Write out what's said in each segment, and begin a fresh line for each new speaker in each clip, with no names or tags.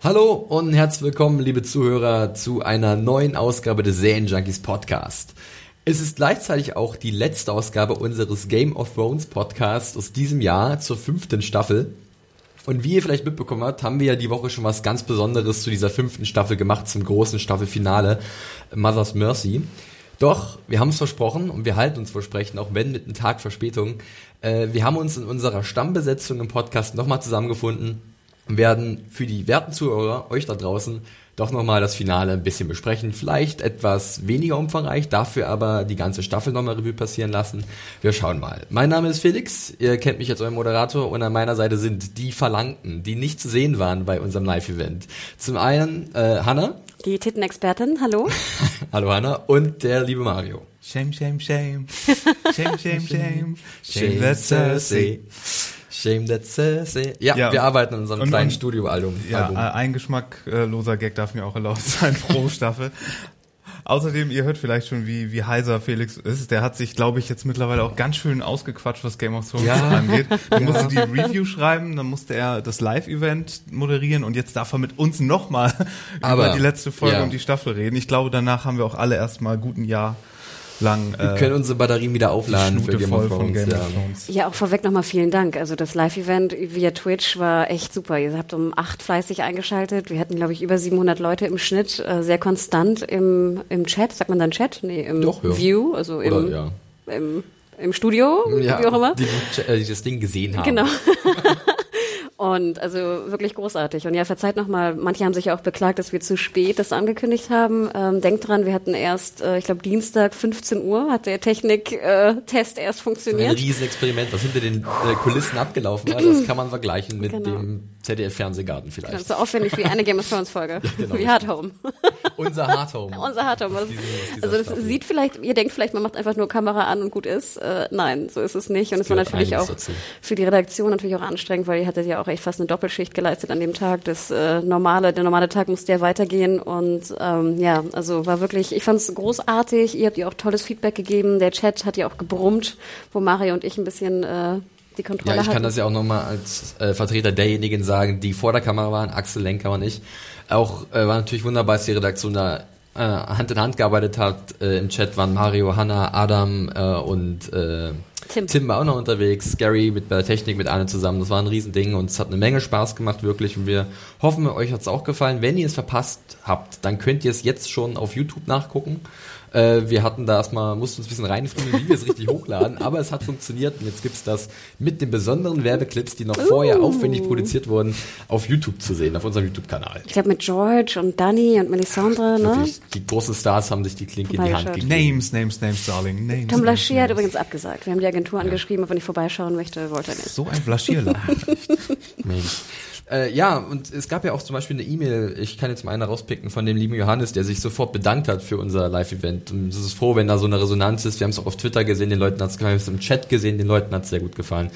Hallo und herzlich willkommen, liebe Zuhörer, zu einer neuen Ausgabe des Junkies Podcast. Es ist gleichzeitig auch die letzte Ausgabe unseres Game of Thrones Podcasts aus diesem Jahr zur fünften Staffel. Und wie ihr vielleicht mitbekommen habt, haben wir ja die Woche schon was ganz Besonderes zu dieser fünften Staffel gemacht, zum großen Staffelfinale Mother's Mercy. Doch, wir haben es versprochen und wir halten uns versprechen, auch wenn mit einem Tag Verspätung. Äh, wir haben uns in unserer Stammbesetzung im Podcast nochmal zusammengefunden werden für die werten Zuhörer, euch da draußen, doch nochmal das Finale ein bisschen besprechen. Vielleicht etwas weniger umfangreich, dafür aber die ganze Staffel nochmal Revue passieren lassen. Wir schauen mal. Mein Name ist Felix, ihr kennt mich als euer Moderator und an meiner Seite sind die Verlangten, die nicht zu sehen waren bei unserem Live-Event. Zum einen äh, Hanna.
Die Tittenexpertin, hallo.
hallo Hanna und der liebe Mario.
Shame, shame, shame. Shame, shame, shame. Shame, that's Cersei.
Shame that says ja, ja, wir arbeiten an unserem und, kleinen Studioalbum.
Ja, ein geschmackloser Gag darf mir auch erlaubt sein pro Staffel. Außerdem, ihr hört vielleicht schon, wie, wie heiser Felix ist. Der hat sich, glaube ich, jetzt mittlerweile auch ganz schön ausgequatscht, was Game of Thrones ja. angeht. Er musste die Review schreiben, dann musste er das Live-Event moderieren und jetzt darf er mit uns nochmal über die letzte Folge ja. und die Staffel reden. Ich glaube, danach haben wir auch alle erstmal guten Jahr lang.
Wir können unsere Batterien wieder aufladen
für Game, of Thrones, Game ja. of Thrones.
Ja, auch vorweg nochmal vielen Dank. Also das Live-Event via Twitch war echt super. Ihr habt um acht fleißig eingeschaltet. Wir hatten, glaube ich, über 700 Leute im Schnitt, äh, sehr konstant im, im Chat. Sagt man dann Chat? Nee, im
Doch, ja.
View, also im, Oder, ja. im, im Studio,
ja, wie auch immer. Die, die das Ding gesehen haben.
Genau. Und also wirklich großartig. Und ja, verzeiht nochmal, manche haben sich ja auch beklagt, dass wir zu spät das angekündigt haben. Ähm, denkt dran, wir hatten erst, äh, ich glaube, Dienstag 15 Uhr hat der Technik-Test äh, erst funktioniert.
Ein Riesenexperiment, was hinter den äh, Kulissen abgelaufen war, das kann man vergleichen mit genau. dem ZDF-Fernsehgarten vielleicht.
Genau, so aufwendig wie eine Game of Thrones-Folge. ja, genau, wie Hard Home.
Unser Hard Home.
Unser Hard Home. Also, also das sieht vielleicht, ihr denkt vielleicht, man macht einfach nur Kamera an und gut ist. Äh, nein, so ist es nicht. Und es war natürlich auch dazu. für die Redaktion natürlich auch anstrengend, weil ihr hattet ja auch auch echt fast eine Doppelschicht geleistet an dem Tag. Das äh, normale, der normale Tag musste ja weitergehen und ähm, ja, also war wirklich, ich fand es großartig. Ihr habt ihr auch tolles Feedback gegeben. Der Chat hat ja auch gebrummt, wo Mario und ich ein bisschen äh, die Kontrolle
Ja, ich
hatten.
kann das ja auch nochmal als äh, Vertreter derjenigen sagen, die vor der Kamera waren, Axel Lenker und ich. Auch äh, war natürlich wunderbar, dass die Redaktion da äh, Hand in Hand gearbeitet hat. Äh, Im Chat waren Mario, Hanna, Adam äh, und äh, Tim. Tim war auch noch unterwegs, Gary mit der Technik, mit allen zusammen. Das war ein Riesending und es hat eine Menge Spaß gemacht, wirklich. Und wir hoffen, euch hat es auch gefallen. Wenn ihr es verpasst habt, dann könnt ihr es jetzt schon auf YouTube nachgucken. Äh, wir hatten da erstmal, mussten uns ein bisschen reinfrieren, wie wir es richtig hochladen, aber es hat funktioniert und jetzt gibt's das mit den besonderen Werbeclips, die noch uh. vorher aufwendig produziert wurden, auf YouTube zu sehen, auf unserem YouTube-Kanal.
Ich glaube mit George und Danny und Melisandre, ne?
Die großen Stars haben sich die Klinke in die Hand gegeben.
Names, Names, Names, Darling, Names.
Tom Blaschier hat übrigens abgesagt. Wir haben die Agentur ja. angeschrieben, ob er nicht vorbeischauen möchte, wollte er nicht.
So ein Blaschierladen.
Mensch. Äh, ja, und es gab ja auch zum Beispiel eine E-Mail, ich kann jetzt mal eine rauspicken von dem lieben Johannes, der sich sofort bedankt hat für unser Live-Event. Und es ist froh, wenn da so eine Resonanz ist. Wir haben es auch auf Twitter gesehen, den Leuten hat es gefallen, wir haben es im Chat gesehen, den Leuten hat es sehr gut gefallen.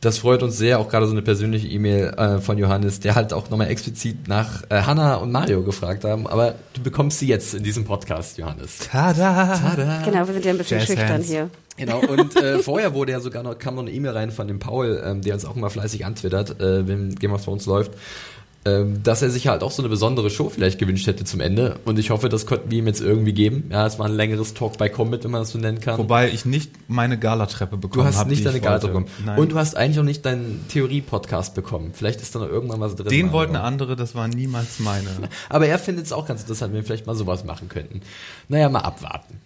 Das freut uns sehr, auch gerade so eine persönliche E-Mail äh, von Johannes, der halt auch nochmal explizit nach äh, Hanna und Mario gefragt haben. Aber du bekommst sie jetzt in diesem Podcast, Johannes.
Tada!
Tada. Genau, wir sind ja ein bisschen Jazz schüchtern hands. hier.
Genau, und äh, vorher wurde ja sogar noch, kam noch eine E-Mail rein von dem Paul, ähm, der uns auch immer fleißig antwittert, äh, wenn Game of Thrones läuft dass er sich halt auch so eine besondere Show vielleicht gewünscht hätte zum Ende. Und ich hoffe, das konnten wir ihm jetzt irgendwie geben. Ja, es war ein längeres Talk bei Comet, wenn man das so nennen kann.
Wobei ich nicht meine Galatreppe bekommen
habe. Du hast
hab,
nicht deine Galatreppe bekommen. Nein. Und du hast eigentlich auch nicht deinen Theorie-Podcast bekommen. Vielleicht ist da noch irgendwann was drin.
Den wollten andere, das war niemals meine.
Aber er findet es auch ganz interessant, wenn wir vielleicht mal sowas machen könnten. Naja, mal abwarten.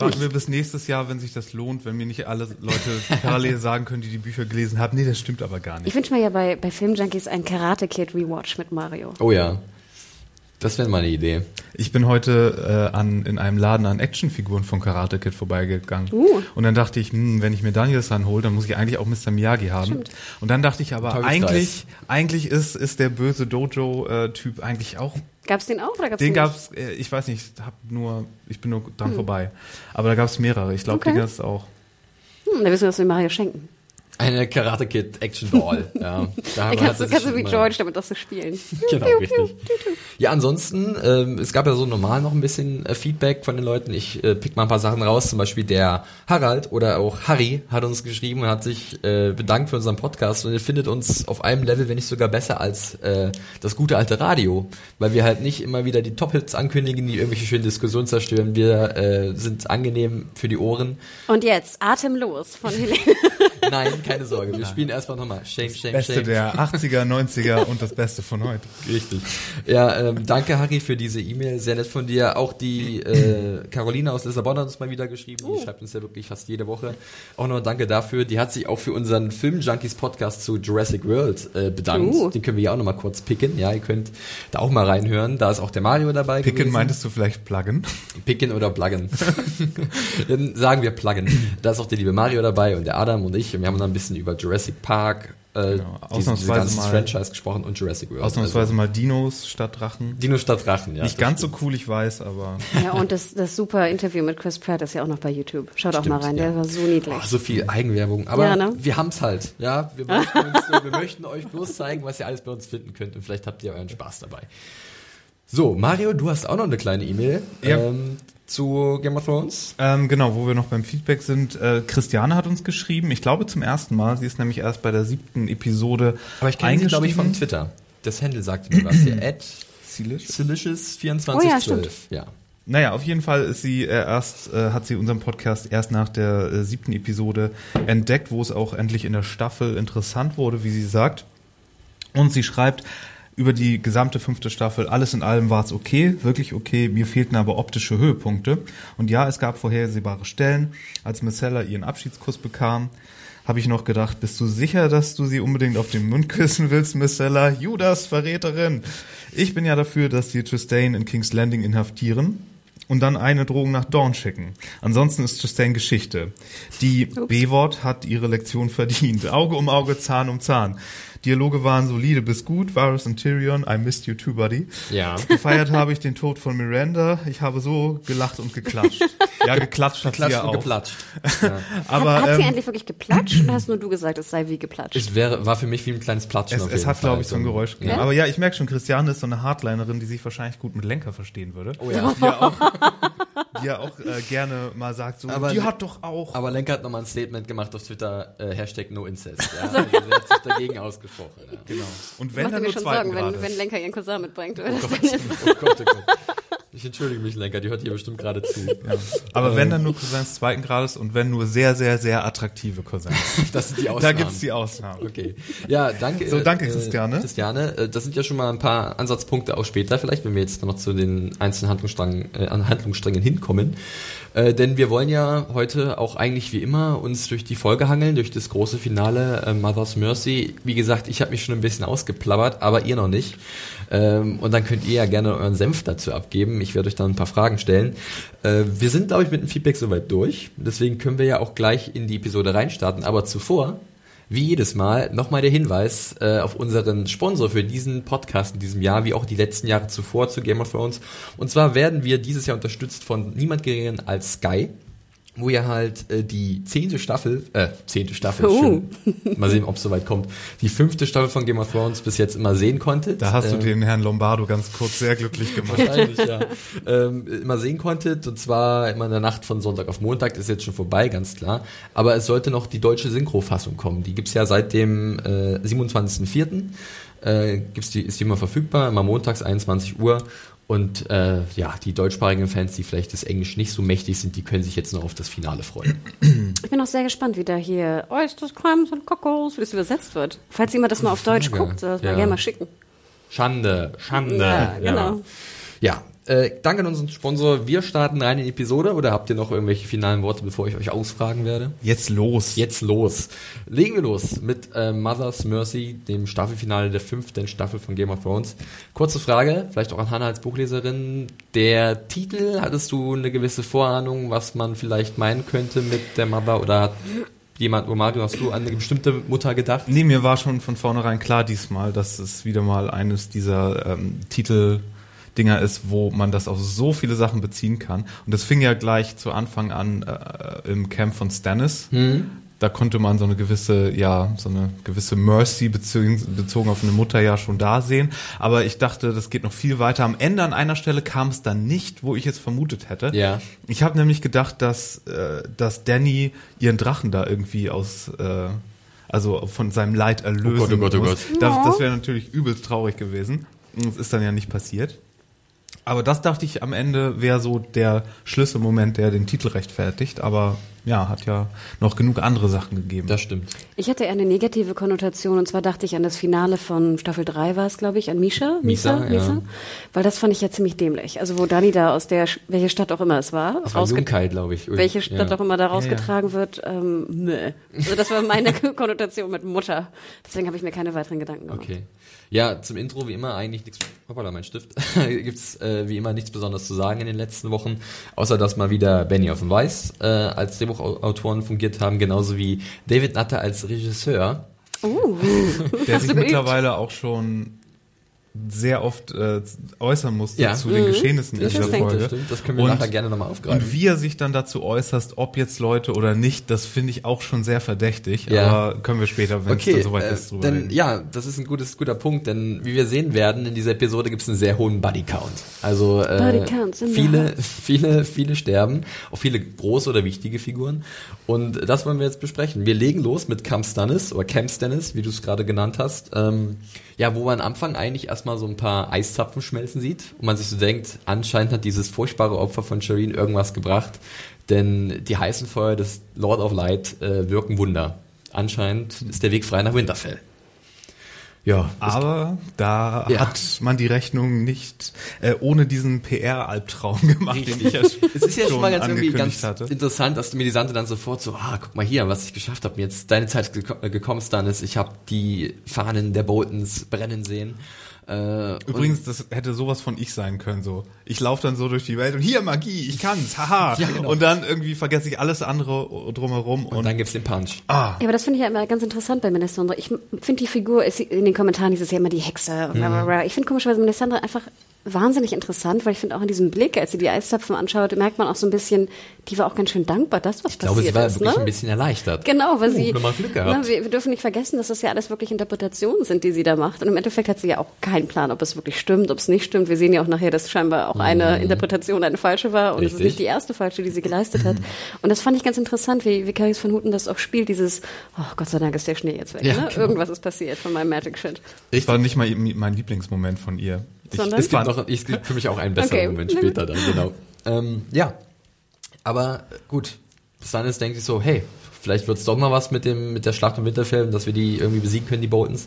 Warten wir bis nächstes Jahr, wenn sich das lohnt, wenn mir nicht alle Leute parallel sagen können, die die Bücher gelesen haben. Nee, das stimmt aber gar nicht.
Ich wünsche mir ja bei, bei Filmjunkies ein Karate Kid Rewatch mit Mario.
Oh ja. Das wäre mal eine Idee.
Ich bin heute äh, an, in einem Laden an Actionfiguren von Karate Kid vorbeigegangen. Uh. Und dann dachte ich, hm, wenn ich mir Daniels ranhole, dann muss ich eigentlich auch Mr. Miyagi haben. Stimmt. Und dann dachte ich aber, eigentlich, eigentlich ist, ist der böse Dojo-Typ äh, eigentlich auch
Gab's den auch oder
gab's den? Den gab's, äh, ich weiß nicht, hab nur, ich bin nur dran hm. vorbei. Aber da gab's mehrere. Ich glaube, okay. den gab's auch.
Hm, da wissen wir, was wir Mario schenken.
Eine Karate Kid Action Doll. Ja,
da kannst, du, kannst du wie George damit das zu spielen.
genau, richtig. Ja, ansonsten, ähm, es gab ja so normal noch ein bisschen äh, Feedback von den Leuten. Ich äh, pick mal ein paar Sachen raus. Zum Beispiel der Harald oder auch Harry hat uns geschrieben und hat sich äh, bedankt für unseren Podcast und er findet uns auf einem Level, wenn nicht sogar besser als äh, das gute alte Radio, weil wir halt nicht immer wieder die Top-Hits ankündigen, die irgendwelche schönen Diskussionen zerstören. Wir äh, sind angenehm für die Ohren.
Und jetzt atemlos von Helene.
Nein, keine Sorge. Wir spielen erstmal nochmal Shame, Shame,
Beste
Shame.
der 80er, 90er und das Beste von heute.
Richtig. Ja, ähm, danke Harry für diese E-Mail. Sehr nett von dir. Auch die äh, Caroline aus Lissabon hat uns mal wieder geschrieben. Die uh. schreibt uns ja wirklich fast jede Woche. Auch nochmal danke dafür. Die hat sich auch für unseren Film Junkies Podcast zu Jurassic World äh, bedankt. Uh. Den können wir ja auch nochmal kurz picken. Ja, ihr könnt da auch mal reinhören. Da ist auch der Mario dabei.
Picken gewesen. meintest du vielleicht pluggen?
Picken oder pluggen. Dann sagen wir pluggen. Da ist auch der liebe Mario dabei und der Adam und ich. Und wir haben dann ein bisschen über Jurassic Park, äh, genau.
ausnahmsweise diese,
mal, Franchise gesprochen und Jurassic World.
Ausnahmsweise also, mal Dinos statt Drachen.
Dinos statt Drachen, ja.
Nicht ganz stimmt. so cool, ich weiß, aber.
Ja, und das, das super Interview mit Chris Pratt ist ja auch noch bei YouTube. Schaut stimmt, auch mal rein, ja. der war so niedlich. Oh,
so viel Eigenwerbung. Aber ja, ne? wir haben's halt, ja. Wir möchten, uns, wir möchten euch bloß zeigen, was ihr alles bei uns finden könnt und vielleicht habt ihr euren Spaß dabei. So, Mario, du hast auch noch eine kleine E-Mail. Ja. Ähm, zu Game of Thrones?
Ähm, genau, wo wir noch beim Feedback sind. Äh, Christiane hat uns geschrieben, ich glaube zum ersten Mal, sie ist nämlich erst bei der siebten Episode
Aber ich kenne sie, glaube ich, von Twitter. Das Handle sagte mir was hier. At Silicious2412. Oh, ja, stimmt. ja.
Naja, auf jeden Fall ist sie äh, erst, äh, hat sie unseren Podcast erst nach der äh, siebten Episode entdeckt, wo es auch endlich in der Staffel interessant wurde, wie sie sagt. Und sie schreibt, über die gesamte fünfte Staffel, alles in allem war es okay, wirklich okay. Mir fehlten aber optische Höhepunkte. Und ja, es gab vorhersehbare Stellen. Als Marcella ihren Abschiedskuss bekam, habe ich noch gedacht, bist du sicher, dass du sie unbedingt auf den Mund küssen willst, Marcella? Judas, Verräterin! Ich bin ja dafür, dass sie Tristain in King's Landing inhaftieren und dann eine Drohung nach Dawn schicken. Ansonsten ist Tristain Geschichte. Die B-Wort hat ihre Lektion verdient. Auge um Auge, Zahn um Zahn. Dialoge waren solide bis gut. Varus und Tyrion, I missed you too, buddy.
Ja.
Gefeiert habe ich den Tod von Miranda. Ich habe so gelacht und geklatscht. Ja, geklatscht hat geklatscht sie ja auch.
geplatscht.
Ja. Aber, hat, hat sie ähm, endlich wirklich geplatscht oder hast nur du gesagt, es sei wie geplatscht?
Es wäre, war für mich wie ein kleines Platschen.
Es, es hat, glaube ich, so ein Geräusch gegeben. Ja? Aber ja, ich merke schon, Christiane ist so eine Hardlinerin, die sich wahrscheinlich gut mit Lenker verstehen würde.
Oh ja.
Die ja auch, die ja auch äh, gerne mal sagt, so, aber, die hat doch auch.
Aber Lenker hat nochmal ein Statement gemacht auf Twitter, äh, Hashtag NoIncest. Ja? Also, er hat sich dagegen ausgesprochen. Ja.
Genau.
Und wenn dann nur schon Sorgen, wenn, wenn Lenker ihren Cousin mitbringt. Oder oh,
Gott, oh Gott, oh Gott. Ich entschuldige mich, Lenker, die hört hier bestimmt gerade zu. Ja.
Aber ähm, wenn dann nur Cousins zweiten Grades und wenn nur sehr, sehr, sehr attraktive Cousins.
das sind die Ausnahmen.
Da gibt's die Ausnahmen.
Okay. Ja, danke.
So, danke, äh, Christiane.
Christiane, äh, das sind ja schon mal ein paar Ansatzpunkte auch später vielleicht, wenn wir jetzt noch zu den einzelnen Handlungssträngen, äh, Handlungssträngen hinkommen. Äh, denn wir wollen ja heute auch eigentlich wie immer uns durch die Folge hangeln, durch das große Finale äh, Mother's Mercy. Wie gesagt, ich habe mich schon ein bisschen ausgeplappert, aber ihr noch nicht. Ähm, und dann könnt ihr ja gerne euren Senf dazu abgeben. Ich werde euch dann ein paar Fragen stellen. Äh, wir sind, glaube ich, mit dem Feedback soweit durch. Deswegen können wir ja auch gleich in die Episode reinstarten. Aber zuvor wie jedes Mal nochmal der Hinweis äh, auf unseren Sponsor für diesen Podcast in diesem Jahr, wie auch die letzten Jahre zuvor zu Game of Thrones. Und zwar werden wir dieses Jahr unterstützt von niemand geringeren als Sky wo ihr halt äh, die zehnte Staffel, äh, zehnte Staffel, oh. schön, mal sehen, ob es soweit kommt, die fünfte Staffel von Game of Thrones bis jetzt immer sehen konntet.
Da hast äh, du den Herrn Lombardo ganz kurz sehr glücklich gemacht.
Wahrscheinlich, ja. Ähm, immer sehen konntet, und zwar immer in der Nacht von Sonntag auf Montag, das ist jetzt schon vorbei, ganz klar. Aber es sollte noch die deutsche Synchrofassung kommen. Die gibt's ja seit dem äh, 27.04. Äh, gibt's die, ist die immer verfügbar, immer montags 21 Uhr und äh, ja, die deutschsprachigen Fans, die vielleicht das Englisch nicht so mächtig sind, die können sich jetzt noch auf das Finale freuen.
Ich bin auch sehr gespannt, wie da hier Oysters, Clams und Cockles, wie das übersetzt wird. Falls jemand das mal auf Deutsch guckt, das ja. mal gerne mal schicken.
Schande, Schande. Ja, genau.
Ja,
ja Äh, danke an unseren Sponsor. Wir starten rein in die Episode oder habt ihr noch irgendwelche finalen Worte, bevor ich euch ausfragen werde?
Jetzt los.
Jetzt los. Legen wir los mit äh, Mother's Mercy, dem Staffelfinale der fünften Staffel von Game of Thrones. Kurze Frage, vielleicht auch an Hannah als Buchleserin. Der Titel, hattest du eine gewisse Vorahnung, was man vielleicht meinen könnte mit der Mother oder hat jemand, oh Mario, hast du an eine bestimmte Mutter gedacht?
Nee, mir war schon von vornherein klar diesmal, dass es wieder mal eines dieser ähm, Titel Dinger ist, wo man das auf so viele Sachen beziehen kann. Und das fing ja gleich zu Anfang an äh, im Camp von Stannis. Hm da konnte man so eine gewisse, ja, so eine gewisse Mercy bezogen, bezogen auf eine Mutter ja schon da sehen. Aber ich dachte, das geht noch viel weiter. Am Ende an einer Stelle kam es dann nicht, wo ich es vermutet hätte.
Ja.
Ich habe nämlich gedacht, dass, äh, dass Danny ihren Drachen da irgendwie aus, äh, also von seinem Leid erlösen oh Gott, oh Gott, oh Gott. Das, das wäre natürlich übelst traurig gewesen. Das ist dann ja nicht passiert. Aber das dachte ich am Ende wäre so der Schlüsselmoment, der den Titel rechtfertigt. Aber ja, hat ja noch genug andere Sachen gegeben.
Das stimmt.
Ich hatte eher eine negative Konnotation und zwar dachte ich an das Finale von Staffel 3 war es, glaube ich, an Misha.
Misa, Misa, Misa, ja.
Weil das fand ich ja ziemlich dämlich. Also wo Dani da aus der, welche Stadt auch immer es war,
Junkei, glaube ich.
Welche Stadt ja. auch immer da rausgetragen ja, wird, ähm, nö. Also das war meine Konnotation mit Mutter. Deswegen habe ich mir keine weiteren Gedanken gemacht.
Okay. Ja, zum Intro wie immer eigentlich nichts, hoppala, mein Stift, gibt's äh, wie immer nichts Besonderes zu sagen in den letzten Wochen, außer dass mal wieder Benny auf dem Weiß äh, als Drehbuchautoren fungiert haben, genauso wie David Nutter als Regisseur.
Uh,
der sich mittlerweile auch schon sehr oft äh, äußern musste
ja.
zu den mhm. Geschehnissen
in dieser Folge. Das, stimmt. das können wir und, nachher gerne nochmal aufgreifen.
Und wie er sich dann dazu äußerst, ob jetzt Leute oder nicht, das finde ich auch schon sehr verdächtig. Ja. Aber können wir später, wenn
okay,
es soweit
äh,
ist,
drüber denn, reden. Ja, das ist ein gutes, guter Punkt, denn wie wir sehen werden, in dieser Episode gibt es einen sehr hohen Bodycount. Also äh, viele, viele, viele sterben, auch viele große oder wichtige Figuren. Und das wollen wir jetzt besprechen. Wir legen los mit Camp Stannis oder Camp Stannis, wie du es gerade genannt hast. Ähm, ja, wo man am Anfang eigentlich erstmal so ein paar Eiszapfen schmelzen sieht und man sich so denkt, anscheinend hat dieses furchtbare Opfer von Shireen irgendwas gebracht, denn die heißen Feuer des Lord of Light äh, wirken Wunder. Anscheinend ist der Weg frei nach Winterfell.
Ja, aber da ja. hat man die Rechnung nicht äh, ohne diesen PR-Albtraum gemacht, Richtig. den ich ja
Es ist ja schon mal ganz irgendwie ganz hatte. interessant, dass die Melisante dann sofort so, ah, guck mal hier, was ich geschafft habe. Jetzt deine Zeit geko gekommen, Stannis. Ich habe die Fahnen der Boltons brennen sehen.
Äh, Übrigens, das hätte sowas von ich sein können. So, ich laufe dann so durch die Welt und hier Magie, ich kann's, haha. ja, genau. Und dann irgendwie vergesse ich alles andere drumherum
und, und dann gibt's den Punch.
Ah. Ja, aber das finde ich ja immer ganz interessant bei Melisandre. Ich finde die Figur, in den Kommentaren ist es ja immer die Hexe. Mhm. Ich finde komischerweise Melisandre einfach wahnsinnig interessant, weil ich finde auch in diesem Blick, als sie die Eiszapfen anschaut, merkt man auch so ein bisschen, die war auch ganz schön dankbar, das was ich passiert
glaube, sie war
ist,
wirklich
ne?
ein bisschen erleichtert.
Genau, weil oh, sie, na, wir, wir, dürfen nicht vergessen, dass das ja alles wirklich Interpretationen sind, die sie da macht. Und im Endeffekt hat sie ja auch keinen Plan, ob es wirklich stimmt, ob es nicht stimmt. Wir sehen ja auch nachher, dass scheinbar auch eine mhm. Interpretation eine falsche war und Richtig. es ist nicht die erste falsche, die sie geleistet hat. Und das fand ich ganz interessant, wie, wie Caris von Houten das auch spielt, dieses, oh Gott sei Dank ist der Schnee jetzt weg. Ja, ne? genau. Irgendwas ist passiert von meinem Magic Shit.
Ich war nicht mal mein Lieblingsmoment von ihr.
Sondern? Ich, es gibt noch, ich gibt für mich auch einen besseren okay. Moment später dann, genau. Ähm, ja, aber gut, Stannis denkt sich so, hey, vielleicht wird's doch mal was mit dem mit der Schlacht um Winterfell, dass wir die irgendwie besiegen können, die Boltons.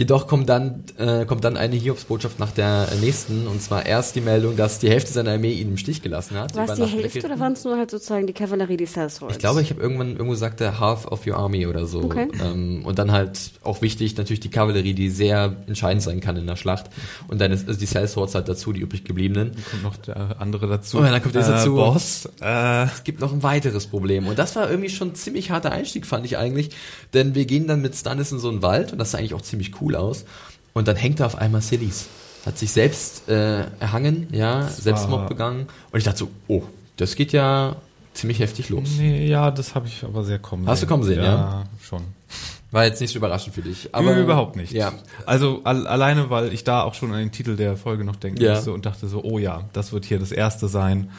Jedoch kommt dann, äh, kommt dann eine Hiobsbotschaft nach der nächsten, und zwar erst die Meldung, dass die Hälfte seiner Armee ihn im Stich gelassen hat.
War es die Hälfte oder waren es nur halt sozusagen die Kavallerie, die Sellswords?
Ich glaube, ich habe irgendwann irgendwo gesagt, half of your army oder so. Okay. Ähm, und dann halt auch wichtig natürlich die Kavallerie, die sehr entscheidend sein kann in der Schlacht. Und dann ist also die Sellswords halt dazu, die übrig gebliebenen. Dann
kommt noch der andere dazu.
Oh, dann kommt jetzt äh, dazu. Boss. Äh. Es gibt noch ein weiteres Problem. Und das war irgendwie schon ein ziemlich harter Einstieg, fand ich eigentlich. Denn wir gehen dann mit Stannis in so einen Wald und das sah eigentlich auch ziemlich cool aus. Und dann hängt da auf einmal Sillies. Hat sich selbst äh, erhangen, ja, das Selbstmord begangen. Und ich dachte so, oh, das geht ja ziemlich heftig los.
Nee, ja, das habe ich aber sehr kommen
sehen. Hast du kommen sehen, ja?
Ja, schon.
War jetzt nicht so überraschend für dich.
Aber überhaupt nicht. Ja. Also al alleine, weil ich da auch schon an den Titel der Folge noch denken ja. musste und dachte so, oh ja, das wird hier das erste sein,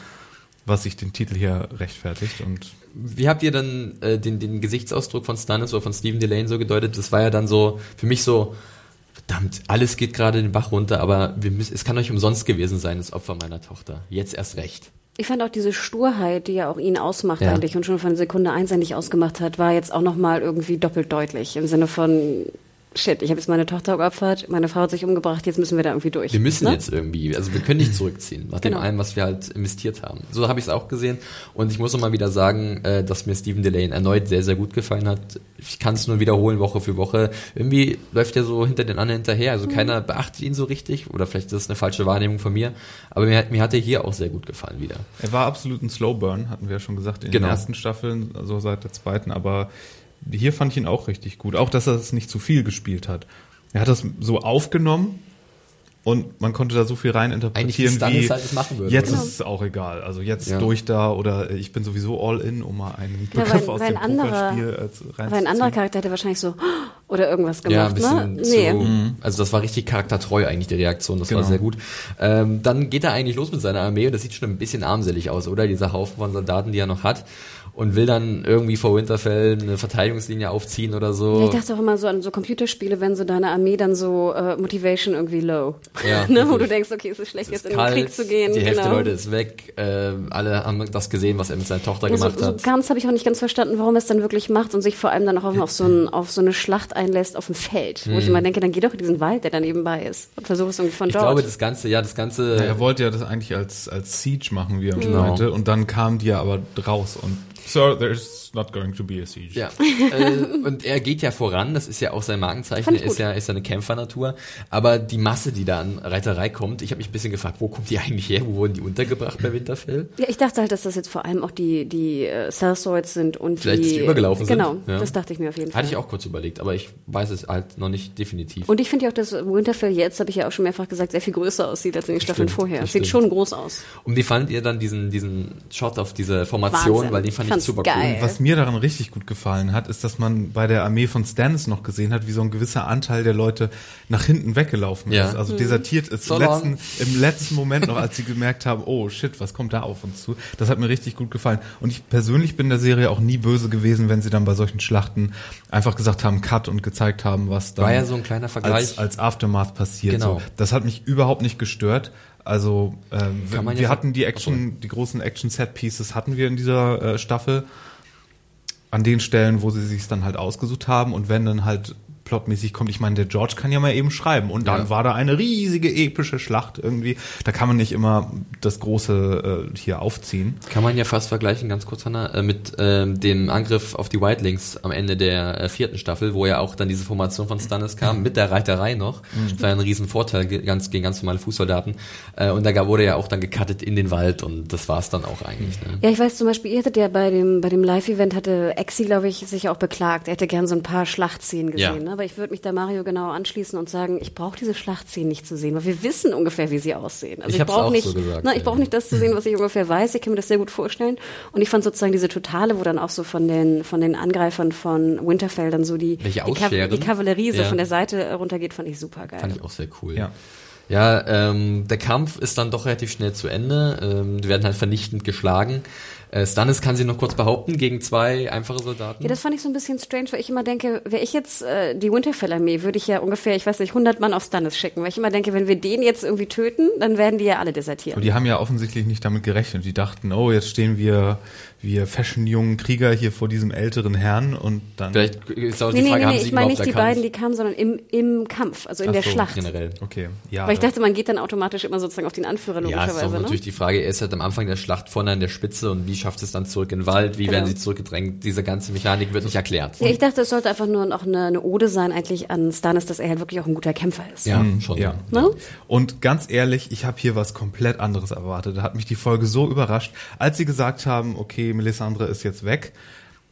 was sich den Titel hier rechtfertigt. Und
wie habt ihr dann äh, den, den Gesichtsausdruck von Stannis oder von Stephen Delane so gedeutet? Das war ja dann so für mich so, verdammt, alles geht gerade den Bach runter, aber wir müssen, es kann euch umsonst gewesen sein, das Opfer meiner Tochter. Jetzt erst recht.
Ich fand auch diese Sturheit, die ja auch ihn ausmacht ja. eigentlich und schon von Sekunde eins eigentlich ausgemacht hat, war jetzt auch nochmal irgendwie doppelt deutlich. Im Sinne von, shit, ich habe jetzt meine Tochter geopfert, meine Frau hat sich umgebracht, jetzt müssen wir da irgendwie durch.
Wir müssen ne? jetzt irgendwie, also wir können nicht zurückziehen, nach dem genau. allem, was wir halt investiert haben. So habe ich es auch gesehen und ich muss nochmal wieder sagen, äh, dass mir Stephen Delane erneut sehr, sehr gut gefallen hat. Ich kann es nur wiederholen, Woche für Woche. Irgendwie läuft er so hinter den anderen hinterher, also mhm. keiner beachtet ihn so richtig oder vielleicht ist das eine falsche Wahrnehmung von mir, aber mir, mir hat er hier auch sehr gut gefallen wieder.
Er war absolut ein Slowburn, hatten wir ja schon gesagt, in genau. den ersten Staffeln, also seit der zweiten, aber hier fand ich ihn auch richtig gut. Auch, dass er es nicht zu viel gespielt hat. Er hat das so aufgenommen und man konnte da so viel rein interpretieren,
wie halt machen würde,
jetzt oder? ist es auch egal. Also jetzt ja. durch da oder ich bin sowieso all in, um mal einen
ja,
Begriff
weil,
aus
weil
dem
Pokerspiel äh, rein Weil ein anderer Charakter hätte wahrscheinlich so oder irgendwas gemacht,
ja, ein bisschen ne? Zu, nee. Mhm. Also das war richtig charaktertreu eigentlich die Reaktion, das genau. war sehr gut. Ähm, dann geht er eigentlich los mit seiner Armee und das sieht schon ein bisschen armselig aus, oder? Dieser Haufen von Soldaten, die er noch hat und will dann irgendwie vor Winterfell eine Verteidigungslinie aufziehen oder so.
Ja, ich dachte auch immer so an so Computerspiele, wenn so deine Armee dann so äh, Motivation irgendwie low. Ja, ne? Wo du denkst, okay, es ist schlecht, es jetzt in den Krieg zu gehen.
Die Hälfte genau. der Leute ist weg. Äh, alle haben das gesehen, was er mit seiner Tochter ja, gemacht so,
hat. So ganz habe ich auch nicht ganz verstanden, warum er es dann wirklich macht und sich vor allem dann auch auf, so, ein, auf so eine Schlacht einlässt auf dem Feld. Wo ich mhm. immer denke, dann geh doch in diesen Wald, der da nebenbei ist und versuch es irgendwie von
ich
dort.
Ich glaube, das Ganze, ja, das Ganze. Ja,
er wollte ja das eigentlich als, als Siege machen, wie er genau. meinte. Und dann kamen die ja aber raus und So there's not going to be a siege.
Ja. äh, und er geht ja voran, das ist ja auch sein Markenzeichen, er ist ja, ist ja eine Kämpfernatur. Aber die Masse, die da an Reiterei kommt, ich habe mich ein bisschen gefragt, wo kommt die eigentlich her? Wo wurden die untergebracht bei Winterfell?
Ja, ich dachte halt, dass das jetzt vor allem auch die, die äh, Sellswords sind und
Vielleicht
die,
die übergelaufen
genau,
sind.
Genau, ja. das dachte ich mir auf jeden Fall.
Hatte ich auch kurz überlegt, aber ich weiß es halt noch nicht definitiv.
Und ich finde ja auch, dass Winterfell jetzt, habe ich ja auch schon mehrfach gesagt, sehr viel größer aussieht als in den Staffeln vorher. Sieht schon groß aus.
Und wie fandet ihr dann diesen, diesen Shot auf diese Formation? Wahnsinn. Weil den fand ich, ich super
geil. cool. Was mir daran richtig gut gefallen hat, ist, dass man bei der Armee von Stannis noch gesehen hat, wie so ein gewisser Anteil der Leute nach hinten weggelaufen ja. ist. Also mhm. desertiert ist so im, letzten, im letzten Moment noch, als sie gemerkt haben, oh shit, was kommt da auf uns zu. Das hat mir richtig gut gefallen. Und ich persönlich bin der Serie auch nie böse gewesen, wenn sie dann bei solchen Schlachten einfach gesagt haben, Cut und gezeigt haben, was
War ja so ein kleiner Vergleich.
Als, als Aftermath passiert. Genau. So, das hat mich überhaupt nicht gestört. Also ähm, wir, wir hatten die Action, die großen Action-Set-Pieces hatten wir in dieser äh, Staffel an den Stellen, wo sie sich dann halt ausgesucht haben und wenn dann halt plotmäßig kommt. Ich meine, der George kann ja mal eben schreiben. Und dann ja. war da eine riesige epische Schlacht irgendwie. Da kann man nicht immer das Große äh, hier aufziehen.
Kann man ja fast vergleichen, ganz kurz, Hanna, äh, mit ähm, dem Angriff auf die Whitelings am Ende der äh, vierten Staffel, wo ja auch dann diese Formation von Stannis kam, mit der Reiterei noch. Mhm. Das war ja ein Riesenvorteil ganz, gegen ganz normale Fußsoldaten. Äh, und da wurde ja auch dann gecuttet in den Wald und das war es dann auch eigentlich. Ne?
Ja, ich weiß zum Beispiel, ihr hattet ja bei dem, bei dem Live-Event hatte Exi, glaube ich, sich auch beklagt. Er hätte gern so ein paar Schlachtszenen gesehen. Ja. Ne? Aber ich würde mich da Mario genau anschließen und sagen, ich brauche diese Schlachtszenen nicht zu sehen, weil wir wissen ungefähr, wie sie aussehen. Also ich, ich brauche nicht, so gesagt, na, ich brauche nicht das zu sehen, was ich ungefähr weiß. Ich kann mir das sehr gut vorstellen. Und ich fand sozusagen diese Totale, wo dann auch so von den von den Angreifern von Winterfell dann so die die, Kav die, Kavallerie so ja. von der Seite runtergeht, fand ich super geil.
Fand ich auch sehr cool. Ja. Ja, ähm, der Kampf ist dann doch relativ schnell zu Ende. Ähm, die werden halt vernichtend geschlagen. Äh, Stannis kann sie noch kurz behaupten gegen zwei einfache Soldaten.
Ja, das fand ich so ein bisschen strange, weil ich immer denke, wäre ich jetzt äh, die Winterfell-Armee, würde ich ja ungefähr, ich weiß nicht, 100 Mann auf Stannis schicken. Weil ich immer denke, wenn wir den jetzt irgendwie töten, dann werden die ja alle desertieren.
Und die haben ja offensichtlich nicht damit gerechnet. Die dachten, oh, jetzt stehen wir wir fashion-jungen Krieger hier vor diesem älteren Herrn und dann.
Vielleicht ist auch die nee, Frage, nee, nee,
haben sie ich meine nicht die beiden, die kamen, sondern im, im Kampf, also in Ach der so, Schlacht.
generell.
Okay, ja.
Weil ich dachte, man geht dann automatisch immer sozusagen auf den Anführer logischerweise.
Ja, ist
ne?
natürlich die Frage, er ist halt am Anfang der Schlacht vorne an der Spitze und wie schafft es dann zurück in den Wald, wie genau. werden sie zurückgedrängt, diese ganze Mechanik wird nicht erklärt.
Ja, ich dachte, es sollte einfach nur noch eine, eine Ode sein eigentlich an Stannis, dass er halt wirklich auch ein guter Kämpfer ist.
Ja, mhm, schon.
Ja. Ne? Und ganz ehrlich, ich habe hier was komplett anderes erwartet. Da hat mich die Folge so überrascht, als sie gesagt haben, okay, Melisandre ist jetzt weg.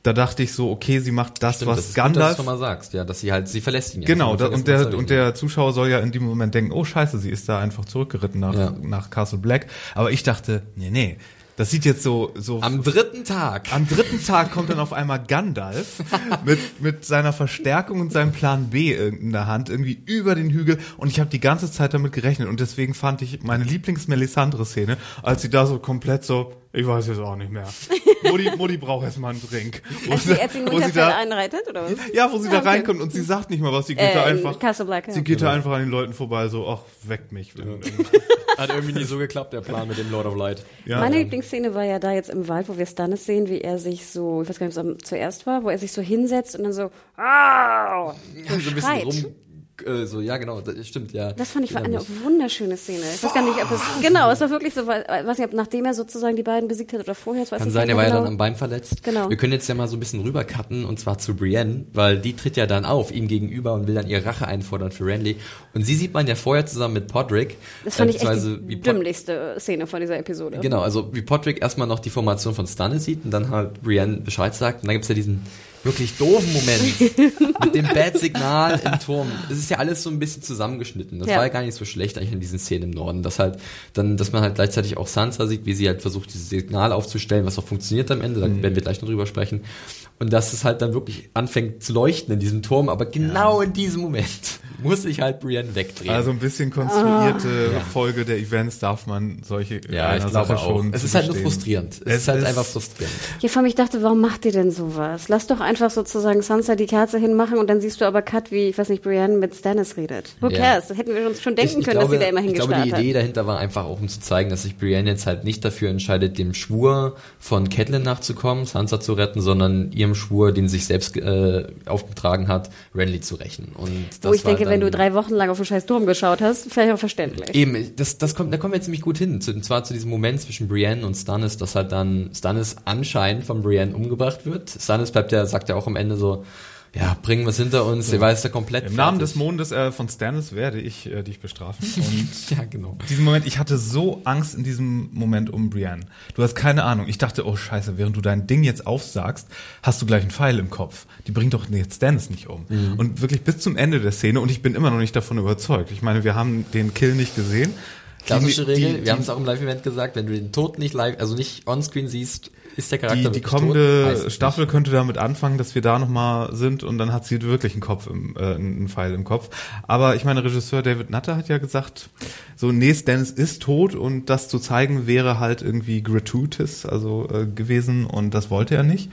Da dachte ich so, okay, sie macht das, Stimmt, was das Gandalf. Gut, dass
du mal sagst, ja, dass sie halt, sie verlässt ihn ja.
Genau, da, und der und der Zuschauer soll ja in dem Moment denken, oh Scheiße, sie ist da einfach zurückgeritten nach ja. nach Castle Black. Aber ich dachte, nee, nee, das sieht jetzt so so.
Am dritten Tag.
Am dritten Tag kommt dann auf einmal Gandalf mit mit seiner Verstärkung und seinem Plan B in der Hand irgendwie über den Hügel und ich habe die ganze Zeit damit gerechnet und deswegen fand ich meine Lieblings Melisandre Szene, als sie da so komplett so ich weiß jetzt auch nicht mehr. Mutti, Mutti braucht erstmal einen Drink.
Als sie, als sie wo sie da einreitet, oder was?
Ja, wo sie ah, da okay. reinkommt und sie sagt nicht mal was. Sie geht äh, da einfach. Ja. Sie geht da einfach an den Leuten vorbei, so, ach, weckt mich. Ja.
Hat irgendwie nie so geklappt, der Plan mit dem Lord of Light.
Ja. Meine Lieblingsszene war ja da jetzt im Wald, wo wir Stannis sehen, wie er sich so, ich weiß gar nicht, was zuerst war, wo er sich so hinsetzt und dann so, ah, so, so ein bisschen rum
äh, so, ja, genau, das stimmt, ja.
Das fand ich war eine wunderschöne Szene. Ich weiß gar nicht, ob es, genau, es war wirklich so, weiß nicht, ob nachdem er sozusagen die beiden besiegt hat oder vorher,
weiß Kann sein, er war genau. ja dann am Bein verletzt. Genau. Wir können jetzt ja mal so ein bisschen rübercutten, und zwar zu Brienne, weil die tritt ja dann auf, ihm gegenüber und will dann ihre Rache einfordern für Renly. Und sie sieht man ja vorher zusammen mit Podrick.
Das fand ich echt die dümmlichste Szene von dieser Episode.
Genau, also wie Podrick erstmal noch die Formation von Stannis sieht und dann halt Brienne Bescheid sagt. Und dann gibt's ja diesen wirklich doofen Moment mit dem Bad-Signal im Turm. Das ist ja alles so ein bisschen zusammengeschnitten. Das ja. war ja gar nicht so schlecht eigentlich in diesen Szenen im Norden. Dass halt dann, dass man halt gleichzeitig auch Sansa sieht, wie sie halt versucht, dieses Signal aufzustellen, was auch funktioniert am Ende. Da mhm. werden wir gleich noch drüber sprechen. Und dass es halt dann wirklich anfängt zu leuchten in diesem Turm, aber genau ja. in diesem Moment muss ich halt Brienne wegdrehen.
Also ein bisschen konstruierte oh. Folge der Events darf man solche
ja, ich glaube auch. schon. Es ist halt nur frustrierend. Es, es ist halt ist einfach frustrierend.
Hier von mich dachte, warum macht ihr denn sowas? Lass doch einfach sozusagen Sansa die Kerze hinmachen und dann siehst du aber Cut, wie, ich weiß nicht, Brienne mit Stannis redet. Who cares? Das hätten wir uns schon denken ich, ich können, glaube, dass sie da immer hingestartet
hat. Ich glaube, die Idee dahinter war einfach auch, um zu zeigen, dass sich Brienne jetzt halt nicht dafür entscheidet, dem Schwur von Catelyn nachzukommen, Sansa zu retten, sondern ihrem Schwur, den sich selbst äh, aufgetragen hat, Renly zu rächen. Und
das Wo ich denke, wenn du drei Wochen lang auf den scheiß Turm geschaut hast, vielleicht auch verständlich.
Eben, das, das kommt, da kommen wir jetzt ziemlich gut hin. Zu, und zwar zu diesem Moment zwischen Brienne und Stannis, dass halt dann Stannis anscheinend von Brienne umgebracht wird. Stannis bleibt ja, sagt ja auch am Ende so, ja, bringen wir es hinter uns, ja. der weiß ja komplett.
Im Namen des Mondes äh, von Stannis werde ich äh, dich bestrafen. Und ja, genau. Diesen Moment, ich hatte so Angst in diesem Moment um Brienne. Du hast keine Ahnung. Ich dachte, oh Scheiße, während du dein Ding jetzt aufsagst, hast du gleich einen Pfeil im Kopf. Die bringt doch jetzt Stannis nicht um. Mhm. Und wirklich bis zum Ende der Szene, und ich bin immer noch nicht davon überzeugt. Ich meine, wir haben den Kill nicht gesehen.
Klassische Regel, die, wir haben es auch im Live-Event gesagt, wenn du den Tod nicht live, also nicht onscreen siehst, ist der Charakter
Die, die kommende? Staffel nicht. könnte damit anfangen, dass wir da nochmal sind und dann hat sie wirklich einen Kopf im, äh, einen Pfeil im Kopf. Aber ich meine, Regisseur David Nutter hat ja gesagt, so, nee, Stannis ist tot und das zu zeigen wäre halt irgendwie gratuitous, also äh, gewesen und das wollte er nicht.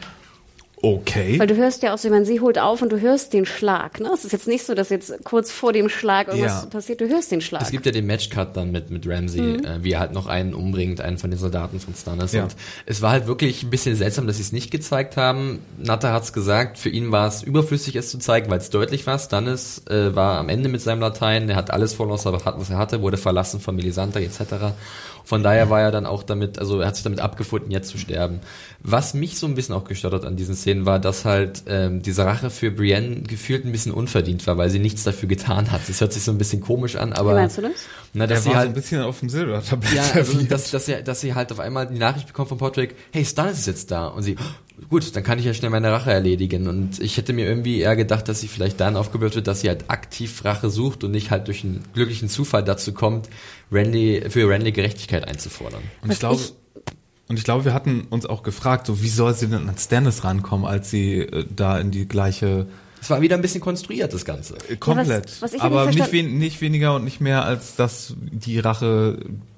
Okay.
Weil du hörst ja auch so, ich meine, sie holt auf und du hörst den Schlag. Ne? Es ist jetzt nicht so, dass jetzt kurz vor dem Schlag irgendwas ja. passiert. Du hörst den Schlag.
Es gibt ja den Matchcut dann mit, mit Ramsey, mhm. äh, wie er halt noch einen umbringt, einen von den Soldaten von Stannis. Ja. Und es war halt wirklich ein bisschen seltsam, dass sie es nicht gezeigt haben. Natter hat's gesagt, für ihn war es überflüssig, es zu zeigen, weil es deutlich war. Stannis äh, war am Ende mit seinem Latein, er hat alles verloren, was er hatte, wurde verlassen von Melisandre etc. Von daher war er dann auch damit, also er hat sich damit abgefunden, jetzt zu sterben. Was mich so ein bisschen auch gestört hat an diesen Szenen war, dass halt ähm, diese Rache für Brienne gefühlt ein bisschen unverdient war, weil sie nichts dafür getan hat. Das hört sich so ein bisschen komisch an, aber. Wie
meinst du das?
Na, dass
er
sie
war
halt
so ein bisschen auf dem Silbertablett.
Ja, also, dass, dass, sie, dass sie halt auf einmal die Nachricht bekommt von Patrick, hey, Stannis ist jetzt da. Und sie, gut, dann kann ich ja schnell meine Rache erledigen. Und ich hätte mir irgendwie eher gedacht, dass sie vielleicht dann aufgebaut wird, dass sie halt aktiv Rache sucht und nicht halt durch einen glücklichen Zufall dazu kommt, Randy, für Randy Gerechtigkeit einzufordern.
Und ich glaube, und ich glaube, wir hatten uns auch gefragt, so wie soll sie denn an Stannis rankommen, als sie äh, da in die gleiche
es war wieder ein bisschen konstruiert, das Ganze.
Komplett. Ja, was, was aber nicht, wen, nicht weniger und nicht mehr als das die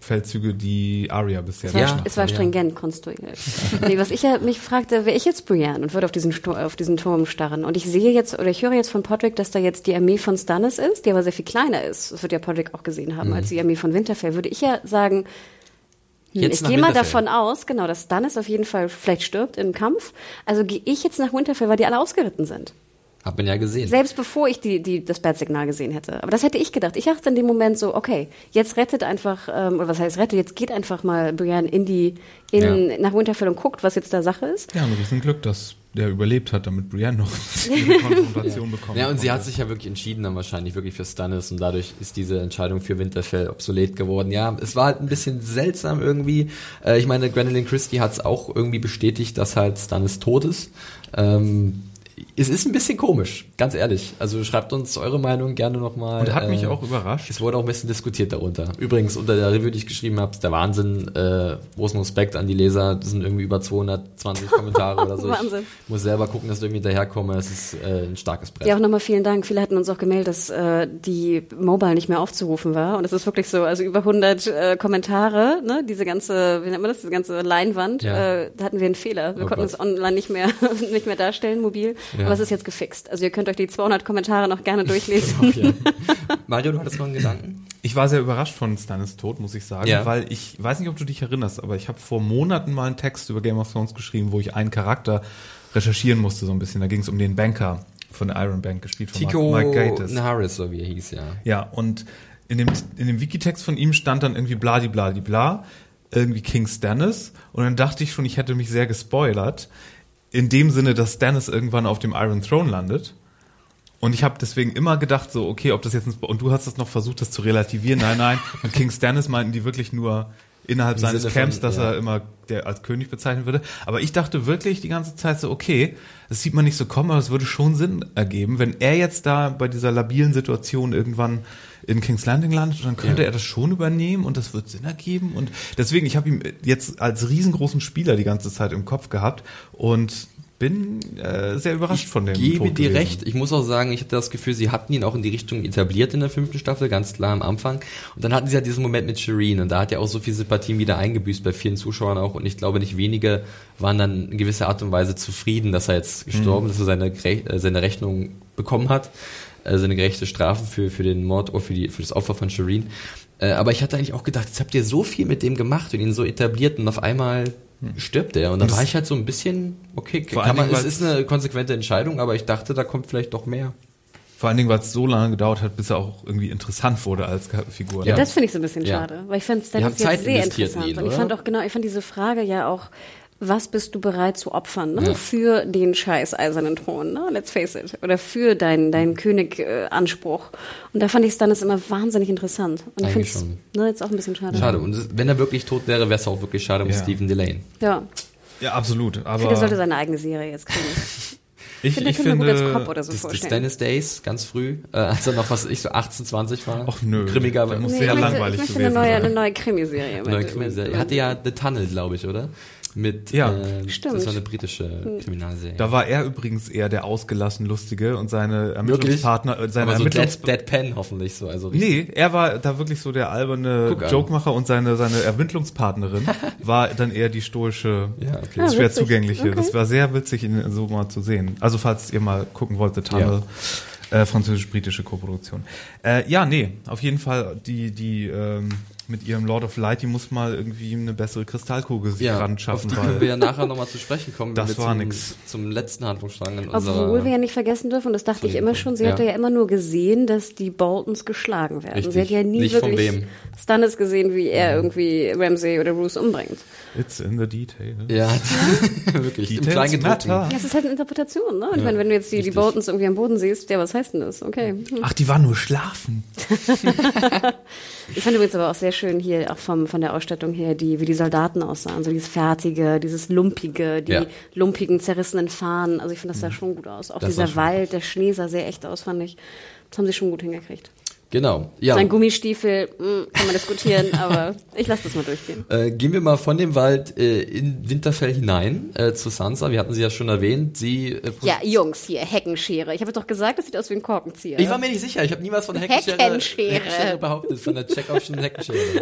Rachefeldzüge, die Arya bisher
es war, ja. Es war stringent ja. konstruiert. nee, was ich ja mich fragte, wäre ich jetzt Brienne und würde auf diesen, auf diesen Turm starren und ich sehe jetzt oder ich höre jetzt von Podrick, dass da jetzt die Armee von Stannis ist, die aber sehr viel kleiner ist. Das wird ja Podrick auch gesehen haben, mhm. als die Armee von Winterfell. Würde ich ja sagen, hm, Jetzt ich gehe mal davon aus, genau, dass Stannis auf jeden Fall vielleicht stirbt im Kampf. Also gehe ich jetzt nach Winterfell, weil die alle ausgeritten sind.
Hab man ja gesehen.
Selbst bevor ich die, die, das Bat-Signal gesehen hätte. Aber das hätte ich gedacht. Ich dachte in dem Moment so, okay, jetzt rettet einfach, ähm, oder was heißt rettet, jetzt geht einfach mal Brian in die, in, ja. nach Winterfell und guckt, was jetzt da Sache ist.
Ja, und das ist ein Glück, dass der überlebt hat, damit Brienne noch eine
Konfrontation ja. bekommt. Ja, und sie hat sich ja wirklich entschieden dann wahrscheinlich wirklich für Stannis und dadurch ist diese Entscheidung für Winterfell obsolet geworden. Ja, es war halt ein bisschen seltsam irgendwie. Äh, ich meine, Gwendolyn Christie hat es auch irgendwie bestätigt, dass halt Stannis tot ist. Ähm, es ist ein bisschen komisch, ganz ehrlich. Also schreibt uns eure Meinung gerne nochmal.
Und hat äh, mich auch überrascht.
Es wurde auch ein bisschen diskutiert darunter. Übrigens, unter der Review, die ich geschrieben habe, ist der Wahnsinn. Äh, großen Respekt an die Leser. Das sind irgendwie über 220 Kommentare oder so.
Wahnsinn.
Ich muss selber gucken, dass ich irgendwie hinterherkomme. Es ist äh, ein starkes Brett.
Ja, auch nochmal vielen Dank. Viele hatten uns auch gemeldet, dass äh, die Mobile nicht mehr aufzurufen war. Und es ist wirklich so, also über 100 äh, Kommentare, ne? diese ganze, wie nennt man das, diese ganze Leinwand, ja. äh, da hatten wir einen Fehler. Wir oh konnten es online nicht mehr, nicht mehr darstellen, mobil. Ja. Aber es ist jetzt gefixt. Also ihr könnt euch die 200 Kommentare noch gerne durchlesen.
ja. Mario, du hattest noch einen Gedanken?
Ich war sehr überrascht von Stannis Tod, muss ich sagen, ja. weil ich weiß nicht, ob du dich erinnerst, aber ich habe vor Monaten mal einen Text über Game of Thrones geschrieben, wo ich einen Charakter recherchieren musste so ein bisschen. Da ging es um den Banker von der Iron Bank, gespielt von
Tico Mike Gatiss. Naharis, so wie er hieß, ja.
Ja, und in dem, in dem Wikitext von ihm stand dann irgendwie bladi bladi bla, irgendwie King Stannis. Und dann dachte ich schon, ich hätte mich sehr gespoilert. In dem Sinne, dass Stannis irgendwann auf dem Iron Throne landet. Und ich habe deswegen immer gedacht, so, okay, ob das jetzt ein Spo und du hast es noch versucht, das zu relativieren. Nein, nein. Und King Stannis meinten die wirklich nur innerhalb Im seines Sinne Camps, von, dass ja. er immer der als König bezeichnet würde. Aber ich dachte wirklich die ganze Zeit so, okay, das sieht man nicht so kommen, aber es würde schon Sinn ergeben, wenn er jetzt da bei dieser labilen Situation irgendwann in King's Landing landet, dann könnte ja. er das schon übernehmen und das wird Sinn ergeben. Und deswegen, ich habe ihn jetzt als riesengroßen Spieler die ganze Zeit im Kopf gehabt und bin äh, sehr überrascht
ich
von dem.
Ich gebe Tod dir gewesen. recht. Ich muss auch sagen, ich hatte das Gefühl, sie hatten ihn auch in die Richtung etabliert in der fünften Staffel, ganz klar am Anfang. Und dann hatten sie ja diesen Moment mit Shireen und da hat ja auch so viel Sympathien wieder eingebüßt bei vielen Zuschauern auch. Und ich glaube, nicht wenige waren dann in gewisser Art und Weise zufrieden, dass er jetzt gestorben mhm. ist, dass er seine, äh, seine Rechnung bekommen hat, äh, seine gerechte Strafe für, für den Mord oder für, die, für das Opfer von Shireen. Äh, aber ich hatte eigentlich auch gedacht, jetzt habt ihr so viel mit dem gemacht und ihn so etabliert und auf einmal stirbt er. Und dann war ich halt so ein bisschen, okay, kann man, es ist eine konsequente Entscheidung, aber ich dachte, da kommt vielleicht doch mehr.
Vor allen Dingen, weil es so lange gedauert hat, bis er auch irgendwie interessant wurde als Figur.
Ja, das finde ich so ein bisschen schade, ja. weil ich fand Stannis jetzt sehr interessant. Ihn, und ich fand auch genau, ich fand diese Frage ja auch was bist du bereit zu opfern ne? Ja. für den scheiß eisernen Thron, ne? let's face it, oder für deinen deinen König-Anspruch. und da fand ich Stannis immer wahnsinnig interessant. Und ich finde es ne, jetzt auch ein bisschen schade.
Schade. Und wenn er wirklich tot wäre, wäre es auch wirklich schade um ja. Stephen Delane.
Ja.
Ja, absolut. Aber
ich sollte seine eigene Serie jetzt kriegen.
Ich, finde, ich finde,
gut als Cop oder so das,
vorstellen. Das Dennis Days, ganz früh, äh, als er noch was, ich so 18, 20 war.
Ach nö.
Grimmiger.
Das muss nee, sehr langweilig
ich möchte eine neue, eine neue Krimiserie.
Neue Krimiserie. Er hatte ja The Tunnel, glaube ich, oder? Mit
ja.
äh,
Stimmt.
das war eine britische hm. Kriminalserie.
Da war er übrigens eher der ausgelassen lustige und seine Ermittlungspartner
äh, seine
Aber
so Ermittlungs Dead, Dead Pen hoffentlich so also
richtig. Nee, er war da wirklich so der alberne Jokemacher und seine seine Ermittlungspartnerin war dann eher die stoische ja, okay. ah, schwer zugängliche. Okay. Das war sehr witzig ihn so mal zu sehen. Also falls ihr mal gucken wollt The Tunnel ja. äh, französisch-britische Koproduktion. Äh, ja, nee, auf jeden Fall die die ähm, mit ihrem Lord of Light, die muss mal irgendwie eine bessere Kristallkugel sich
ja,
ran schaffen.
Auf die können wir ja nachher nochmal zu sprechen kommen.
Das war
zum,
nix.
Zum letzten Handlungsstrang in
Obwohl wir ja nicht vergessen dürfen, und das dachte ich immer schon, sie ja. hatte ja immer nur gesehen, dass die Boltons geschlagen werden.
Richtig.
Sie hat ja nie
nicht
wirklich Stannis gesehen, wie er irgendwie Ramsay oder Bruce umbringt.
It's in the detail.
Ja, wirklich.
Im Kleingedruckten.
Ja, es ist halt eine Interpretation, ne? Und ja. wenn du jetzt die, die Boltons irgendwie am Boden siehst, ja, was heißt denn das? Okay.
Hm. Ach, die waren nur schlafen.
ich fand übrigens aber auch sehr schön hier, auch vom, von der Ausstattung her, die, wie die Soldaten aussahen. So dieses Fertige, dieses Lumpige, die ja. lumpigen, zerrissenen Fahnen. Also ich finde, das sah mhm. schon gut aus. Auch das dieser Wald, der Schnee sah sehr echt aus, fand ich. Das haben sie schon gut hingekriegt.
Genau. Ja.
Sein Gummistiefel, mh, hm, kann man diskutieren, aber ich lasse das mal durchgehen.
Äh, gehen wir mal von dem Wald äh, in Winterfell hinein äh, zu Sansa. Wir hatten sie ja schon erwähnt. Sie
äh, Ja, Jungs, hier, Heckenschere. Ich habe doch gesagt, das sieht aus wie ein Korkenzieher.
Ich war mir nicht sicher. Ich habe niemals von Heckenschere,
Heckenschere.
Heckenschere behauptet, von der Chekhovschen Heckenschere.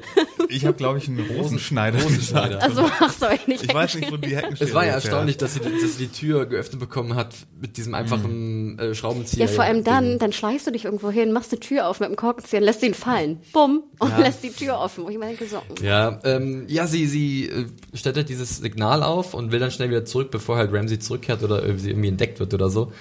Ich habe, glaube ich, einen Rosenschneider.
Rosenschneider.
Also, ach so, nicht
Ich weiß nicht, wo die Heckenschere
Es war ja erstaunlich, dass sie, dass sie die Tür geöffnet bekommen hat mit diesem einfachen mhm. äh, Schraubenzieher.
Ja, vor allem dann, dann schleichst du dich irgendwo hin, machst eine Tür auf mit dem Korkenzieher, lässt ihn fallen. Bumm. Und ja. lässt die Tür offen, wo ich denke, so.
Ja, ähm, ja, sie, sie äh, stellt halt dieses Signal auf und will dann schnell wieder zurück, bevor halt Ramsey zurückkehrt oder sie irgendwie entdeckt wird oder so.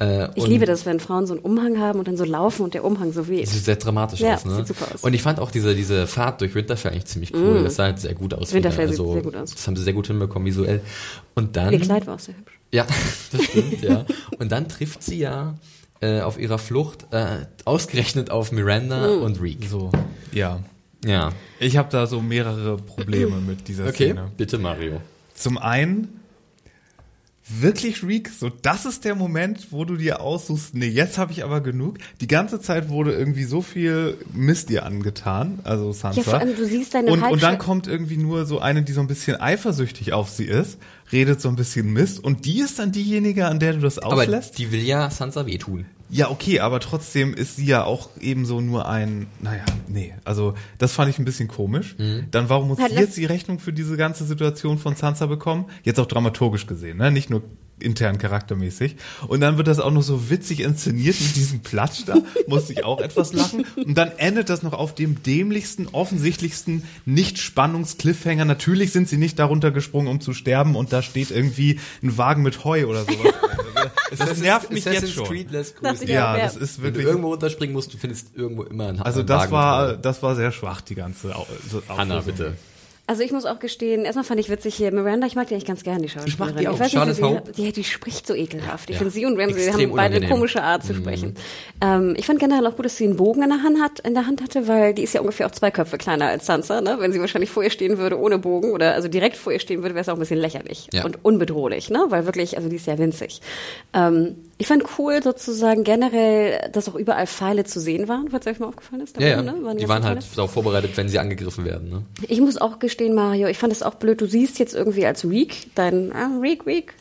Äh, ich liebe das, wenn Frauen so einen Umhang haben und dann so laufen und der Umhang so weht.
Sieht sehr dramatisch
ja,
aus, ne?
Sieht super aus.
Und ich fand auch diese, diese Fahrt durch Winterfell eigentlich ziemlich cool. Mm. Das sah halt sehr gut aus.
Winterfell also, sieht sehr gut aus.
Das haben sie sehr gut hinbekommen, visuell. Und dann.
Ihr Kleid war auch sehr hübsch.
Ja, das stimmt, ja. Und dann trifft sie ja äh, auf ihrer Flucht äh, ausgerechnet auf Miranda mhm. und Reek.
So, ja.
Ja.
Ich habe da so mehrere Probleme mit dieser
okay,
Szene.
bitte Mario.
Zum einen Wirklich, Reek? So, das ist der Moment, wo du dir aussuchst, nee, jetzt habe ich aber genug. Die ganze Zeit wurde irgendwie so viel Mist dir angetan, also Sansa. Ja, vor allem,
du siehst deine
und, und dann kommt irgendwie nur so eine, die so ein bisschen eifersüchtig auf sie ist, redet so ein bisschen Mist und die ist dann diejenige, an der du das auslässt.
Aber die will ja Sansa wehtun.
Ja, okay, aber trotzdem ist sie ja auch ebenso nur ein, naja, nee, also das fand ich ein bisschen komisch. Mhm. Dann warum muss sie jetzt die Rechnung für diese ganze Situation von Sansa bekommen? Jetzt auch dramaturgisch gesehen, ne? Nicht nur intern charaktermäßig. Und dann wird das auch noch so witzig inszeniert mit diesem Platsch da. Musste ich auch etwas lachen. Und dann endet das noch auf dem dämlichsten, offensichtlichsten Nicht-Spannungs-Cliffhanger. Natürlich sind sie nicht darunter gesprungen, um zu sterben. Und da steht irgendwie ein Wagen mit Heu oder sowas. das, das nervt mich jetzt schon. Creed lässt
ja, das ist wirklich. Wenn du irgendwo runterspringen musst, du findest irgendwo immer einen
Also das Wagen war, das war sehr schwach, die ganze
Hanna, bitte.
Also ich muss auch gestehen, erstmal fand ich witzig hier, Miranda, ich mag die eigentlich ganz gerne, die Schauspielerin. Ich mag
die auch,
ich weiß
nicht,
die, die, die spricht so ekelhaft. Ich ja. finde sie und Ramsey haben beide unangenehm. eine komische Art zu mhm. sprechen. Mhm. Ähm, ich fand generell auch gut, dass sie einen Bogen in der, Hand hat, in der Hand hatte, weil die ist ja ungefähr auch zwei Köpfe kleiner als Sansa. Ne? Wenn sie wahrscheinlich vor ihr stehen würde ohne Bogen oder also direkt vor ihr stehen würde, wäre es auch ein bisschen lächerlich ja. und unbedrohlich, ne? weil wirklich, also die ist ja winzig. Ähm, ich fand cool sozusagen generell, dass auch überall Pfeile zu sehen waren, falls euch mal aufgefallen ist.
Ja, ja. Ne? Waren die, waren halt darauf vorbereitet, wenn sie angegriffen werden. Ne?
Ich muss auch gestehen, Mario, ich fand es auch blöd. Du siehst jetzt irgendwie als Reek, dein ah, Reek, Reek,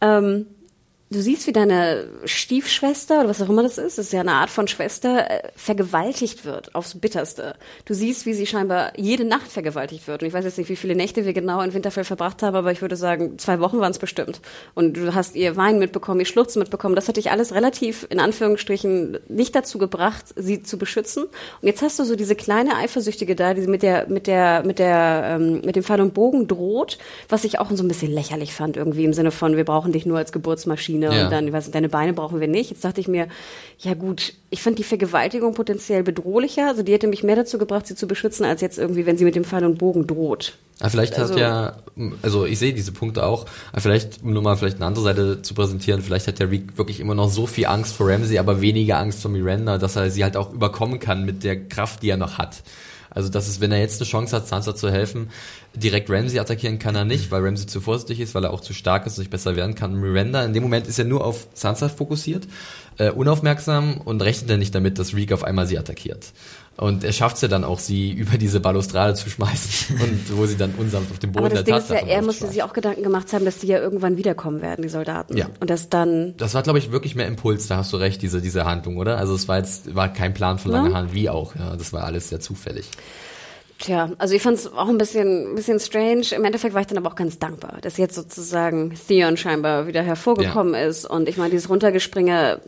ähm, du siehst, wie deine Stiefschwester oder was auch immer das ist, das ist ja eine Art von Schwester, äh, vergewaltigt wird aufs Bitterste. Du siehst, wie sie scheinbar jede Nacht vergewaltigt wird. Und ich weiß jetzt nicht, wie viele Nächte wir genau in Winterfell verbracht haben, aber ich würde sagen, zwei Wochen waren es bestimmt. Und du hast ihr Wein mitbekommen, ihr Schluchzen mitbekommen. Das hat dich alles relativ, in Anführungsstrichen, nicht dazu gebracht, sie zu beschützen. Und jetzt hast du so diese kleine Eifersüchtige da, die mit der, mit der, mit der, ähm, mit dem Pfeil und Bogen droht, was ich auch so ein bisschen lächerlich fand irgendwie im Sinne von, wir brauchen dich nur als Geburtsmaschine Maschine ja. und dann, was, deine Beine brauchen wir nicht. Jetzt dachte ich mir, ja gut, ich fand die Vergewaltigung potenziell bedrohlicher. Also die hätte mich mehr dazu gebracht, sie zu beschützen, als jetzt irgendwie, wenn sie mit dem Pfeil und Bogen droht.
Ah, vielleicht also, hat ja, also ich sehe diese Punkte auch, aber vielleicht, um nur mal vielleicht eine andere Seite zu präsentieren, vielleicht hat der Reek wirklich immer noch so viel Angst vor Ramsey, aber weniger Angst vor Miranda, dass er sie halt auch überkommen kann mit der Kraft, die er noch hat. Also das ist, wenn er jetzt eine Chance hat, Sansa zu helfen, direkt Ramsey attackieren kann er nicht, weil Ramsey zu vorsichtig ist, weil er auch zu stark ist und sich besser wehren kann. Miranda in dem Moment ist er nur auf Sansa fokussiert, äh, unaufmerksam und rechnet dann nicht damit, dass Reek auf einmal sie attackiert. Und er schafft es ja dann auch, sie über diese Balustrade zu schmeißen und wo sie dann unsanft auf dem Boden
Aber das
der
Ding ist ja, er musste sich auch Gedanken gemacht haben, dass die ja irgendwann wiederkommen werden, die Soldaten. Ja. Und das dann.
Das war, glaube ich, wirklich mehr Impuls, da hast du recht, diese, diese Handlung, oder? Also es war jetzt, war kein Plan von langer ja. Hand, wie auch, ja. Das war alles sehr zufällig.
Tja, also ich fand es auch ein bisschen, ein bisschen strange. Im Endeffekt war ich dann aber auch ganz dankbar, dass jetzt sozusagen Theon scheinbar wieder hervorgekommen ja. ist. Und ich meine, dieses Runtergespringe,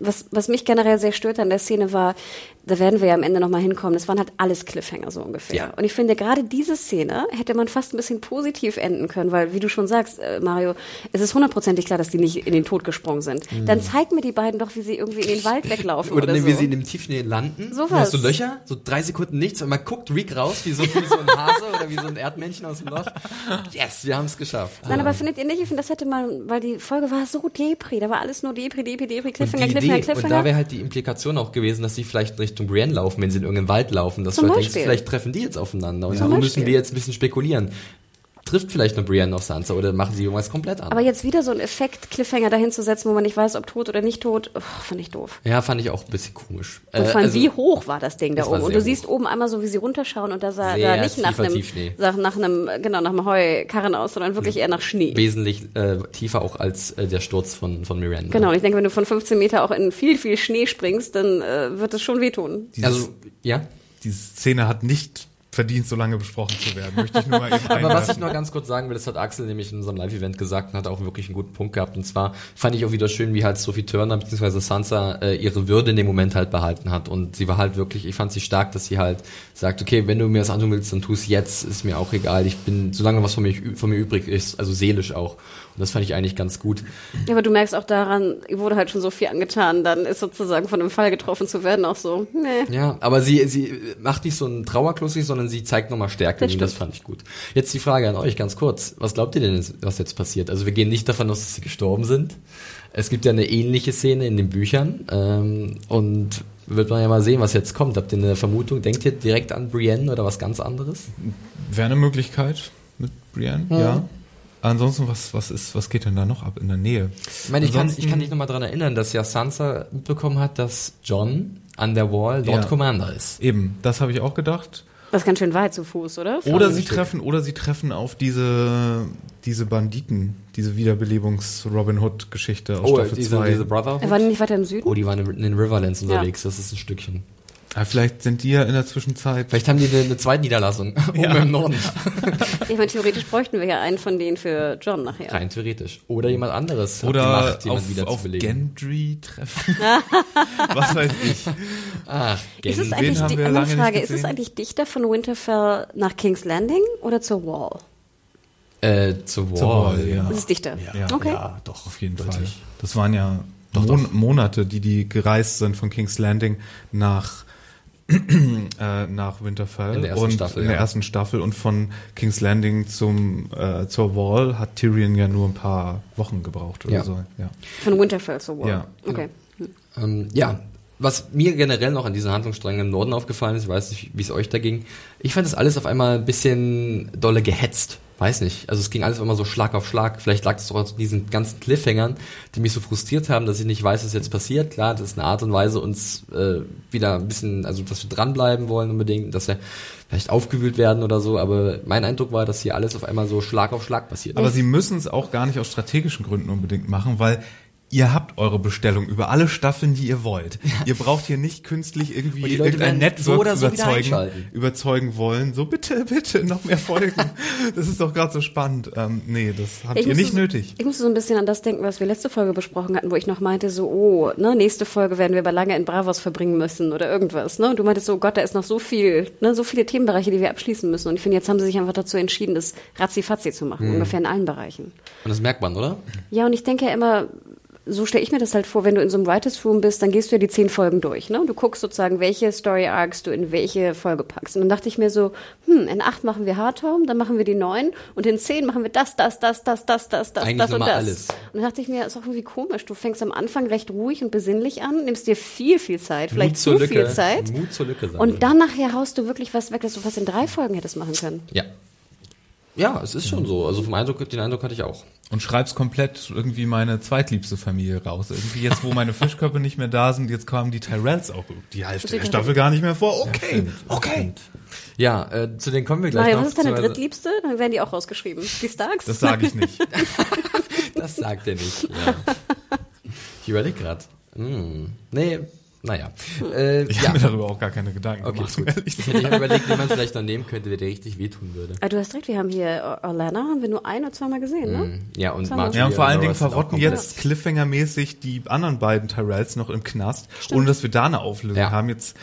was, was mich generell sehr stört an der Szene war, da werden wir ja am Ende nochmal hinkommen. Das waren halt alles Cliffhanger so ungefähr. Ja. Und ich finde, gerade diese Szene hätte man fast ein bisschen positiv enden können, weil, wie du schon sagst, äh, Mario, es ist hundertprozentig klar, dass die nicht in den Tod gesprungen sind. Mhm. Dann zeig mir die beiden doch, wie sie irgendwie in den Wald weglaufen.
oder, oder
so.
wie sie in dem Tiefschnee landen. So was. Hast du Löcher, so drei Sekunden nichts und man guckt Rick raus, wie so, wie so ein Hase oder wie so ein Erdmännchen aus dem Loch. Yes, wir haben es geschafft.
Nein, aber findet ihr nicht, ich finde, das hätte man, weil die Folge war so Depri, da war alles nur Depri, Depri, Depri, Cliffhanger, Cliffhanger, Cliffhanger.
Und da wäre halt die Implikation auch gewesen, dass sie vielleicht Richtung Brienne laufen, wenn sie in irgendeinen Wald laufen, dass Zum du halt denkst, vielleicht treffen die jetzt aufeinander. Und ja. so müssen wir jetzt ein bisschen spekulieren trifft vielleicht eine Brienne auf Sansa oder machen sie irgendwas komplett an.
Aber jetzt wieder so ein Effekt, Cliffhanger dahin zu setzen, wo man nicht weiß, ob tot oder nicht tot, oh, fand ich doof.
Ja, fand ich auch ein bisschen komisch.
Und vor allem, also, wie hoch war das Ding da oben? Und du hoch. siehst oben einmal so, wie sie runterschauen und da sah da nicht nach einem, nach einem, genau, nach einem Heukarren aus, sondern wirklich eher nach Schnee.
Wesentlich äh, tiefer auch als äh, der Sturz von, von Miranda.
Genau, und ich denke, wenn du von 15 Meter auch in viel, viel Schnee springst, dann äh, wird es schon wehtun.
Dieses, also, ja?
Diese Szene hat nicht verdient, so lange besprochen zu werden. Möchte ich nur mal eben
Aber was ich noch ganz kurz sagen will, das hat Axel nämlich in unserem Live-Event gesagt und hat auch wirklich einen guten Punkt gehabt. Und zwar fand ich auch wieder schön, wie halt Sophie Turner bzw. Sansa äh, ihre Würde in dem Moment halt behalten hat. Und sie war halt wirklich, ich fand sie stark, dass sie halt sagt, okay, wenn du mir das antun willst, dann tu es jetzt, ist mir auch egal. Ich bin, solange was von mir, von mir übrig ist, also seelisch auch. Und das fand ich eigentlich ganz gut.
Ja, aber du merkst auch daran, ihr wurde halt schon so viel angetan, dann ist sozusagen von einem Fall getroffen zu werden auch so, nee.
Ja, aber sie, sie macht nicht so einen Trauerklussig, sondern sie zeigt nochmal Stärke das das fand ich gut. Jetzt die Frage an euch ganz kurz. Was glaubt ihr denn, was jetzt passiert? Also wir gehen nicht davon aus, dass sie gestorben sind. Es gibt ja eine ähnliche Szene in den Büchern ähm, und wird man ja mal sehen, was jetzt kommt. Habt ihr eine Vermutung? Denkt ihr direkt an Brienne oder was ganz anderes?
Wäre eine Möglichkeit mit Brienne, ja. ja. Ansonsten, was, was ist, was geht denn da noch ab in der Nähe?
Ich meine, ich kann, ich kann dich nochmal daran erinnern, dass ja Sansa mitbekommen hat, dass John an der Wall Lord ja. Commander ist.
Eben, das habe ich auch gedacht.
Das ist ganz schön weit zu Fuß, oder?
Oder sie treffen, oder sie treffen auf diese, diese Banditen, diese Wiederbelebungs-Robin Hood-Geschichte aus
oh, Staffel 2. Diese
Brother. Er war nicht weiter im Süden?
Oh, die waren in den Riverlands unterwegs, ja. das ist ein Stückchen.
Ja, vielleicht sind die ja in der Zwischenzeit.
Vielleicht haben die eine, eine Zweitniederlassung oben ja. im Norden.
ich meine, theoretisch bräuchten wir ja einen von denen für John nachher.
Rein theoretisch. Oder jemand anderes.
Oder Macht, auf, wieder auf Gendry treffen. Was weiß ich.
Ach, Gendry. Ist es eigentlich, die, eine Frage, ist es eigentlich dichter von Winterfell nach King's Landing oder zur Wall?
Äh, zur Wall, zur Wall
ja. Das ist dichter.
Ja, okay. ja doch, auf jeden Fall. Das waren ja doch, Mon doch. Monate, die die gereist sind von King's Landing nach äh, nach Winterfell in der ersten und Staffel, in der ja. ersten Staffel und von King's Landing zum äh, zur Wall hat Tyrion ja nur ein paar Wochen gebraucht oder ja. so. Ja.
Von Winterfell zur Wall.
Ja.
Okay.
Ähm, ja, was mir generell noch an diesen Handlungssträngen im Norden aufgefallen ist, ich weiß nicht, wie es euch da ging, ich fand das alles auf einmal ein bisschen dolle gehetzt weiß nicht. Also es ging alles immer so Schlag auf Schlag. Vielleicht lag es doch an diesen ganzen Cliffhangern, die mich so frustriert haben, dass ich nicht weiß, was jetzt passiert. Klar, das ist eine Art und Weise, uns äh, wieder ein bisschen, also dass wir dranbleiben wollen unbedingt, dass wir vielleicht aufgewühlt werden oder so. Aber mein Eindruck war, dass hier alles auf einmal so Schlag auf Schlag passiert.
Aber sie müssen es auch gar nicht aus strategischen Gründen unbedingt machen, weil ihr habt eure Bestellung über alle Staffeln, die ihr wollt. Ihr braucht hier nicht künstlich irgendwie irgendein Network so überzeugen, überzeugen wollen. So bitte, bitte, noch mehr Folgen. das ist doch gerade so spannend. Ähm, nee, das habt ich ihr nicht
so,
nötig.
Ich musste so ein bisschen an das denken, was wir letzte Folge besprochen hatten, wo ich noch meinte, so, oh, ne, nächste Folge werden wir aber lange in Bravos verbringen müssen oder irgendwas. Ne? Und du meintest so, oh Gott, da ist noch so viel, ne, so viele Themenbereiche, die wir abschließen müssen. Und ich finde, jetzt haben sie sich einfach dazu entschieden, das ratzi zu machen, hm. ungefähr in allen Bereichen.
Und das merkt man, oder?
Ja, und ich denke ja immer, so stelle ich mir das halt vor, wenn du in so einem Writers Room bist, dann gehst du ja die zehn Folgen durch. Ne? Du guckst sozusagen, welche Story Arcs du in welche Folge packst. Und dann dachte ich mir so, hm, in acht machen wir Hard Home, dann machen wir die neun und in zehn machen wir das, das, das, das, das, das, das,
Eigentlich
das und das.
Alles. Und
dann dachte ich mir, ist auch irgendwie komisch. Du fängst am Anfang recht ruhig und besinnlich an, nimmst dir viel, viel Zeit, vielleicht zu
Lücke.
viel Zeit.
Mut zur Lücke.
Und dann nachher haust du wirklich was weg, dass du was in drei Folgen hättest machen können.
Ja. Ja, es ist schon so. Also vom Eindruck, den Eindruck hatte ich auch.
Und schreibst komplett irgendwie meine zweitliebste Familie raus. Irgendwie jetzt, wo meine Fischköpfe nicht mehr da sind, jetzt kamen die Tyrells auch die Hälfte der Staffel gar nicht mehr vor. Okay, ja, okay.
Ja, äh, zu denen kommen wir gleich
Mario,
noch.
was ist deine drittliebste? Dann werden die auch rausgeschrieben. Die Starks?
Das sage ich nicht.
das sagt er nicht. Ja. Ich überlege gerade. Hm. Nee, naja.
Äh, ich ja. habe mir darüber auch gar keine Gedanken okay, gemacht.
Gut. Ich hätte überlegt, wie man vielleicht noch nehmen könnte, der dir richtig wehtun würde.
Ah, du hast recht, wir haben hier Orlana, haben wir nur ein oder zweimal gesehen, ne? Mm,
ja, und
Martin Ja, und vor allen Dingen verrotten jetzt Cliffhanger-mäßig die anderen beiden Tyrells noch im Knast, Stimmt. ohne dass wir da eine Auflösung ja. haben. Jetzt,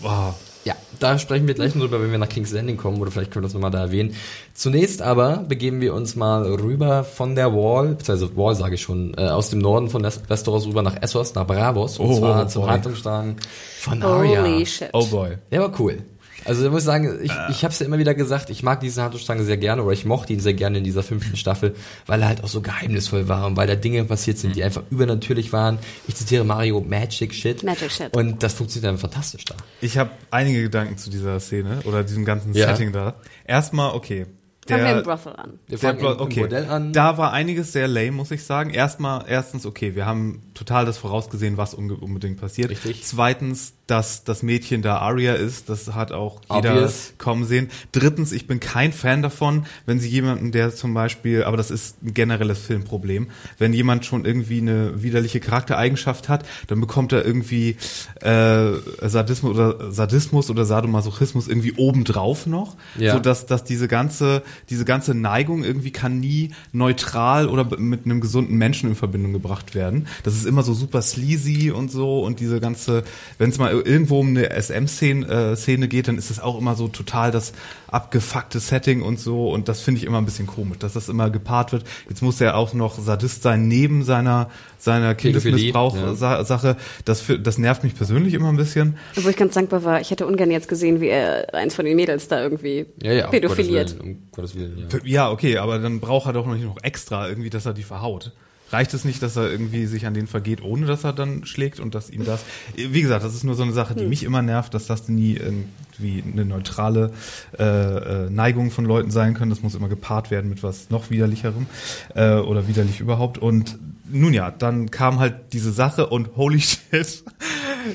wow.
Ja, da sprechen wir gleich drüber, wenn wir nach King's Landing kommen, oder vielleicht können wir das nochmal da erwähnen. Zunächst aber begeben wir uns mal rüber von der Wall, beziehungsweise Wall sage ich schon, äh, aus dem Norden von Westeros rüber nach Essos, nach Bravos, und oh, zwar oh, zum Handlungsstrang von Arya. Holy
shit.
Oh boy.
Der war cool. Also ich muss sagen, ich, äh. ich habe es ja immer wieder gesagt, ich mag diese Handlungsstrang sehr gerne oder ich mochte ihn sehr gerne in dieser fünften Staffel, weil er halt auch so geheimnisvoll war und weil da Dinge passiert sind, die mhm. einfach übernatürlich waren. Ich zitiere Mario Magic Shit.
Magic Shit.
Und das funktioniert dann fantastisch da.
Ich habe einige Gedanken zu dieser Szene oder diesem ganzen ja. Setting da. Erstmal, okay,
Fangen wir im Brothel an.
Wir fangen
der, okay. im Bordell an. Da war einiges sehr lame, muss ich sagen. Erstmal, erstens, okay, wir haben total das vorausgesehen, was unbedingt passiert.
Richtig.
Zweitens, dass das Mädchen da Aria ist, das hat auch jeder Obvious. kommen sehen. Drittens, ich bin kein Fan davon, wenn sie jemanden, der zum Beispiel, aber das ist ein generelles Filmproblem, wenn jemand schon irgendwie eine widerliche Charaktereigenschaft hat, dann bekommt er irgendwie äh, Sadismus oder Sadismus oder Sadomasochismus irgendwie obendrauf noch, ja. so dass dass diese ganze diese ganze Neigung irgendwie kann nie neutral oder mit einem gesunden Menschen in Verbindung gebracht werden. Das ist immer so super sleazy und so und diese ganze, wenn es mal irgendwo um eine SM-Szene äh, geht, dann ist es auch immer so total das abgefuckte Setting und so und das finde ich immer ein bisschen komisch, dass das immer gepaart wird. Jetzt muss er auch noch Sadist sein neben seiner seiner Kindesmissbrauch-Sache. Ja. Das, das nervt mich persönlich immer ein bisschen.
Wo ich ganz dankbar war, ich hätte ungern jetzt gesehen, wie er eins von den Mädels da irgendwie ja, ja, pädophiliert. Um
Gottes Willen, um Gottes Willen, ja. ja, okay, aber dann braucht er doch noch nicht noch extra irgendwie, dass er die verhaut. Reicht es nicht, dass er irgendwie sich an den vergeht, ohne dass er dann schlägt und dass ihm das, wie gesagt, das ist nur so eine Sache, die hm. mich immer nervt, dass das nie irgendwie eine neutrale äh, äh, Neigung von Leuten sein kann. Das muss immer gepaart werden mit was noch widerlicherem äh, oder widerlich überhaupt. Und nun ja, dann kam halt diese Sache und holy shit,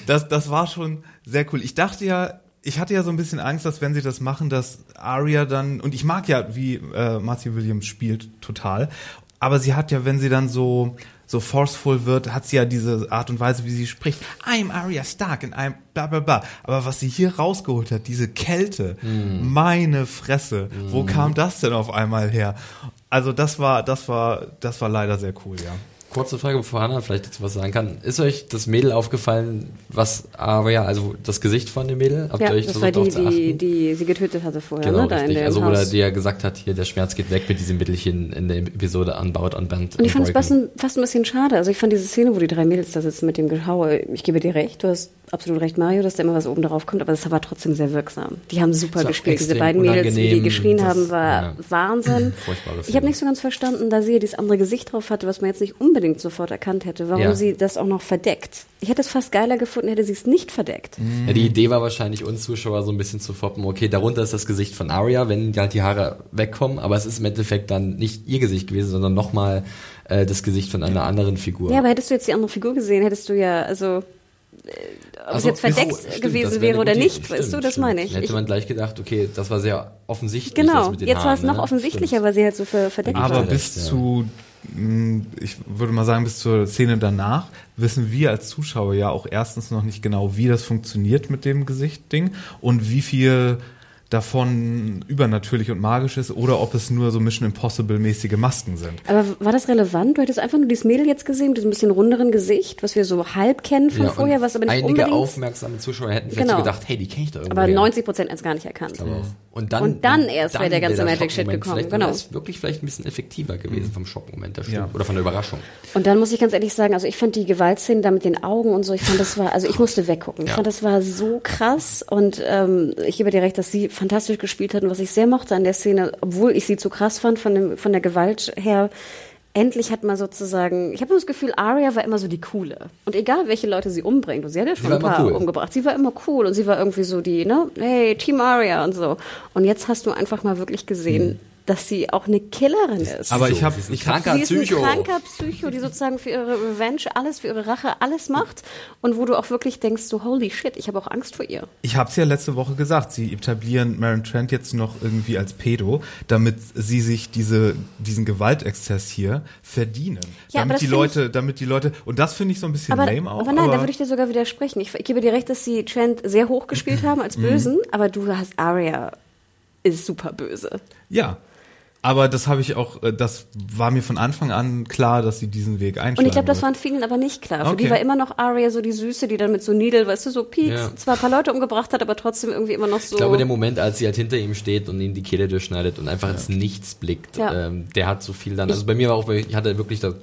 das, das war schon sehr cool. Ich dachte ja, ich hatte ja so ein bisschen Angst, dass wenn sie das machen, dass Arya dann und ich mag ja, wie äh, Marcy Williams spielt, total. Aber sie hat ja, wenn sie dann so so forceful wird, hat sie ja diese Art und Weise, wie sie spricht. I'm Arya Stark und I'm bla bla bla. Aber was sie hier rausgeholt hat, diese Kälte, mm. meine Fresse, mm. wo kam das denn auf einmal her? Also das war, das war, das war leider sehr cool, ja.
Kurze Frage, bevor Hannah vielleicht dazu was sagen kann. Ist euch das Mädel aufgefallen, was aber ja, also das Gesicht von dem Mädel?
Habt ja, ihr euch das war die, die, die sie getötet hatte vorher,
genau,
ne?
Da richtig. in also wo er dir gesagt hat, hier der Schmerz geht weg mit diesem Mittelchen in der Episode Unbound on Band.
Und ich fand es fast, fast ein bisschen schade. Also ich fand diese Szene, wo die drei Mädels da sitzen mit dem Gehaue, ich gebe dir recht, du hast absolut recht, Mario, dass da immer was oben drauf kommt, aber das war trotzdem sehr wirksam. Die haben super gespielt. Diese beiden Mädels, wie die geschrien das, haben, war ja, Wahnsinn. Ich habe nicht so ganz verstanden, da sie ja dieses andere Gesicht drauf hatte, was man jetzt nicht unbedingt sofort erkannt hätte, warum ja. sie das auch noch verdeckt. Ich hätte es fast geiler gefunden, hätte sie es nicht verdeckt.
Ja, die Idee war wahrscheinlich uns Zuschauer so ein bisschen zu foppen, okay, darunter ist das Gesicht von Arya, wenn halt die Haare wegkommen, aber es ist im Endeffekt dann nicht ihr Gesicht gewesen, sondern nochmal äh, das Gesicht von einer anderen Figur.
Ja, aber hättest du jetzt die andere Figur gesehen, hättest du ja, also ob also, es jetzt verdeckt oh, gewesen wäre oder nicht, stimmt, weißt du, das stimmt. meine ich.
Dann hätte man gleich gedacht, okay, das war sehr offensichtlich.
Genau, jetzt war es noch ne? offensichtlicher, stimmt. weil sie halt so verdeckt
Aber war. bis ja. zu, hm, ich würde mal sagen, bis zur Szene danach wissen wir als Zuschauer ja auch erstens noch nicht genau, wie das funktioniert mit dem Gesicht-Ding und wie viel davon übernatürlich und magisch ist oder ob es nur so Mission Impossible-mäßige Masken sind.
Aber war das relevant? Du hättest einfach nur dieses Mädel jetzt gesehen, mit diesem bisschen runderen Gesicht, was wir so halb kennen von ja, vorher, was aber nicht
einige
unbedingt...
Einige aufmerksame Zuschauer hätten vielleicht genau. so gedacht, hey, die kenne ich doch irgendwie.
Aber 90 Prozent es gar nicht erkannt.
Und dann,
und dann erst wäre der ganze Magic-Shit gekommen.
Vielleicht genau. Das wirklich vielleicht ein bisschen effektiver gewesen vom Schockmoment der ja. oder von der Überraschung.
Und dann muss ich ganz ehrlich sagen, also ich fand die Gewaltszenen da mit den Augen und so, ich fand das war, also ich musste weggucken. Ich fand das war so krass und ähm, ich gebe dir recht, dass sie fantastisch gespielt hat und was ich sehr mochte an der Szene, obwohl ich sie zu krass fand von, dem, von der Gewalt her, endlich hat man sozusagen, ich habe das Gefühl, Arya war immer so die coole. Und egal, welche Leute sie umbringt, und sie hat ja schon ein paar cool. umgebracht, sie war immer cool und sie war irgendwie so die, ne, hey, Team Arya und so. Und jetzt hast du einfach mal wirklich gesehen, hm dass sie auch eine Killerin ist.
Aber ich habe
ich kranker sie ist
ein kranker Psycho, die sozusagen für ihre Revenge alles, für ihre Rache alles macht und wo du auch wirklich denkst, so holy shit, ich habe auch Angst vor ihr.
Ich habe es ja letzte Woche gesagt, sie etablieren Maren Trent jetzt noch irgendwie als Pedo, damit sie sich diese diesen Gewaltexzess hier verdienen, ja, damit die Leute, ich, damit die Leute und das finde ich so ein bisschen
aber,
lame auch.
Aber nein, aber da würde ich dir sogar widersprechen. Ich, ich gebe dir recht, dass sie Trent sehr hoch gespielt haben als mhm. Bösen, aber du hast Arya ist super böse.
Ja, aber das habe ich auch, äh, das war mir von Anfang an klar, dass sie diesen Weg einschlagen
Und ich glaube, das war vielen aber nicht klar. Für okay. die war immer noch Arya so die Süße, die dann mit so Needle, weißt du, so Peaks, ja. zwar ein paar Leute umgebracht hat, aber trotzdem irgendwie immer noch so.
Ich glaube, der Moment, als sie halt hinter ihm steht und ihm die Kehle durchschneidet und einfach ja. ins Nichts blickt, ja. ähm, der hat so viel dann, also bei mir war auch, ich hatte wirklich das,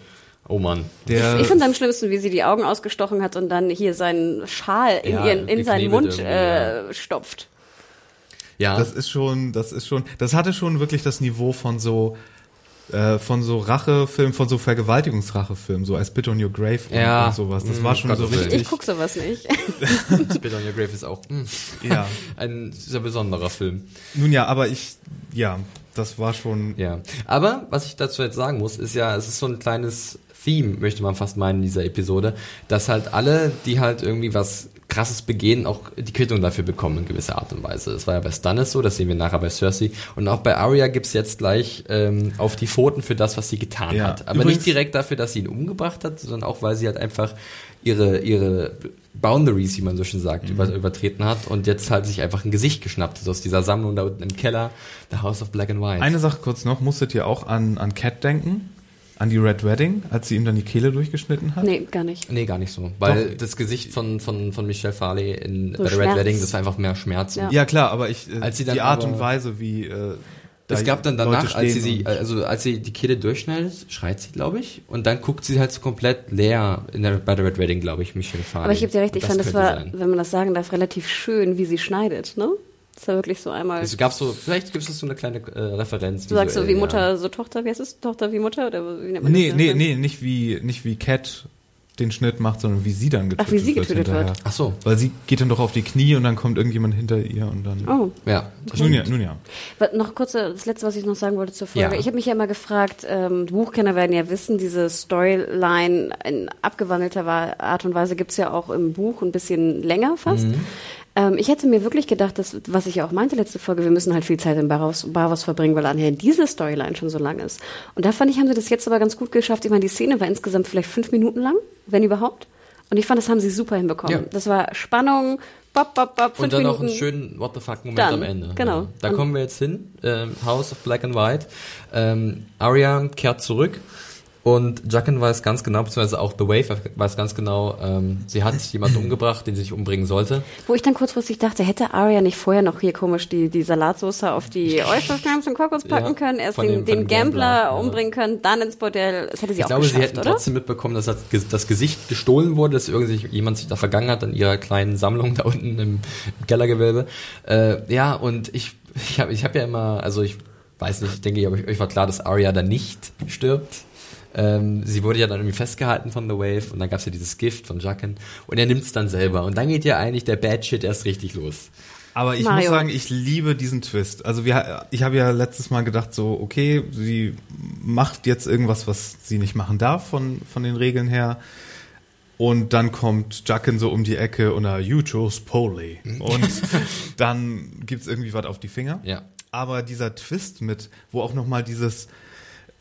Oh Mann.
Der ich, ich finde am schlimmsten, wie sie die Augen ausgestochen hat und dann hier seinen Schal in, ihren, in seinen Mund äh, stopft.
Ja. Das ist schon, das ist schon, das hatte schon wirklich das Niveau von so, äh, von so Rachefilmen, von so Vergewaltigungsrachefilmen, so als Spit on Your Grave
ja.
und sowas. Das mm, war schon Gott so richtig.
Ich, ich guck sowas nicht.
Spit on Your Grave ist auch mm,
ja.
ein sehr besonderer Film.
Nun ja, aber ich, ja, das war schon.
Ja. Aber was ich dazu jetzt sagen muss, ist ja, es ist so ein kleines Theme, möchte man fast meinen, in dieser Episode, dass halt alle, die halt irgendwie was krasses Begehen auch die Quittung dafür bekommen in gewisser Art und Weise. Das war ja bei Stannis so, das sehen wir nachher bei Cersei. Und auch bei Arya gibt's jetzt gleich ähm, auf die Pfoten für das, was sie getan ja. hat. Aber Übrigens, nicht direkt dafür, dass sie ihn umgebracht hat, sondern auch, weil sie halt einfach ihre, ihre Boundaries, wie man so schön sagt, mhm. über, übertreten hat und jetzt halt sich einfach ein Gesicht geschnappt ist aus dieser Sammlung da unten im Keller, The House of Black and White.
Eine Sache kurz noch, musstet ihr auch an, an Cat denken? An die Red Wedding, als sie ihm dann die Kehle durchgeschnitten hat?
Nee, gar nicht.
Nee, gar nicht so. Weil Doch. das Gesicht von, von, von Michelle Farley in, so bei der Red Wedding, das war einfach mehr Schmerz.
Ja, ja klar, aber ich, äh, als sie dann die Art und Weise, wie äh,
es gab dann danach, als sie, sie, also als sie die Kehle durchschneidet, schreit sie, glaube ich, und dann guckt sie halt so komplett leer in der, bei der Red Wedding, glaube ich, Michelle Farley.
Aber ich gebe dir recht, ich fand, das war, sein. wenn man das sagen darf, relativ schön, wie sie schneidet, ne? Das war wirklich so einmal.
Es gab so, vielleicht gibt es so eine kleine äh, Referenz.
Du sagst so wie Mutter, ja. so Tochter, wie heißt es? Tochter wie Mutter? Oder wie
nennt man nee, das nee, nee, nicht wie, nicht wie Cat den Schnitt macht, sondern wie sie dann getötet
Ach, wie sie getötet wird. wird.
Ach so.
Weil sie geht dann doch auf die Knie und dann kommt irgendjemand hinter ihr und dann.
Oh.
Ja.
Nun ja, nun ja.
Noch kurz, das letzte, was ich noch sagen wollte zur Folge. Ja. Ich habe mich ja immer gefragt, ähm, Buchkenner werden ja wissen, diese Storyline in abgewandelter Art und Weise gibt's ja auch im Buch ein bisschen länger fast. Mhm. Ähm, ich hätte mir wirklich gedacht, dass, was ich ja auch meinte letzte Folge, wir müssen halt viel Zeit in Barhaus, Barhaus verbringen, weil anher diese Storyline schon so lang ist. Und da fand ich, haben sie das jetzt aber ganz gut geschafft. Ich meine, die Szene war insgesamt vielleicht fünf Minuten lang, wenn überhaupt. Und ich fand, das haben sie super hinbekommen. Ja. Das war Spannung, bop, bop, bop,
Und dann Minuten. noch einen schönen What the fuck Moment dann, am Ende.
Genau.
Ja. Da Und kommen wir jetzt hin. Ähm, House of Black and White. Ähm, Arya kehrt zurück und Jacken weiß ganz genau, beziehungsweise auch The Wave weiß ganz genau, ähm, sie hat jemanden umgebracht, den sie sich umbringen sollte.
Wo ich dann kurzfristig dachte, hätte Arya nicht vorher noch hier komisch die, die Salatsauce auf die Oystercrams und Kokos packen ja, können, erst den, dem, den Gambler, Gambler umbringen ja. können, dann ins Bordell. Das hätte sie
ich
auch
glaube,
geschafft,
sie hätten
oder?
trotzdem mitbekommen, dass das Gesicht gestohlen wurde, dass jemand sich da vergangen hat an ihrer kleinen Sammlung da unten im Kellergewölbe. Äh, ja, und ich, ich habe ich hab ja immer, also ich weiß nicht, ich denke, euch war klar, dass Arya da nicht stirbt ähm, sie wurde ja dann irgendwie festgehalten von The Wave und dann gab es ja dieses Gift von Jacken und er nimmt es dann selber. Und dann geht ja eigentlich der Bad Shit erst richtig los.
Aber ich Mario. muss sagen, ich liebe diesen Twist. Also wir, ich habe ja letztes Mal gedacht, so, okay, sie macht jetzt irgendwas, was sie nicht machen darf von, von den Regeln her. Und dann kommt Jacken so um die Ecke und er, you chose Polly. Und dann gibt's irgendwie was auf die Finger.
Ja.
Aber dieser Twist mit, wo auch nochmal dieses,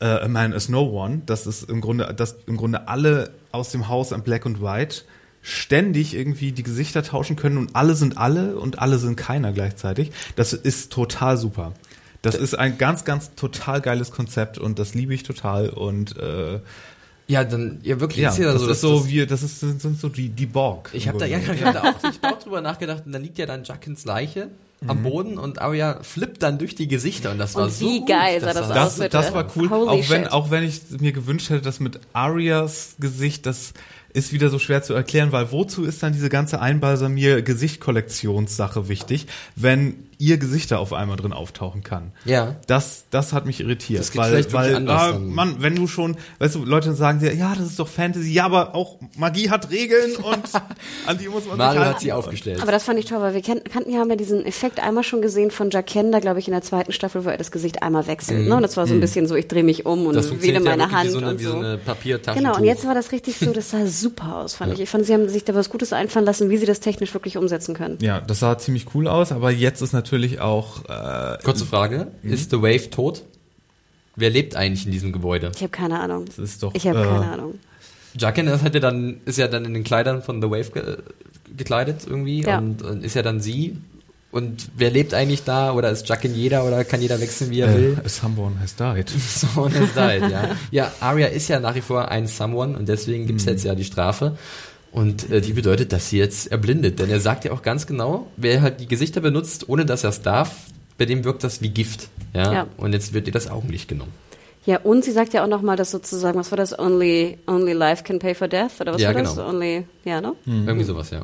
äh, A Man is No One, das ist im Grunde, dass im Grunde alle aus dem Haus an Black und White ständig irgendwie die Gesichter tauschen können und alle sind alle und alle sind keiner gleichzeitig. Das ist total super. Das ist ein ganz, ganz total geiles Konzept und das liebe ich total und äh,
ja, dann ja wirklich
ja, ist ja das so, ist so das, wie das ist sind so die die Borg.
Ich habe da ja ich hab da auch, ich auch drüber nachgedacht und dann liegt ja dann Jackins Leiche am mhm. Boden und Arya flippt dann durch die Gesichter und das war und so
wie geil sah
das,
das
aus. Das, das war cool, Holy auch wenn shit. auch wenn ich mir gewünscht hätte, dass mit Arias Gesicht das ist wieder so schwer zu erklären, weil wozu ist dann diese ganze Einbalsamier Gesichtkollektionssache wichtig, wenn ihr Gesichter auf einmal drin auftauchen kann.
Ja.
Das, das hat mich irritiert. Das weil, weil, ah, Mann, wenn du schon, weißt du, Leute sagen dir, ja, das ist doch Fantasy, ja, aber auch Magie hat Regeln und an die muss man
Mario sich halten. hat sie aufgestellt.
Aber das fand ich toll, weil wir kannten ja, haben ja diesen Effekt einmal schon gesehen von Jakenda, glaube ich, in der zweiten Staffel, wo er das Gesicht einmal wechselt. Mhm. Ne? Und das war so ein mhm. bisschen so, ich drehe mich um und wähle meine ja Hand. Wie so eine,
und so. Wie so eine Papiertasche.
Genau, und jetzt war das richtig so, das sah super aus, fand ja. ich. Ich fand, sie haben sich da was Gutes einfallen lassen, wie sie das technisch wirklich umsetzen können.
Ja, das sah ziemlich cool aus, aber jetzt ist natürlich auch
äh, Kurze Frage: mhm. Ist The Wave tot? Wer lebt eigentlich in diesem Gebäude?
Ich habe keine Ahnung.
Das ist doch.
Ich habe äh, keine Ahnung.
Jacken ist, ja dann, ist ja dann in den Kleidern von The Wave ge gekleidet irgendwie ja. und, und, ist ja dann sie. Und wer lebt eigentlich da? Oder ist Jacken jeder oder kann jeder wechseln, wie er äh, will?
Someone has died.
someone has died, ja. Ja, Arya ist ja nach wie vor ein Someone und deswegen gibt's mhm. jetzt ja die Strafe. Und äh, die bedeutet, dass sie jetzt erblindet. Denn er sagt ja auch ganz genau, wer halt die Gesichter benutzt, ohne dass er es darf, bei dem wirkt das wie Gift. Ja? ja. Und jetzt wird ihr das Augenlicht genommen.
Ja, und sie sagt ja auch nochmal, dass sozusagen, was war das? Only, only life can pay for death? Oder was
ja,
war
genau.
das? Only, ja, ne?
Mhm. Irgendwie sowas, ja.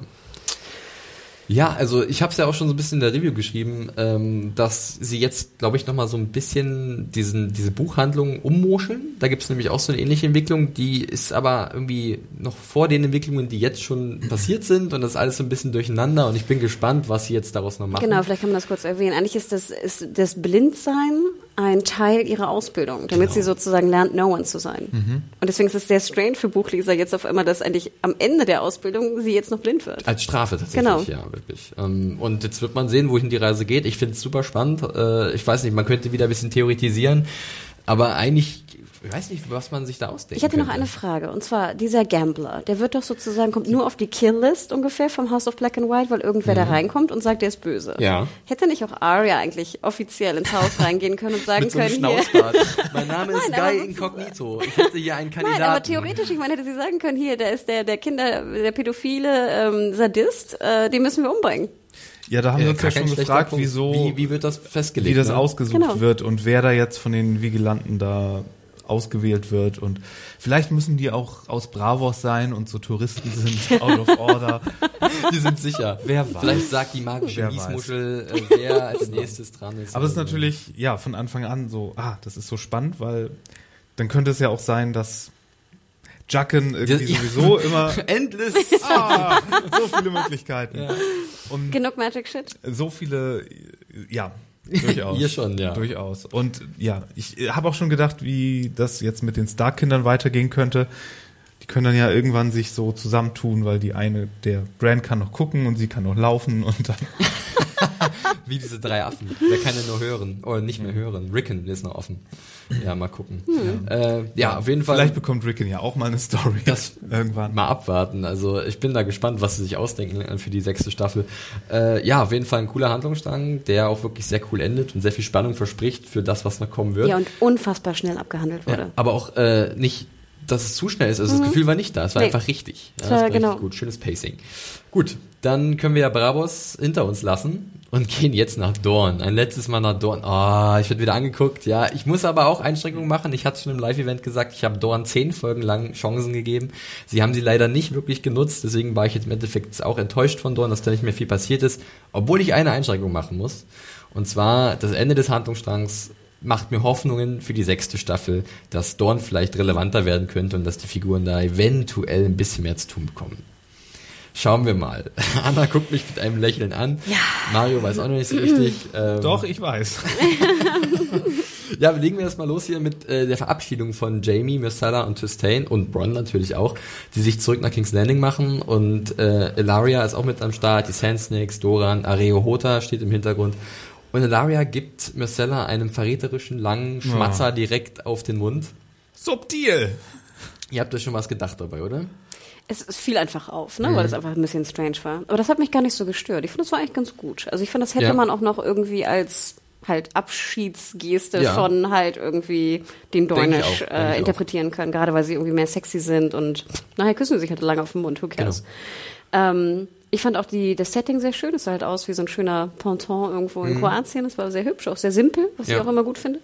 Ja, also ich habe es ja auch schon so ein bisschen in der Review geschrieben, ähm, dass sie jetzt, glaube ich, nochmal so ein bisschen diesen, diese Buchhandlung ummoscheln. Da gibt es nämlich auch so eine ähnliche Entwicklung, die ist aber irgendwie noch vor den Entwicklungen, die jetzt schon passiert sind und das ist alles so ein bisschen durcheinander und ich bin gespannt, was sie jetzt daraus noch machen.
Genau, vielleicht kann man das kurz erwähnen. Eigentlich ist das, ist das Blindsein ein Teil ihrer Ausbildung, damit genau. sie sozusagen lernt, No One zu sein. Mhm. Und deswegen ist es sehr strange für Buchleser jetzt auf einmal, dass eigentlich am Ende der Ausbildung sie jetzt noch blind wird.
Als Strafe tatsächlich, genau. ja, wirklich. Ähm, und jetzt wird man sehen, wohin die Reise geht. Ich finde es super spannend. Äh, ich weiß nicht, man könnte wieder ein bisschen theoretisieren, aber eigentlich ich weiß nicht, was man sich da ausdenkt.
Ich hätte noch eine Frage. Und zwar, dieser Gambler, der wird doch sozusagen, kommt nur auf die Kill-List ungefähr vom House of Black and White, weil irgendwer mhm. da reinkommt und sagt, der ist böse.
Ja.
Hätte nicht auch Arya eigentlich offiziell ins Haus reingehen können und sagen
Mit so
können,
hier. mein Name ist Nein, Guy Incognito. Ich hätte hier einen Kandidaten. Nein, aber
theoretisch, ich meine, hätte sie sagen können, hier, der ist der, der Kinder, der pädophile ähm, Sadist, äh, den müssen wir umbringen.
Ja, da haben ja, wir uns ja schon gefragt, wieso,
wie, wie wird das festgelegt,
wie das ne? ausgesucht genau. wird und wer da jetzt von den Vigilanten da ausgewählt wird. Und vielleicht müssen die auch aus Bravos sein und so Touristen sind out of order.
Wir sind sicher. Wer weiß. Vielleicht sagt die magische Miesmuschel, äh, wer als nächstes dran ist.
Aber es ist natürlich, ja, von Anfang an so, ah, das ist so spannend, weil dann könnte es ja auch sein, dass Jacken irgendwie sowieso immer.
Endless.
Ah, so viele Möglichkeiten. Ja.
Und Genug Magic Shit.
So viele, ja, Durchaus.
Hier schon, ja.
Durchaus. Und ja, ich habe auch schon gedacht, wie das jetzt mit den Stark-Kindern weitergehen könnte. Die können dann ja irgendwann sich so zusammentun, weil die eine, der Brand kann noch gucken und sie kann noch laufen und dann.
Wie diese drei Affen. Der kann ja nur hören. Oder nicht mehr hören. Rickon ist noch offen. Ja, mal gucken. Hm. Äh, ja, auf jeden Fall.
Vielleicht bekommt Rickon ja auch mal eine Story.
Das irgendwann. Mal abwarten. Also ich bin da gespannt, was sie sich ausdenken für die sechste Staffel. Äh, ja, auf jeden Fall ein cooler Handlungsstrang, der auch wirklich sehr cool endet und sehr viel Spannung verspricht für das, was noch kommen wird.
Ja, und unfassbar schnell abgehandelt wurde. Ja,
aber auch äh, nicht dass es zu schnell ist. Also mhm. das Gefühl war nicht da. Es war nee. einfach richtig. Ja, das war
genau.
gut. Schönes Pacing. Gut, dann können wir ja Bravos hinter uns lassen und gehen jetzt nach Dorn. Ein letztes Mal nach Dorn. Ah, oh, ich werde wieder angeguckt. Ja, ich muss aber auch Einschränkungen machen. Ich hatte schon im Live-Event gesagt, ich habe Dorn zehn Folgen lang Chancen gegeben. Sie haben sie leider nicht wirklich genutzt. Deswegen war ich jetzt im Endeffekt auch enttäuscht von Dorn, dass da nicht mehr viel passiert ist. Obwohl ich eine Einschränkung machen muss. Und zwar das Ende des Handlungsstrangs macht mir Hoffnungen für die sechste Staffel, dass Dorn vielleicht relevanter werden könnte und dass die Figuren da eventuell ein bisschen mehr zu tun bekommen. Schauen wir mal. Anna guckt mich mit einem Lächeln an. Ja. Mario weiß auch noch nicht so richtig.
Ähm, Doch, ich weiß.
ja, legen wir das mal los hier mit äh, der Verabschiedung von Jamie, Myrcella und Tristain und Bronn natürlich auch, die sich zurück nach King's Landing machen und äh, Ilaria ist auch mit am Start, die Sand Snakes, Doran, Areo Hota steht im Hintergrund und Ilaria gibt Myrcella einen verräterischen langen Schmatzer ja. direkt auf den Mund.
Subtil!
Ihr habt euch schon was gedacht dabei, oder?
Es, es fiel einfach auf, ne? Mhm. weil es einfach ein bisschen strange war. Aber das hat mich gar nicht so gestört. Ich finde, das war eigentlich ganz gut. Also ich finde, das hätte ja. man auch noch irgendwie als halt Abschiedsgeste ja. von halt irgendwie den Dornish äh, interpretieren können, gerade weil sie irgendwie mehr sexy sind und nachher küssen sie sich halt lange auf den Mund, who cares. Genau. Ähm, ich fand auch die, das Setting sehr schön. Es sah halt aus wie so ein schöner Ponton irgendwo in mhm. Kroatien. Es war sehr hübsch, auch sehr simpel, was ja. ich auch immer gut finde.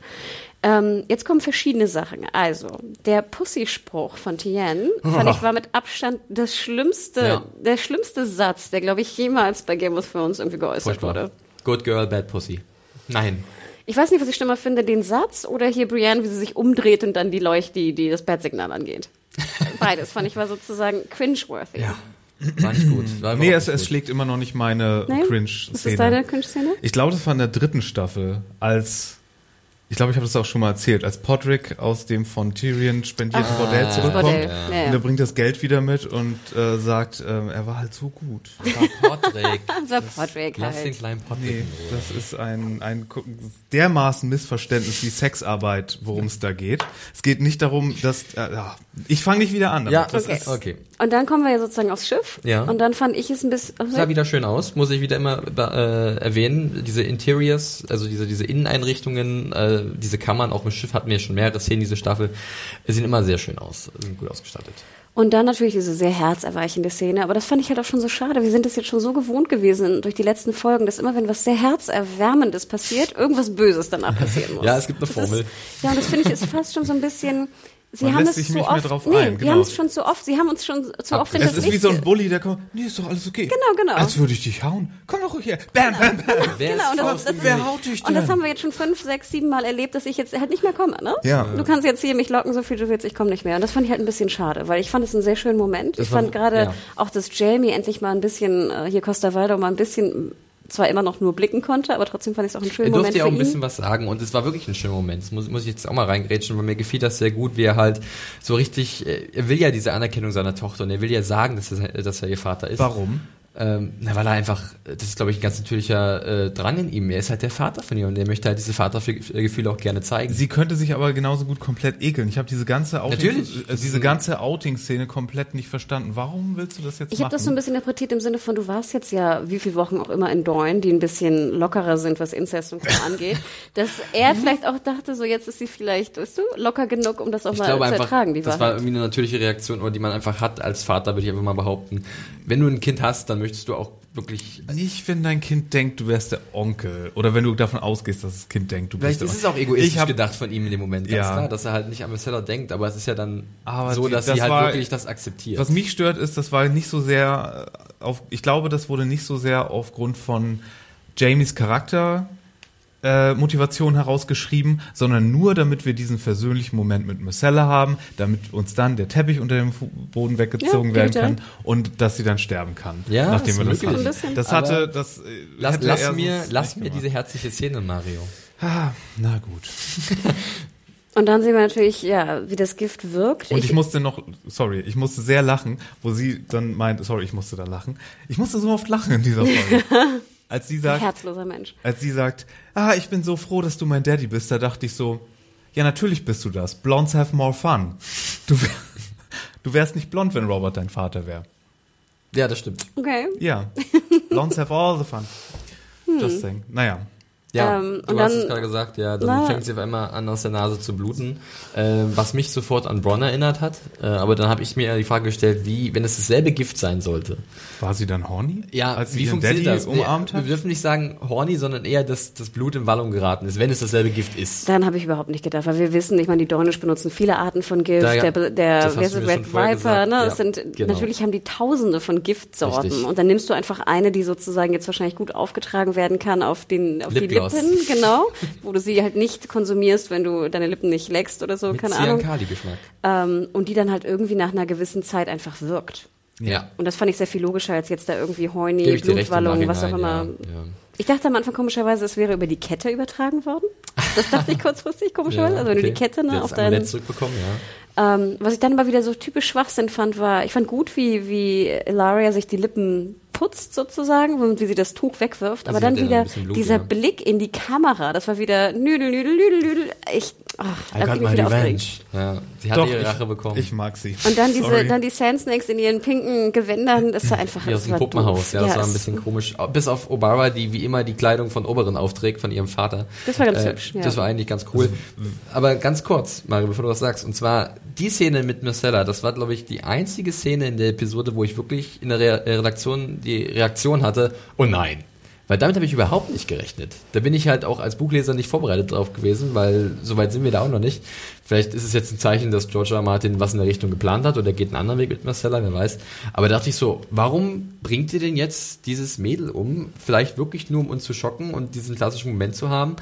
Ähm, jetzt kommen verschiedene Sachen. Also, der Pussy-Spruch von Tien, fand ich, war mit Abstand das schlimmste, ja. der schlimmste Satz, der, glaube ich, jemals bei Game of Thrones irgendwie geäußert Furchtbar. wurde.
Good girl, bad pussy. Nein.
Ich weiß nicht, was ich schlimmer finde, den Satz oder hier Brienne, wie sie sich umdreht und dann die Leucht, die, die das Bad-Signal angeht. Beides fand ich war sozusagen cringe-worthy.
Ja. War nicht gut.
War nee, es, es schlägt immer noch nicht meine? Cringe-Szene.
Ist das deine Cringe-Szene?
Ich glaube, das war in der dritten Staffel, als ich glaube, ich habe das auch schon mal erzählt, als Podrick aus dem von Tyrion spendierten ah, Bordell zurückkommt Bordell. Ja. und er bringt das Geld wieder mit und äh, sagt, äh, er war halt so gut.
war Podrick.
war Podrick
Lass halt. den kleinen Podrick
nee, das ist ein, ein dermaßen Missverständnis wie Sexarbeit, worum es da geht. Es geht nicht darum, dass äh, ja, ich fange nicht wieder an.
Ja, okay. Ist, okay.
Und dann kommen wir ja sozusagen aufs Schiff.
Ja.
Und dann fand ich es ein bisschen.
Oh, sah wieder schön aus, muss ich wieder immer äh, erwähnen. Diese Interiors, also diese diese Inneneinrichtungen. Äh, diese Kammern, auch im Schiff hatten wir schon mehrere Szenen, diese Staffel, sehen immer sehr schön aus, sind gut ausgestattet.
Und dann natürlich diese sehr herzerweichende Szene, aber das fand ich halt auch schon so schade. Wir sind das jetzt schon so gewohnt gewesen durch die letzten Folgen, dass immer, wenn was sehr herzerwärmendes passiert, irgendwas Böses danach passieren muss.
ja, es gibt eine Formel.
Ist, ja, und das finde ich ist fast schon so ein bisschen, Sie
Man
haben
es
zu oft,
drauf
nee,
ein,
genau. haben es schon zu oft, sie haben uns schon zu oft
in Es ist wie so ein Bully, der kommt, nee, ist doch alles okay.
Genau, genau.
Als würde ich dich hauen. Komm doch hier. Bam, bam, bam.
Wer genau, und das, das,
wer haut dich denn?
Und das haben wir jetzt schon fünf, sechs, sieben Mal erlebt, dass ich jetzt halt nicht mehr komme, ne?
Ja.
Du kannst jetzt hier mich locken, so viel du willst, ich komme nicht mehr. Und das fand ich halt ein bisschen schade, weil ich fand es einen sehr schönen Moment. Das ich fand gerade ja. auch, dass Jamie endlich mal ein bisschen, äh, hier Costa Waldo mal ein bisschen zwar immer noch nur blicken konnte, aber trotzdem fand ich es auch einen schönen Moment.
Er durfte ja auch ein bisschen was sagen und es war wirklich ein schöner Moment. Das muss, muss ich jetzt auch mal reingrätschen, weil mir gefiel das sehr gut, wie er halt so richtig, äh, er will ja diese Anerkennung seiner Tochter und er will ja sagen, dass er, dass er ihr Vater ist.
Warum?
Ähm, na, weil er einfach, das ist glaube ich ein ganz natürlicher äh, Drang in ihm. Er ist halt der Vater von ihr und er möchte halt diese Vatergefühle auch gerne zeigen.
Sie könnte sich aber genauso gut komplett ekeln. Ich habe diese ganze Outing, Natürlich. Äh, diese ganze Outing-Szene komplett nicht verstanden. Warum willst du das jetzt
Ich habe das so ein bisschen interpretiert im Sinne von, du warst jetzt ja wie viele Wochen auch immer in Dorn, die ein bisschen lockerer sind, was Inzest und so angeht, dass er mhm. vielleicht auch dachte, so jetzt ist sie vielleicht, weißt du, locker genug, um das auch
ich
mal
zu
einfach,
ertragen. Die das Wahrheit. war irgendwie eine natürliche Reaktion, die man einfach hat als Vater, würde ich einfach mal behaupten. Wenn du ein Kind hast, dann möchtest du auch wirklich.
Nicht, wenn dein Kind denkt, du wärst der Onkel. Oder wenn du davon ausgehst, dass das Kind denkt, du
Vielleicht
bist
der Onkel. Vielleicht ist es auch egoistisch hab, gedacht von ihm in dem Moment, ganz ja. klar, dass er halt nicht an Marcella denkt, aber es ist ja dann aber so, dass das sie halt war, wirklich das akzeptiert.
Was mich stört, ist, das war nicht so sehr auf, ich glaube, das wurde nicht so sehr aufgrund von Jamies Charakter äh, Motivation herausgeschrieben, sondern nur damit wir diesen versöhnlichen Moment mit Marcella haben, damit uns dann der Teppich unter dem Boden weggezogen ja, werden kann und dass sie dann sterben kann,
ja,
nachdem wir
das
hatten. Das hatte, das
äh, lass, lass mir, lass mir diese herzliche Szene, Mario.
Ah, na gut.
Und dann sehen wir natürlich, ja, wie das Gift wirkt.
Und ich, ich, musste noch, sorry, ich musste sehr lachen, wo sie dann meint, sorry, ich musste da lachen. Ich musste so oft lachen in dieser Folge. als sie sagt,
herzloser Mensch.
Als sie sagt, ah, ich bin so froh, dass du mein Daddy bist, da dachte ich so, ja, natürlich bist du das. Blondes have more fun. Du, wär, du wärst nicht blond, wenn Robert dein Vater wäre.
Ja, das stimmt.
Okay.
Ja. Blondes have all the fun. Hm. Just saying. Naja.
Ja, ähm, du hast dann, es gerade gesagt, ja, dann na, fängt sie auf einmal an, aus der Nase zu bluten, äh, was mich sofort an Bronn erinnert hat. Äh, aber dann habe ich mir die Frage gestellt, wie, wenn es dasselbe Gift sein sollte.
War sie dann horny?
Ja, als wie funktioniert Daddy das? umarmt hat? Wir dürfen nicht sagen horny, sondern eher, dass das Blut in Wallung geraten ist, wenn es dasselbe Gift ist.
Dann habe ich überhaupt nicht gedacht, weil wir wissen, ich meine, die Dornisch benutzen viele Arten von Gift, da, ja, der, der Red Viper, ne? Ja, sind, genau. natürlich haben die tausende von Giftsorten Richtig. und dann nimmst du einfach eine, die sozusagen jetzt wahrscheinlich gut aufgetragen werden kann auf den, auf die Lippen, genau wo du sie halt nicht konsumierst, wenn du deine Lippen nicht leckst oder so, Mit keine Ahnung.
geschmack
Ähm, und die dann halt irgendwie nach einer gewissen Zeit einfach wirkt.
Ja.
Und das fand ich sehr viel logischer als jetzt da irgendwie Heuni, Blutwallung, was auch immer. Ja, ja. Ich dachte am Anfang komischerweise, es wäre über die Kette übertragen worden. Das dachte ich kurzfristig komischerweise. Ja, okay. Also wenn du die Kette ne, auf deinen
zurückbekommen,
ja. Ähm, was ich dann aber wieder so typisch Schwachsinn fand, war, ich fand gut, wie, wie Ilaria sich die Lippen putzt sozusagen und wie sie das Tuch wegwirft. Aber dann wieder Blut, dieser ja. Blick in die Kamera, das war wieder Nüdel, Nüdel, Nüdel, Nüdel. Ich, ach, I got
my revenge. Ja, sie hat ihre Rache bekommen.
Ich mag sie.
Und dann diese, dann die Sand Snakes in ihren pinken Gewändern, das war einfach.
Ja, aus dem Puppenhaus, ja, das ja, war ein bisschen komisch. Bis auf Obara, die wie immer die Kleidung von Oberen aufträgt, von ihrem Vater.
Das war ganz äh, hübsch.
Ja. Das war eigentlich ganz cool. Aber ganz kurz, Mario, bevor du was sagst, und zwar die Szene mit Marcella, das war, glaube ich, die einzige Szene in der Episode, wo ich wirklich in der Re Redaktion die Reaktion hatte, oh nein. Weil damit habe ich überhaupt nicht gerechnet. Da bin ich halt auch als Buchleser nicht vorbereitet drauf gewesen, weil soweit sind wir da auch noch nicht. Vielleicht ist es jetzt ein Zeichen, dass George R. Martin was in der Richtung geplant hat oder geht einen anderen Weg mit Marcella, wer weiß. Aber da dachte ich so, warum bringt ihr denn jetzt dieses Mädel um? Vielleicht wirklich nur, um uns zu schocken und diesen klassischen Moment zu haben.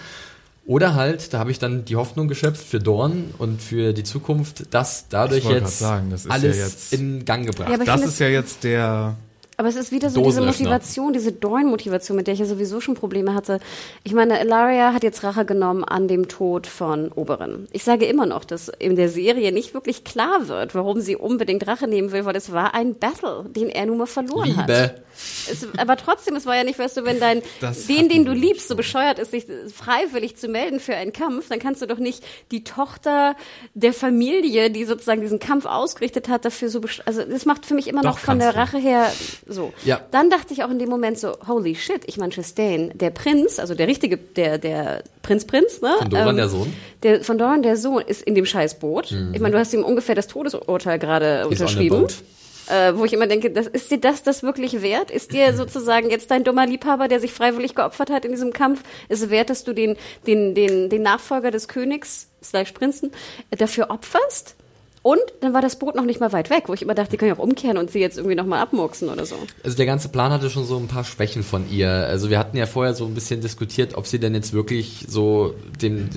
Oder halt, da habe ich dann die Hoffnung geschöpft für Dorn und für die Zukunft, dass dadurch jetzt
sagen,
alles
ja jetzt,
in Gang gebracht. Ja,
das ist ja jetzt der
aber es ist wieder so diese Motivation, diese Dorn-Motivation, mit der ich ja sowieso schon Probleme hatte. Ich meine, Ilaria hat jetzt Rache genommen an dem Tod von Oberin. Ich sage immer noch, dass in der Serie nicht wirklich klar wird, warum sie unbedingt Rache nehmen will, weil es war ein Battle, den er nun mal verloren
Liebe.
hat. Es, aber trotzdem, es war ja nicht, weißt du, wenn dein, das den, den du liebst, so bescheuert ist, sich freiwillig zu melden für einen Kampf, dann kannst du doch nicht die Tochter der Familie, die sozusagen diesen Kampf ausgerichtet hat, dafür so, also das macht für mich immer doch, noch von der Rache her so.
Ja.
Dann dachte ich auch in dem Moment so, holy shit, ich meine, Chastain, der Prinz, also der richtige, der, der Prinz Prinz, ne?
Von Doran ähm, der Sohn.
Der, von Doran der Sohn ist in dem Scheißboot. Mhm. Ich meine, du hast ihm ungefähr das Todesurteil gerade unterschrieben. Äh, wo ich immer denke, das, ist dir das das wirklich wert? Ist dir sozusagen jetzt dein dummer Liebhaber, der sich freiwillig geopfert hat in diesem Kampf, ist wert, dass du den, den, den, den Nachfolger des Königs, slash Prinzen, dafür opferst? Und dann war das Boot noch nicht mal weit weg, wo ich immer dachte, die können ja auch umkehren und sie jetzt irgendwie nochmal abmurksen oder so.
Also der ganze Plan hatte schon so ein paar Schwächen von ihr. Also wir hatten ja vorher so ein bisschen diskutiert, ob sie denn jetzt wirklich so dem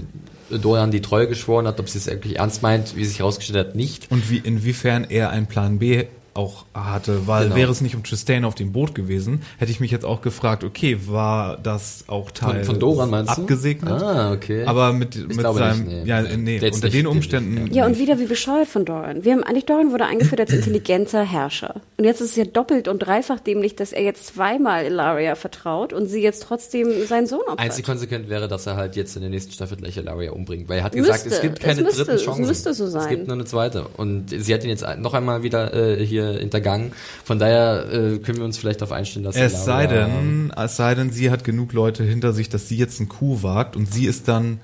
Dorian die Treue geschworen hat, ob sie es wirklich ernst meint, wie sich herausgestellt hat, nicht.
Und wie, inwiefern er einen Plan B auch hatte, weil genau. wäre es nicht um Chastain auf dem Boot gewesen, hätte ich mich jetzt auch gefragt, okay, war das auch Teil
von, von Doran meinst
abgesegnet?
Du? Ah, okay.
Aber mit, ich mit seinem, nicht, nee. ja, nee, unter nicht, den Umständen.
Ja, und wieder wie bescheuert von Doran. Wir haben eigentlich Doran wurde eingeführt als intelligenter Herrscher. Und jetzt ist es ja doppelt und dreifach dämlich, dass er jetzt zweimal Ilaria vertraut und sie jetzt trotzdem seinen Sohn opfert.
Einzig konsequent wäre, dass er halt jetzt in der nächsten Staffel gleich Ilaria umbringt, weil er hat gesagt, müsste, es gibt keine
müsste,
dritten Chancen.
Es müsste so sein.
Es gibt nur eine zweite. Und sie hat ihn jetzt noch einmal wieder äh, hier hintergangen. Von daher äh, können wir uns vielleicht darauf einstellen, dass
es sei denn, es sei denn, sie hat genug Leute hinter sich, dass sie jetzt einen Coup wagt und sie ist dann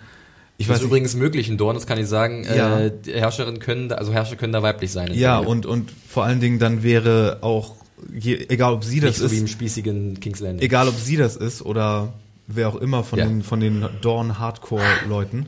ich das weiß ist übrigens möglich in Dorn, das kann ich sagen. Ja. Äh, Herrscherinnen können, also Herrscher können da weiblich sein.
Ja, und, und vor allen Dingen dann wäre auch, je, egal ob sie das Nicht
so ist. wie im spießigen King's Landing.
Egal ob sie das ist oder wer auch immer von ja. den, von den Dorn Hardcore Leuten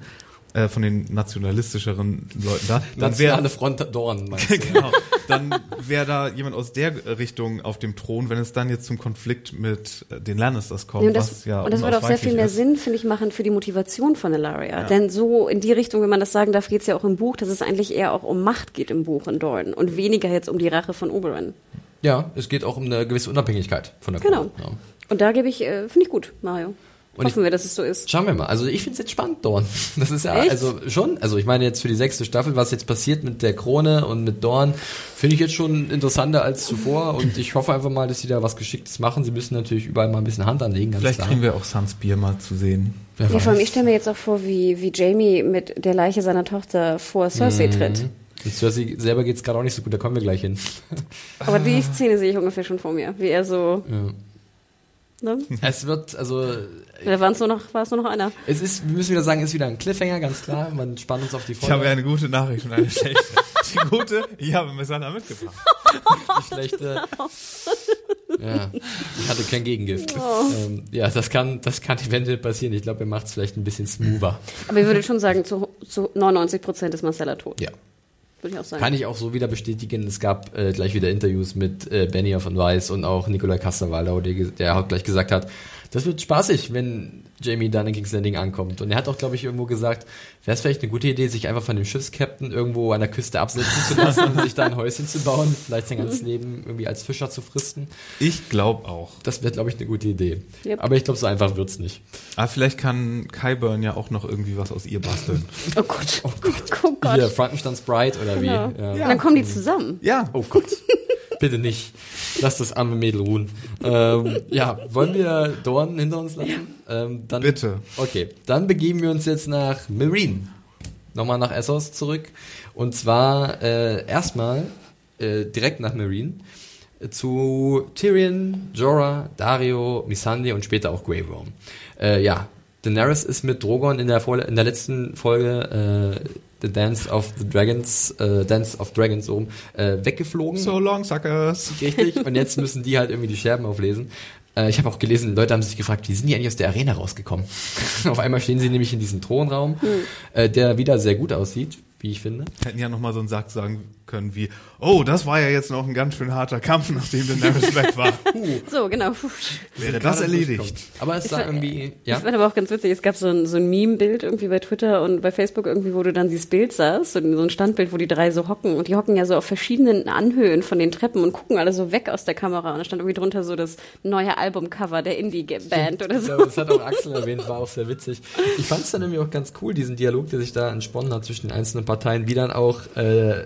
äh, von den nationalistischeren Leuten da.
Dann wäre eine Front Dorn,
meinst du? genau. Dann wäre da jemand aus der Richtung auf dem Thron, wenn es dann jetzt zum Konflikt mit äh, den Lannisters kommt.
Ja, und das, ja und das würde auch sehr viel mehr ist. Sinn, finde ich, machen für die Motivation von Ilaria. Ja. Denn so in die Richtung, wenn man das sagen darf, geht es ja auch im Buch, dass es eigentlich eher auch um Macht geht im Buch in Dorn und weniger jetzt um die Rache von Oberyn.
Ja, es geht auch um eine gewisse Unabhängigkeit von der
Genau. Ja. Und da gebe ich, äh, finde ich gut, Mario. Und Hoffen ich, wir, dass es so ist.
Schauen wir mal. Also ich finde es jetzt spannend, Dorn. Das ist ja, Echt? also schon, also ich meine jetzt für die sechste Staffel, was jetzt passiert mit der Krone und mit Dorn, finde ich jetzt schon interessanter als zuvor und ich hoffe einfach mal, dass sie da was Geschicktes machen. Sie müssen natürlich überall mal ein bisschen Hand anlegen,
ganz Vielleicht klar. kriegen wir auch Sans Bier mal zu sehen.
Wer ja, vor allem, ich stelle mir jetzt auch vor, wie, wie Jamie mit der Leiche seiner Tochter vor Cersei mhm. tritt.
Und Cersei selber geht's gerade auch nicht so gut, da kommen wir gleich hin.
Aber die Szene sehe ich ungefähr schon vor mir, wie er so
ja Ne? Es wird, also.
Da nur noch, war es nur noch einer.
Es ist, wir müssen wieder sagen, ist wieder ein Cliffhanger, ganz klar. Man spannt uns auf die
Folge. Ich habe eine gute Nachricht und eine schlechte. die gute, ich habe Messana mitgebracht.
die schlechte. Ja, ich hatte kein Gegengift. Oh. Ähm, ja, das kann, das kann eventuell passieren. Ich glaube, er macht es vielleicht ein bisschen smoother.
Aber ich würde schon sagen, zu, zu 99 Prozent ist Marcella tot.
Ja. Würde ich auch sagen. Kann ich auch so wieder bestätigen. Es gab äh, gleich wieder Interviews mit äh, Benny von Weiss und auch Nikolai Kasterwaldau, der, der auch gleich gesagt hat, das wird spaßig, wenn Jamie dann in King's Landing ankommt. Und er hat auch, glaube ich, irgendwo gesagt, wäre es vielleicht eine gute Idee, sich einfach von dem Schiffskapitän irgendwo an der Küste absetzen zu lassen und sich da ein Häuschen zu bauen, vielleicht sein ganzes Leben irgendwie als Fischer zu fristen.
Ich glaube auch.
Das wäre, glaube ich, eine gute Idee. Yep. Aber ich glaube, so einfach wird's nicht.
Aber vielleicht kann Kyburn ja auch noch irgendwie was aus ihr basteln.
oh Gott, oh Gott, oh Gott.
Hier, Frankensteins Bride oder genau.
wie? Ja. ja. Und dann kommen die zusammen.
Ja. Oh Gott. Bitte nicht. Lass das arme Mädel ruhen. Ähm, ja, wollen wir Dorn hinter uns lassen?
Ähm, dann, Bitte.
Okay, dann begeben wir uns jetzt nach Marine. Nochmal nach Essos zurück. Und zwar äh, erstmal äh, direkt nach Marine äh, zu Tyrion, Jorah, Dario, Missandei und später auch Grey Worm. Äh, ja, Daenerys ist mit Drogon in der, in der letzten Folge äh, The Dance of the Dragons, äh, Dance of Dragons so äh, weggeflogen.
So long, suckers.
Richtig. Und jetzt müssen die halt irgendwie die Scherben auflesen. Äh, ich habe auch gelesen, Leute haben sich gefragt, wie sind die eigentlich aus der Arena rausgekommen? Auf einmal stehen sie nämlich in diesem Thronraum, hm. äh, der wieder sehr gut aussieht, wie ich finde.
Hätten ja nochmal so einen Satz sagen können wie, oh, das war ja jetzt noch ein ganz schön harter Kampf, nachdem Daenerys weg war.
So, genau.
Wäre das erledigt.
Aber es war irgendwie,
ja. Das war aber auch ganz witzig. Es gab so ein, so ein Meme-Bild irgendwie bei Twitter und bei Facebook irgendwie, wo du dann dieses Bild sahst, so, ein Standbild, wo die drei so hocken und die hocken ja so auf verschiedenen Anhöhen von den Treppen und gucken alle so weg aus der Kamera und da stand irgendwie drunter so das neue Albumcover der Indie-Band oder so.
Ja, das hat auch Axel erwähnt, war auch sehr witzig. Ich fand es dann nämlich auch ganz cool, diesen Dialog, der sich da entsponnen hat zwischen den einzelnen Parteien, wie dann auch äh,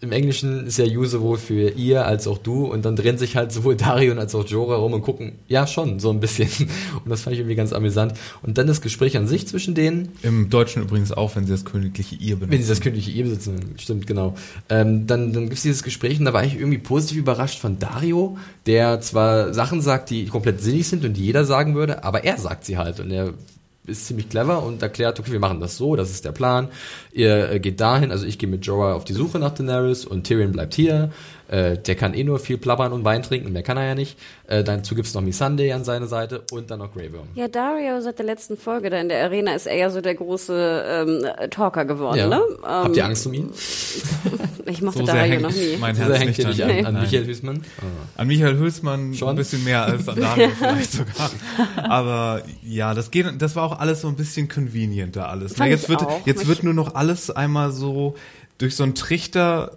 im Englischen ist ja You sowohl für ihr als auch du und dann drehen sich halt sowohl Darion als auch Jorah rum und gucken, ja schon, so ein bisschen. Und das fand ich irgendwie ganz amüsant. Und dann das Gespräch an sich zwischen denen.
Im Deutschen übrigens auch, wenn sie das königliche Ihr benutzen.
Wenn sie das königliche Ihr besitzen, stimmt, genau. Ähm, dann dann gibt es dieses Gespräch und da war ich irgendwie positiv überrascht von Dario, der zwar Sachen sagt, die komplett sinnig sind und die jeder sagen würde, aber er sagt sie halt und er ist ziemlich clever und erklärt, okay, wir machen das so, das ist der Plan. Ihr äh, geht dahin, also ich gehe mit Jorah auf die Suche nach Daenerys und Tyrion bleibt hier. Äh, der kann eh nur viel plappern und Wein trinken, mehr kann er ja nicht. Äh, dazu gibt's noch Missandei an seiner Seite und dann noch Grey Worm.
Ja, Dario seit der letzten Folge da in der Arena ist er ja so der große ähm, Talker geworden,
ja.
ne?
Ähm, Habt ihr Angst um ihn?
ich mochte so Dario noch nie.
Mein Herz so hängt nicht, nicht an, nee. an Michael Hülsmann?
Oh. An Michael Hülsmann Schon? ein bisschen mehr als an Dario vielleicht sogar. Aber ja, das geht, das war auch alles so ein bisschen convenienter alles. Na, jetzt wird, auch. jetzt wird nur noch alles einmal so durch so einen Trichter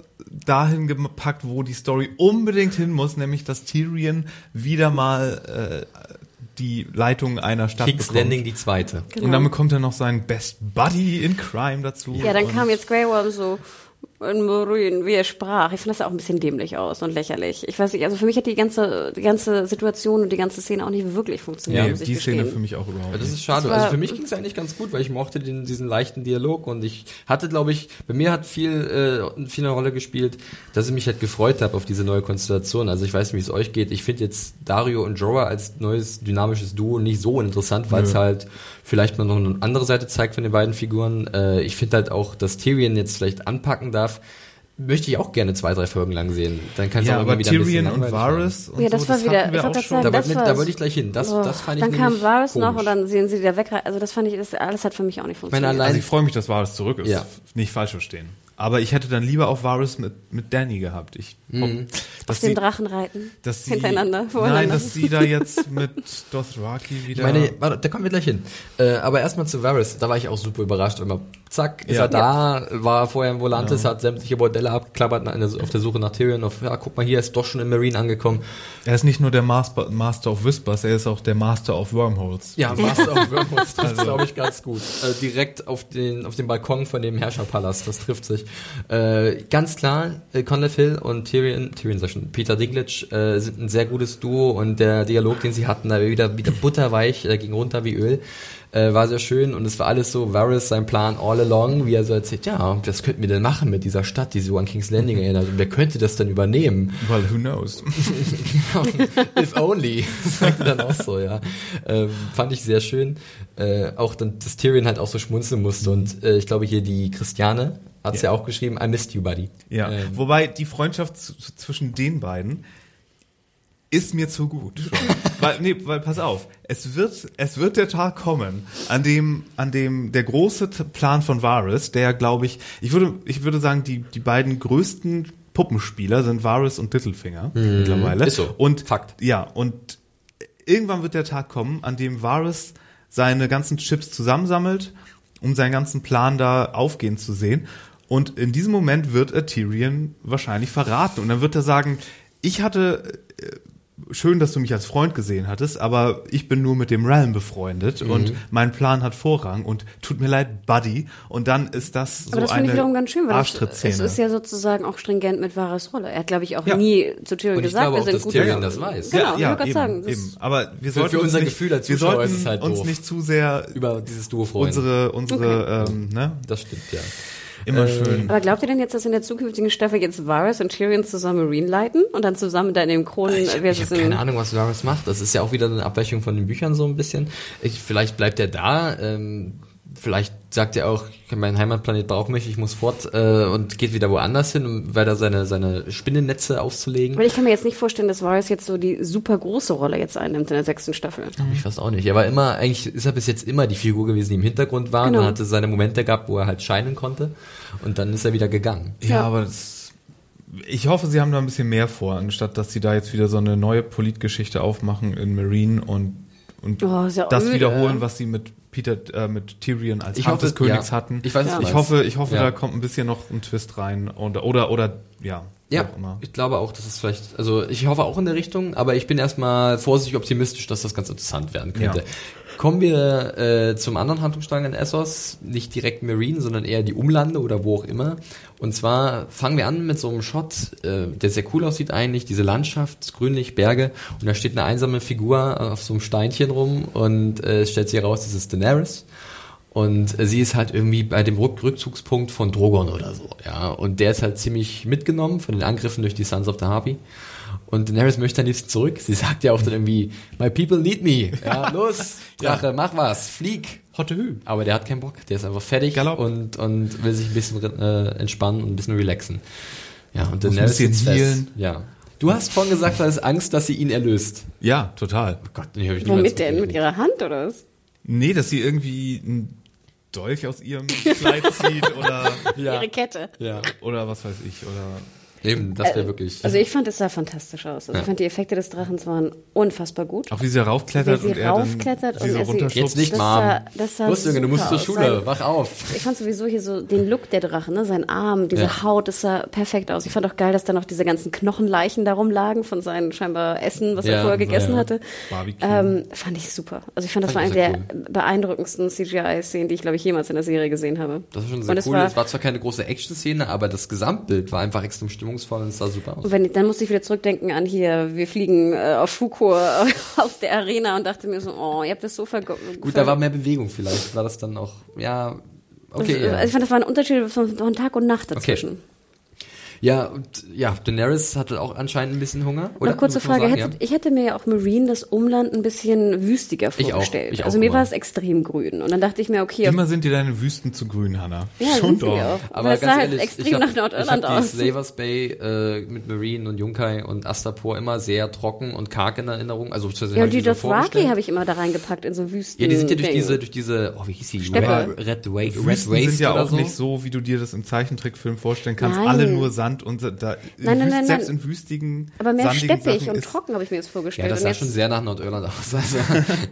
dahin gepackt, wo die Story unbedingt hin muss, nämlich dass Tyrion wieder mal äh, die Leitung einer Stadt
King's bekommt. Landing die zweite.
Genau. Und dann bekommt er noch seinen Best Buddy in Crime dazu.
Ja, dann kam jetzt Grey Worm so, in Marine, wie er sprach. Ich fand das auch ein bisschen dämlich aus und lächerlich. Ich weiß nicht, also für mich hat die ganze, die ganze Situation und die ganze Szene auch nicht wirklich funktioniert.
Ja, die Szene für mich auch überhaupt
nicht. Das ist schade. Also für mich ging es eigentlich ganz gut, weil ich mochte den, diesen leichten Dialog und ich hatte, glaube ich, bei mir hat viel, äh, viel eine Rolle gespielt, dass ich mich halt gefreut habe auf diese neue Konstellation. Also ich weiß nicht, wie es euch geht. Ich finde jetzt Dario und Jorah als neues dynamisches Duo nicht so interessant, weil es halt vielleicht mal noch eine andere Seite zeigt von den beiden Figuren. Äh, ich finde halt auch, dass Tyrion jetzt vielleicht anpacken darf, möchte ich auch gerne zwei, drei Folgen lang sehen. Dann kann es
ja,
auch
aber wieder Tyrion und Varys und
ja, das
so,
war
das
wieder,
wir auch schon.
Da, wollte, da wollte ich gleich hin. Das, oh, das fand ich
Dann kam Varys
komisch.
noch und dann sehen sie wieder weg. Also das fand ich, das alles hat für mich auch nicht funktioniert.
Meine, allein,
Also ich freue mich, dass Varys zurück ist.
Ja.
Nicht falsch verstehen. Aber ich hätte dann lieber auf Varys mit, mit Danny gehabt. Ich,
Mhm.
Auf den Drachen reiten.
dass sie,
hintereinander,
Nein, dass sie da jetzt mit Dothraki
Ich
wieder.
meine, warte, da kommen wir gleich hin. Äh, aber erstmal zu Varys, da war ich auch super überrascht. Immer, zack, ist
Ja.
er da, war vorher in Volantis, hat sämtliche Bordelle abgeklappert auf der Suche nach Tyrion. Auf, ja, guck mal, hier ist doch schon in Marine angekommen.
er ist nicht nur der Master, Master of Whispers, er ist auch der Master of Wormholes.
Ja, Master of Wormholes trifft glaube ich, ganz gut. Äh, direkt auf den, auf den Balkon von dem Herrscherpalast, das trifft sich. Äh, ganz klar, äh, Conleth Hill und Tyrion, Tyrion sag schon, Peter Dinklage äh, sind ein sehr gutes Duo und der Dialog, den sie hatten, da wieder, wieder butterweich, äh, ging runter wie Öl. Äh, war sehr schön und es war alles so, Varys sein Plan all along, wie er so erzählt, ja, was könnten wir denn machen mit dieser Stadt, die so an King's Landing erinnert und wer könnte das denn übernehmen?
Weil who knows?
If only, sagte dann auch so, ja. Ähm, fand ich sehr schön. Äh, auch dann, dass Tyrion halt auch so schmunzeln musste und äh, ich glaube hier die Christiane hat's ja. auch geschrieben, I missed you, buddy.
Ja,
Ähm,
wobei die Freundschaft zwischen den beiden ist mir zu gut. Schon. weil, nee, weil pass auf, es wird, es wird der Tag kommen, an dem, an dem der große Plan von Varys, der glaube ich, ich würde, ich würde sagen, die, die beiden größten Puppenspieler sind Varys und Littlefinger mittlerweile.
Mhm. Ist so.
Und
Fakt.
Ja, und irgendwann wird der Tag kommen, an dem Varys seine ganzen Chips zusammensammelt, um seinen ganzen Plan da aufgehen zu sehen. Und in diesem Moment wird er Tyrion wahrscheinlich verraten. Und dann wird er sagen, ich hatte, äh, schön, dass du mich als Freund gesehen hattest, aber ich bin nur mit dem Realm befreundet
Mhm.
und mein Plan hat Vorrang und tut mir leid, Buddy. Und dann ist das so
Aber das finde
eine
ich wiederum ganz schön, weil es,
Arschtrittszene.
es ist ja sozusagen auch stringent mit Varys Rolle. Er hat, glaube ich, auch
Ja.
nie zu Tyrion
Und ich
gesagt,
glaube
wir
auch,
sind
dass
gute
Tyrion das weiß.
Genau, ich
ja,
wollte gerade
eben,
sagen. das-
eben. Aber wir sollten
für
uns
unser
nicht,
Gefühl als
wir
Zuschauer
sollten
ist es halt
uns
doof.
nicht zu sehr
über dieses Duo freuen.
unsere, unsere, ähm, ne,
das stimmt, ja.
Immer
Ähm,
schön.
Aber glaubt ihr denn jetzt, dass in der zukünftigen Staffel jetzt Varys und Tyrion zusammen Marine leiten und dann zusammen da in dem Kronen
Ich, ich
versus
habe
in-
keine Ahnung, was Varys macht. Das ist ja auch wieder eine Abweichung von den Büchern so ein bisschen. Ich, vielleicht bleibt er da. Ähm, vielleicht sagt er auch, mein Heimatplanet braucht mich, ich muss fort äh, und geht wieder woanders hin, um weiter seine, seine Spinnennetze auszulegen.
Weil ich kann mir jetzt nicht vorstellen, dass Varys jetzt so die super große Rolle jetzt einnimmt in der sechsten Staffel.
Ich fast auch nicht. Er war immer, eigentlich ist er bis jetzt immer die Figur gewesen, die im Hintergrund war. Und
Genau.
dann hatte seine Momente gehabt, wo er halt scheinen konnte. Und dann ist er wieder gegangen.
Ja,
Ja.
aber das, ich hoffe, sie haben da ein bisschen mehr vor, anstatt dass sie da jetzt wieder so eine neue Politgeschichte aufmachen in Marine und, und
Oh,
das
öde.
wiederholen, was sie mit Peter, äh, mit Tyrion als
Ich
Hand
hoffe,
des Königs
ja.
hatten.
Ich weiß,
Ja.
ich hoffe, ich hoffe,
Ja.
da kommt ein bisschen noch ein Twist rein oder, oder, oder, ja.
Ja,
auch immer.
ich glaube auch, dass es vielleicht, also ich hoffe auch in der Richtung, aber ich bin erstmal vorsichtig optimistisch, dass das ganz interessant werden könnte. Kommen wir äh, zum anderen Handlungsstrang in Essos, nicht direkt Marine, sondern eher die Umlande oder wo auch immer. Und zwar fangen wir an mit so einem Shot, äh, der sehr cool aussieht eigentlich, diese Landschaft, grünlich, Berge, und da steht eine einsame Figur auf so einem Steinchen rum und äh, stellt sich heraus, das ist Daenerys. Und äh, sie ist halt irgendwie bei dem Rück Rückzugspunkt von Drogon oder so, ja. Und der ist halt ziemlich mitgenommen von den Angriffen durch die Sons of the Harpy. Und Daenerys möchte am liebsten zurück. Sie sagt ja auch dann irgendwie, my people need me. Ja, los, Drache, mach was, flieg. Hotte Hü. Aber der hat keinen Bock. Der ist einfach fertig
Galopp.
und, und will sich ein bisschen äh, entspannen und ein bisschen relaxen. Ja, und Daenerys sitzt fest. Ja. Du hast vorhin gesagt, du hast Angst, dass sie ihn erlöst.
Ja, total.
Oh Gott, den hab ich
Womit denn? Mit ihrer Hand oder was?
Nee, dass sie irgendwie ein Dolch aus ihrem Kleid zieht oder,
Ja.
Ihre Kette.
Ja.
oder was weiß ich, oder
Eben, das wäre äh, wirklich.
Also ich fand, es sah fantastisch aus. Also ja. ich fand, die Effekte des Drachens waren unfassbar gut.
Auch wie sie raufklettert
wie sie
und
raufklettert
er dann
und
sie Jetzt nicht, Mom. Das sah, das sah Junge, du musst zur Schule, sein, wach auf.
Ich fand sowieso hier so den Look der Drachen, ne? sein Arm, diese ja. Haut, das sah perfekt aus. Ich fand auch geil, dass da noch diese ganzen Knochenleichen darum lagen von seinen scheinbar Essen, was ja, er vorher gegessen hatte. Ähm, fand ich super. Also ich fand, das fand war eine der cool. beeindruckendsten CGI-Szenen, die ich, glaube ich, jemals in der Serie gesehen habe.
Das war schon sehr und cool. Es war, es war zwar keine große Action-Szene, aber das Gesamtbild war einfach extrem stimmungsvoll und es sah super aus.
Und wenn, dann musste ich wieder zurückdenken an hier, wir fliegen äh, auf Fuko aus der Arena und dachte mir so, oh, ihr habt das so vergessen.
Gut, da war mehr Bewegung vielleicht, war das dann auch, ja, okay. Das,
ja. Also ich fand, das war ein Unterschied von, von Tag und Nacht dazwischen. Okay.
Ja, und ja, Daenerys hatte auch anscheinend ein bisschen Hunger. Oder?
Noch kurze Frage, sagen, hätte, ja? ich hätte mir ja auch Marine das Umland ein bisschen wüstiger vorgestellt. Ich auch, ich also auch mir immer. war es extrem grün. Und dann dachte ich mir, okay.
Immer sind dir deine Wüsten zu grün, Hanna.
Ja, Schon doch. Auch.
Aber ganz sah halt ehrlich, extrem hab, nach Nordirland aus. Ich Slavers Bay äh, mit Marine und Junkai und Astapor immer sehr trocken und karg in Erinnerung. Also,
ja, und die Dothraki habe ich immer da reingepackt in so Wüsten.
Ja, die sind ja durch diese, durch diese, oh, wie hieß die?
Steppe.
Red, Red, Red,
Red Waste sind ja auch so. nicht so, wie du dir das im Zeichentrickfilm vorstellen kannst. Nein. Alle nur Sand und da
nein, nein, nein,
selbst in wüstigen,
Aber mehr steppig und trocken habe ich mir das vorgestellt.
Ja, das sah schon sehr nach Nordirland aus. Also,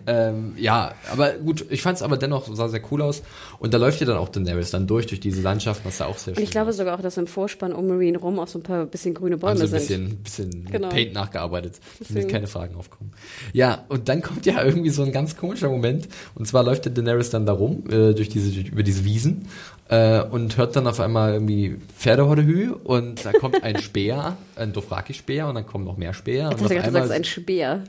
ähm, ja, aber gut, ich fand es aber dennoch, sah sehr cool aus. Und da läuft ja dann auch Daenerys dann durch, durch diese Landschaft, was da auch sehr schön
Und ich glaube aus. sogar auch, dass im Vorspann um Marine rum auch so ein paar bisschen grüne Bäume
also
ein
bisschen, bisschen genau. Paint nachgearbeitet, damit keine Fragen aufkommen. Ja, und dann kommt ja irgendwie so ein ganz komischer Moment. Und zwar läuft der Daenerys dann da rum, äh, durch diese, durch, über diese Wiesen äh, und hört dann auf einmal irgendwie Pferdehordehü und da kommt ein Speer, ein Dothraki-Speer und dann kommen noch mehr Speer.
Ich dachte, du sagst ein Speer.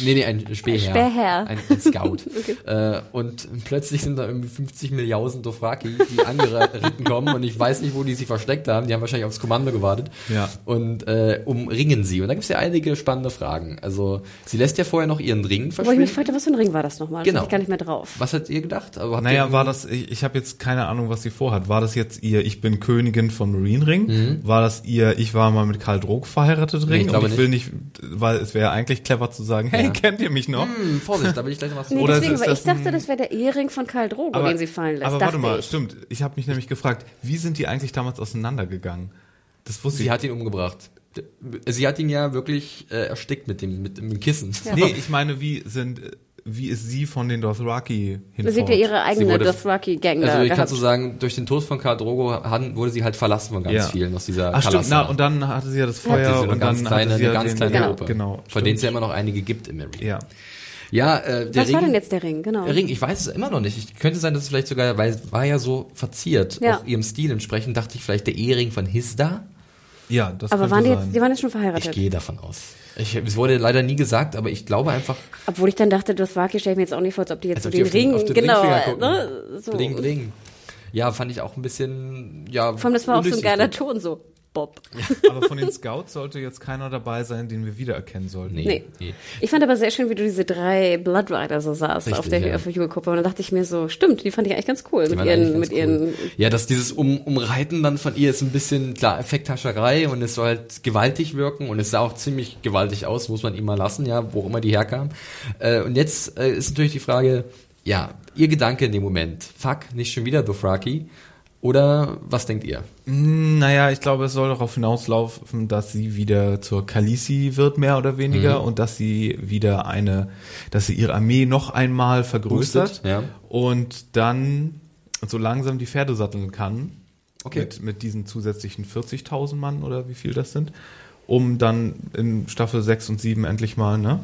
Nee, nee, ein Spähherr.
Ein Spähherr.
Ein, ein Scout. okay. äh, und plötzlich sind da irgendwie 50 Milliarden Dothraki, die angeritten kommen und ich weiß nicht, wo die sich versteckt haben. Die haben wahrscheinlich aufs Kommando gewartet.
Ja.
Und äh, umringen sie. Und da gibt's ja einige spannende Fragen. Also sie lässt ja vorher noch ihren Ring verschwinden.
Wo ich mich fragte, was für ein Ring war das nochmal?
Genau.
Das gar nicht mehr drauf.
Was hat ihr gedacht?
Also, naja, war das, ich, ich habe jetzt keine Ahnung, was sie vorhat. War das jetzt ihr Ich bin Königin von Marine Ring? Mhm. War das ihr Ich war mal mit Karl Drog verheiratet Ring? Nee, ich glaube und ich will nicht, weil es wäre eigentlich clever zu sagen, hey, ja. kennt ihr mich noch?
Hm, Vorsicht, da will ich gleich noch was
nee, Oder deswegen, weil ich dachte, das wäre der Ehering von Karl Drogo, aber, den sie fallen lässt.
Aber warte mal, ich. stimmt. Ich habe mich nämlich gefragt, wie sind die eigentlich damals auseinandergegangen?
Das wusste sie ich. hat ihn umgebracht. Sie hat ihn ja wirklich äh, erstickt mit dem, mit dem Kissen.
Ja. Nee, ich meine, wie sind wie ist sie von den Dothraki
hinfort? Sie hat ja ihre eigene Dothraki-Gang
Also ich kann so sagen, durch den Tod von Khal Drogo wurde sie halt verlassen von ganz ja. vielen aus dieser
Ach stimmt, na, und dann hatte sie ja das Feuer
und
dann
kleine,
hatte sie
ja eine ganz kleine
genau.
Gruppe,
genau,
von denen es ja immer noch einige gibt im Marine.
Ja.
Ja, äh,
der Was Ring, war denn jetzt der Ring, genau?
Der Ring, ich weiß es immer noch nicht. Ich, könnte sein, dass es vielleicht sogar, weil es war ja so verziert, ja. auch ihrem Stil entsprechend, dachte ich vielleicht der Ehering von Hisda.
Ja, das
Aber waren die jetzt, die waren jetzt schon verheiratet?
Ich gehe davon aus. Ich, es wurde leider nie gesagt, aber ich glaube einfach.
Obwohl ich dann dachte, das Waki stelle ich mir jetzt auch nicht vor, als ob die jetzt so den Ring, den, genau, ne,
so. Bling, bling. Ja, fand ich auch ein bisschen, ja.
Vor allem, das war auch so ein geiler Ton, so. Bob.
Ja. Aber von den Scouts sollte jetzt keiner dabei sein, den wir wiedererkennen sollten.
Nee. nee. nee. Ich fand aber sehr schön, wie du diese drei Blood Rider so saßt Richtig, auf der, ja. Und dann dachte ich mir so, stimmt, die fand ich eigentlich ganz cool. Die mit ihren, mit cool. ihren.
Ja, dass dieses um, Umreiten dann von ihr ist ein bisschen, klar, Effekthascherei und es soll halt gewaltig wirken und es sah auch ziemlich gewaltig aus, muss man ihm mal lassen, ja, wo immer die herkam. Äh, und jetzt äh, ist natürlich die Frage, ja, ihr Gedanke in dem Moment, fuck, nicht schon wieder Dothraki. Oder was denkt ihr?
Hm, naja, ich glaube, es soll darauf hinauslaufen, dass sie wieder zur Kalisi wird, mehr oder weniger, mhm. und dass sie wieder eine, dass sie ihre Armee noch einmal vergrößert
ja.
und dann so langsam die Pferde satteln kann. Okay. Mit, mit diesen zusätzlichen 40.000 Mann oder wie viel das sind, um dann in Staffel 6 und 7 endlich mal, ne?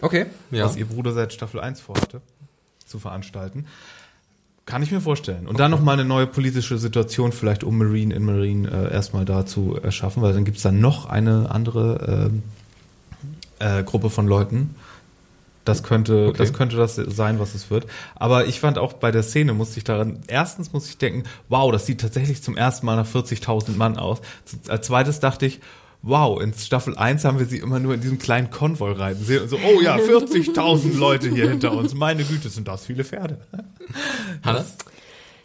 Okay, ja.
Was ihr Bruder seit Staffel 1 vorhatte, zu veranstalten. Kann ich mir vorstellen. Und okay. dann nochmal eine neue politische Situation, vielleicht um Marine in Marine äh, erstmal da zu erschaffen, weil dann gibt's dann noch eine andere äh, äh, Gruppe von Leuten. Das könnte, okay. das könnte das sein, was es wird. Aber ich fand auch bei der Szene musste ich daran, erstens muss ich denken, wow, das sieht tatsächlich zum ersten Mal nach 40.000 Mann aus. Als zweites dachte ich, wow, in Staffel 1 haben wir sie immer nur in diesem kleinen Konvoi reiten sehen und so, oh ja, 40.000 Leute hier hinter uns. Meine Güte, sind das viele Pferde.
Hannes?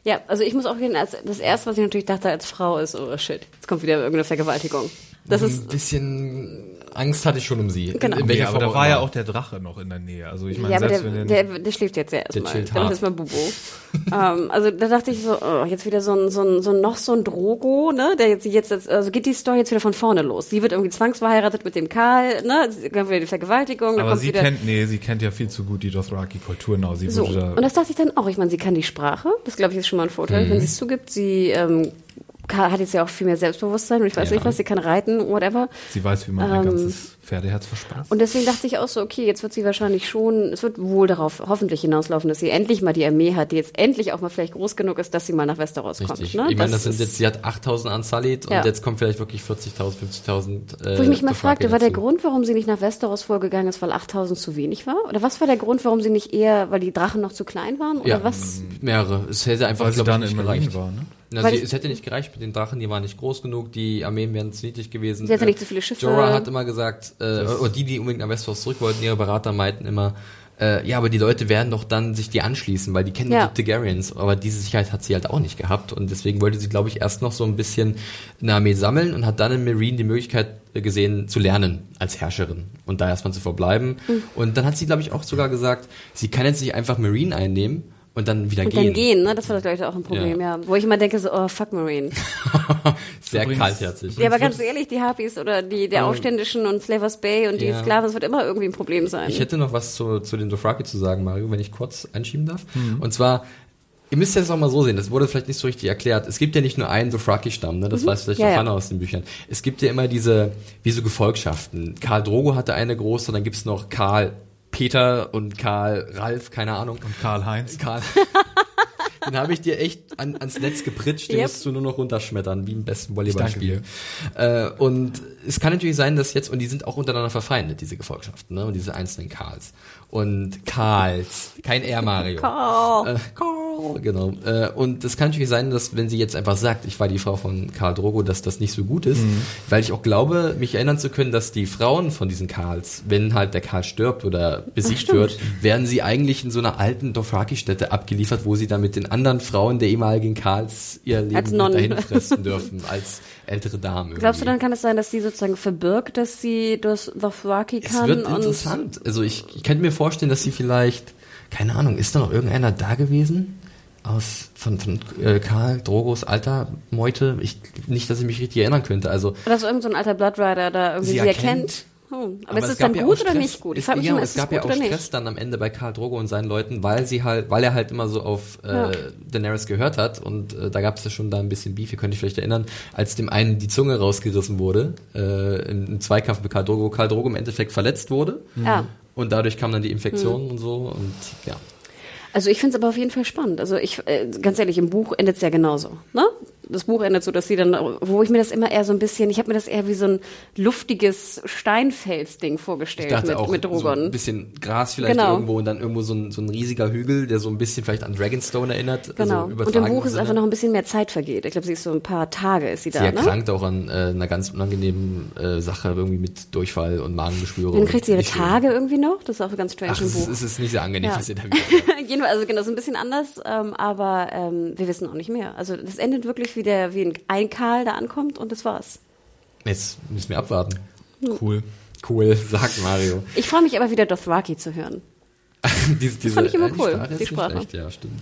Ja, also ich muss auch gehen, als das erste, was ich natürlich dachte als Frau ist, oh shit, jetzt kommt wieder irgendeine Vergewaltigung. Das
ein
ist
bisschen Angst hatte ich schon um sie.
Genau.
In, in welcher okay, aber da war ja auch der Drache noch in der Nähe. Also ich meine,
ja, selbst der, wenn der, der, der schläft jetzt ja erstmal. Der chillt ist mal Bubo. ähm, also da dachte ich so, oh, jetzt wieder so ein, so ein, so ein noch so ein Drogo, ne? Der jetzt jetzt also geht die Story jetzt wieder von vorne los. Sie wird irgendwie zwangsverheiratet mit dem Karl, ne? Sie kommt wieder die Vergewaltigung.
Aber sie kennt, nee, sie kennt ja viel zu gut die Dothraki-Kultur, genau. Sie
so. Da und das dachte ich dann auch. Ich meine, sie kann die Sprache. Das glaube ich ist schon mal ein Vorteil, mhm. wenn sie es zugibt. Sie ähm, hat jetzt ja auch viel mehr Selbstbewusstsein und ich weiß ja. nicht was, sie kann reiten, whatever.
Sie weiß, wie man ähm, ein ganzes Pferdeherz verspeist.
Und deswegen dachte ich auch so, okay, jetzt wird sie wahrscheinlich schon, es wird wohl darauf hoffentlich hinauslaufen, dass sie endlich mal die Armee hat, die jetzt endlich auch mal vielleicht groß genug ist, dass sie mal nach Westeros
Richtig.
kommt. Ne?
Ich meine, das, das sind jetzt, sie hat 8000 an Salit ja. und jetzt kommt vielleicht wirklich 40.000, 50.000.
Äh, Wo ich mich mal fragte, war der Grund, warum sie nicht nach Westeros vorgegangen ist, weil 8000 zu wenig war? Oder was war der Grund, warum sie nicht eher, weil die Drachen noch zu klein waren? Oder
ja,
was?
mehrere. Es hätte einfach,
weil sie dann in gereicht. war, ne?
Na, sie, es hätte nicht gereicht mit den Drachen, die waren nicht groß genug, die Armeen wären zu niedrig gewesen.
Sie hatte nicht so viele Schiffe.
Jorah hat immer gesagt, äh, oder die, die unbedingt nach Westeros zurück wollten, ihre Berater meinten immer, äh, ja, aber die Leute werden doch dann sich die anschließen, weil die kennen ja. die Targaryens. Aber diese Sicherheit hat sie halt auch nicht gehabt. Und deswegen wollte sie, glaube ich, erst noch so ein bisschen eine Armee sammeln und hat dann in Marine die Möglichkeit gesehen, zu lernen als Herrscherin und da erstmal zu verbleiben. Mhm. Und dann hat sie, glaube ich, auch sogar gesagt, sie kann jetzt nicht einfach Marine einnehmen, und dann wieder
und
gehen.
Und dann gehen, ne? Das war glaube ich auch ein Problem, ja. ja. Wo ich immer denke so, oh, fuck Marine.
Sehr Übrigens, kaltherzig.
Ja, aber ganz ehrlich, die Harpies oder die der Aufständischen und Slavers Bay und die ja. Sklaven, das wird immer irgendwie ein Problem sein.
Ich hätte noch was zu, zu den Dothraki zu sagen, Mario, wenn ich kurz einschieben darf. Mhm. Und zwar, Ihr müsst das auch mal so sehen, das wurde vielleicht nicht so richtig erklärt. Es gibt ja nicht nur einen Dothraki-Stamm, ne? das mhm. weiß vielleicht ja, auch Hannah ja. aus den Büchern. Es gibt ja immer diese, wie so Gefolgschaften. Karl Drogo hatte eine große, dann gibt's noch Karl Peter und Karl Ralf, keine Ahnung.
Und Karl Heinz.
Karl. Den habe ich dir echt an, ans Netz gepritscht, den yep. musst du nur noch runterschmettern, wie im besten Volleyballspiel. Äh, und es kann natürlich sein, dass jetzt, und die sind auch untereinander verfeindet, diese Gefolgschaften, ne? Und diese einzelnen Karls. Und Karls, kein R Mario.
Karl.
Äh, Karl, genau. Äh, und es kann natürlich sein, dass wenn sie jetzt einfach sagt, ich war die Frau von Karl Drogo, dass das nicht so gut ist, mhm. weil ich auch glaube, mich erinnern zu können, dass die Frauen von diesen Karls, wenn halt der Karl stirbt oder besiegt wird, werden sie eigentlich in so einer alten Dothraki-Stätte abgeliefert, wo sie dann mit den anderen Frauen der ehemaligen Karls ihr Leben dahin fressen dürfen, als ältere. Irgendwie.
Glaubst du, dann kann es sein, dass sie sozusagen verbirgt, dass sie durch Dothraki kann?
Es wird interessant. Also ich, ich könnte mir vorstellen, dass sie vielleicht, keine Ahnung, ist da noch irgendeiner da gewesen? Aus, von, von äh, Karl Drogos alter Meute? Ich, nicht, dass ich mich richtig erinnern könnte. Also,
Oder dass irgendein so ein alter Bloodrider da irgendwie sie, sie erkennt. erkennt hm. Aber, aber, ist es dann gut oder nicht gut?
Ich mich ja, immer, es gab ja auch Stress dann am Ende bei Karl Drogo und seinen Leuten, weil sie halt, weil er halt immer so auf äh, ja. Daenerys gehört hat und äh, da gab es ja schon da ein bisschen Beef, ihr könnt euch vielleicht erinnern, als dem einen die Zunge rausgerissen wurde äh, im, im Zweikampf mit Karl Drogo, Karl Drogo im Endeffekt verletzt wurde
ja.
und dadurch kam dann die Infektion mhm. und so und ja.
Also ich finde es aber auf jeden Fall spannend. Also ich, äh, ganz ehrlich, im Buch endet es ja genauso. Ne? Das Buch endet so, dass sie dann, wo ich mir das immer eher so ein bisschen, ich habe mir das eher wie so ein luftiges Steinfelsding vorgestellt
ich mit, auch mit Drogon. So ein bisschen Gras vielleicht genau. irgendwo und dann irgendwo so ein, so ein riesiger Hügel, der so ein bisschen vielleicht an Dragonstone erinnert.
Also genau. Also und im Buch ist einfach noch ein bisschen mehr Zeit vergeht. Ich glaube, sie ist so ein paar Tage ist sie,
sie
da.
Sie ne? erkrankt ne? auch an äh, einer ganz unangenehmen äh, Sache irgendwie mit Durchfall und Magengeschwüre.
Dann kriegt sie ihre Tage irgendwie noch. Das ist auch ganz strange
Ach,
im Buch.
Es ist nicht sehr angenehm,
ja.
was ihr da
wieder. also genau, so ein bisschen anders, ähm, aber ähm, wir wissen auch nicht mehr. Also das endet wirklich wie der wie ein Karl da ankommt und das war's.
Jetzt müssen wir abwarten.
Cool.
Cool, sagt Mario.
Ich freue mich aber wieder Dothraki zu hören.
diese, diese,
das fand ich immer cool, die Sprache.
Schlecht, ja, stimmt.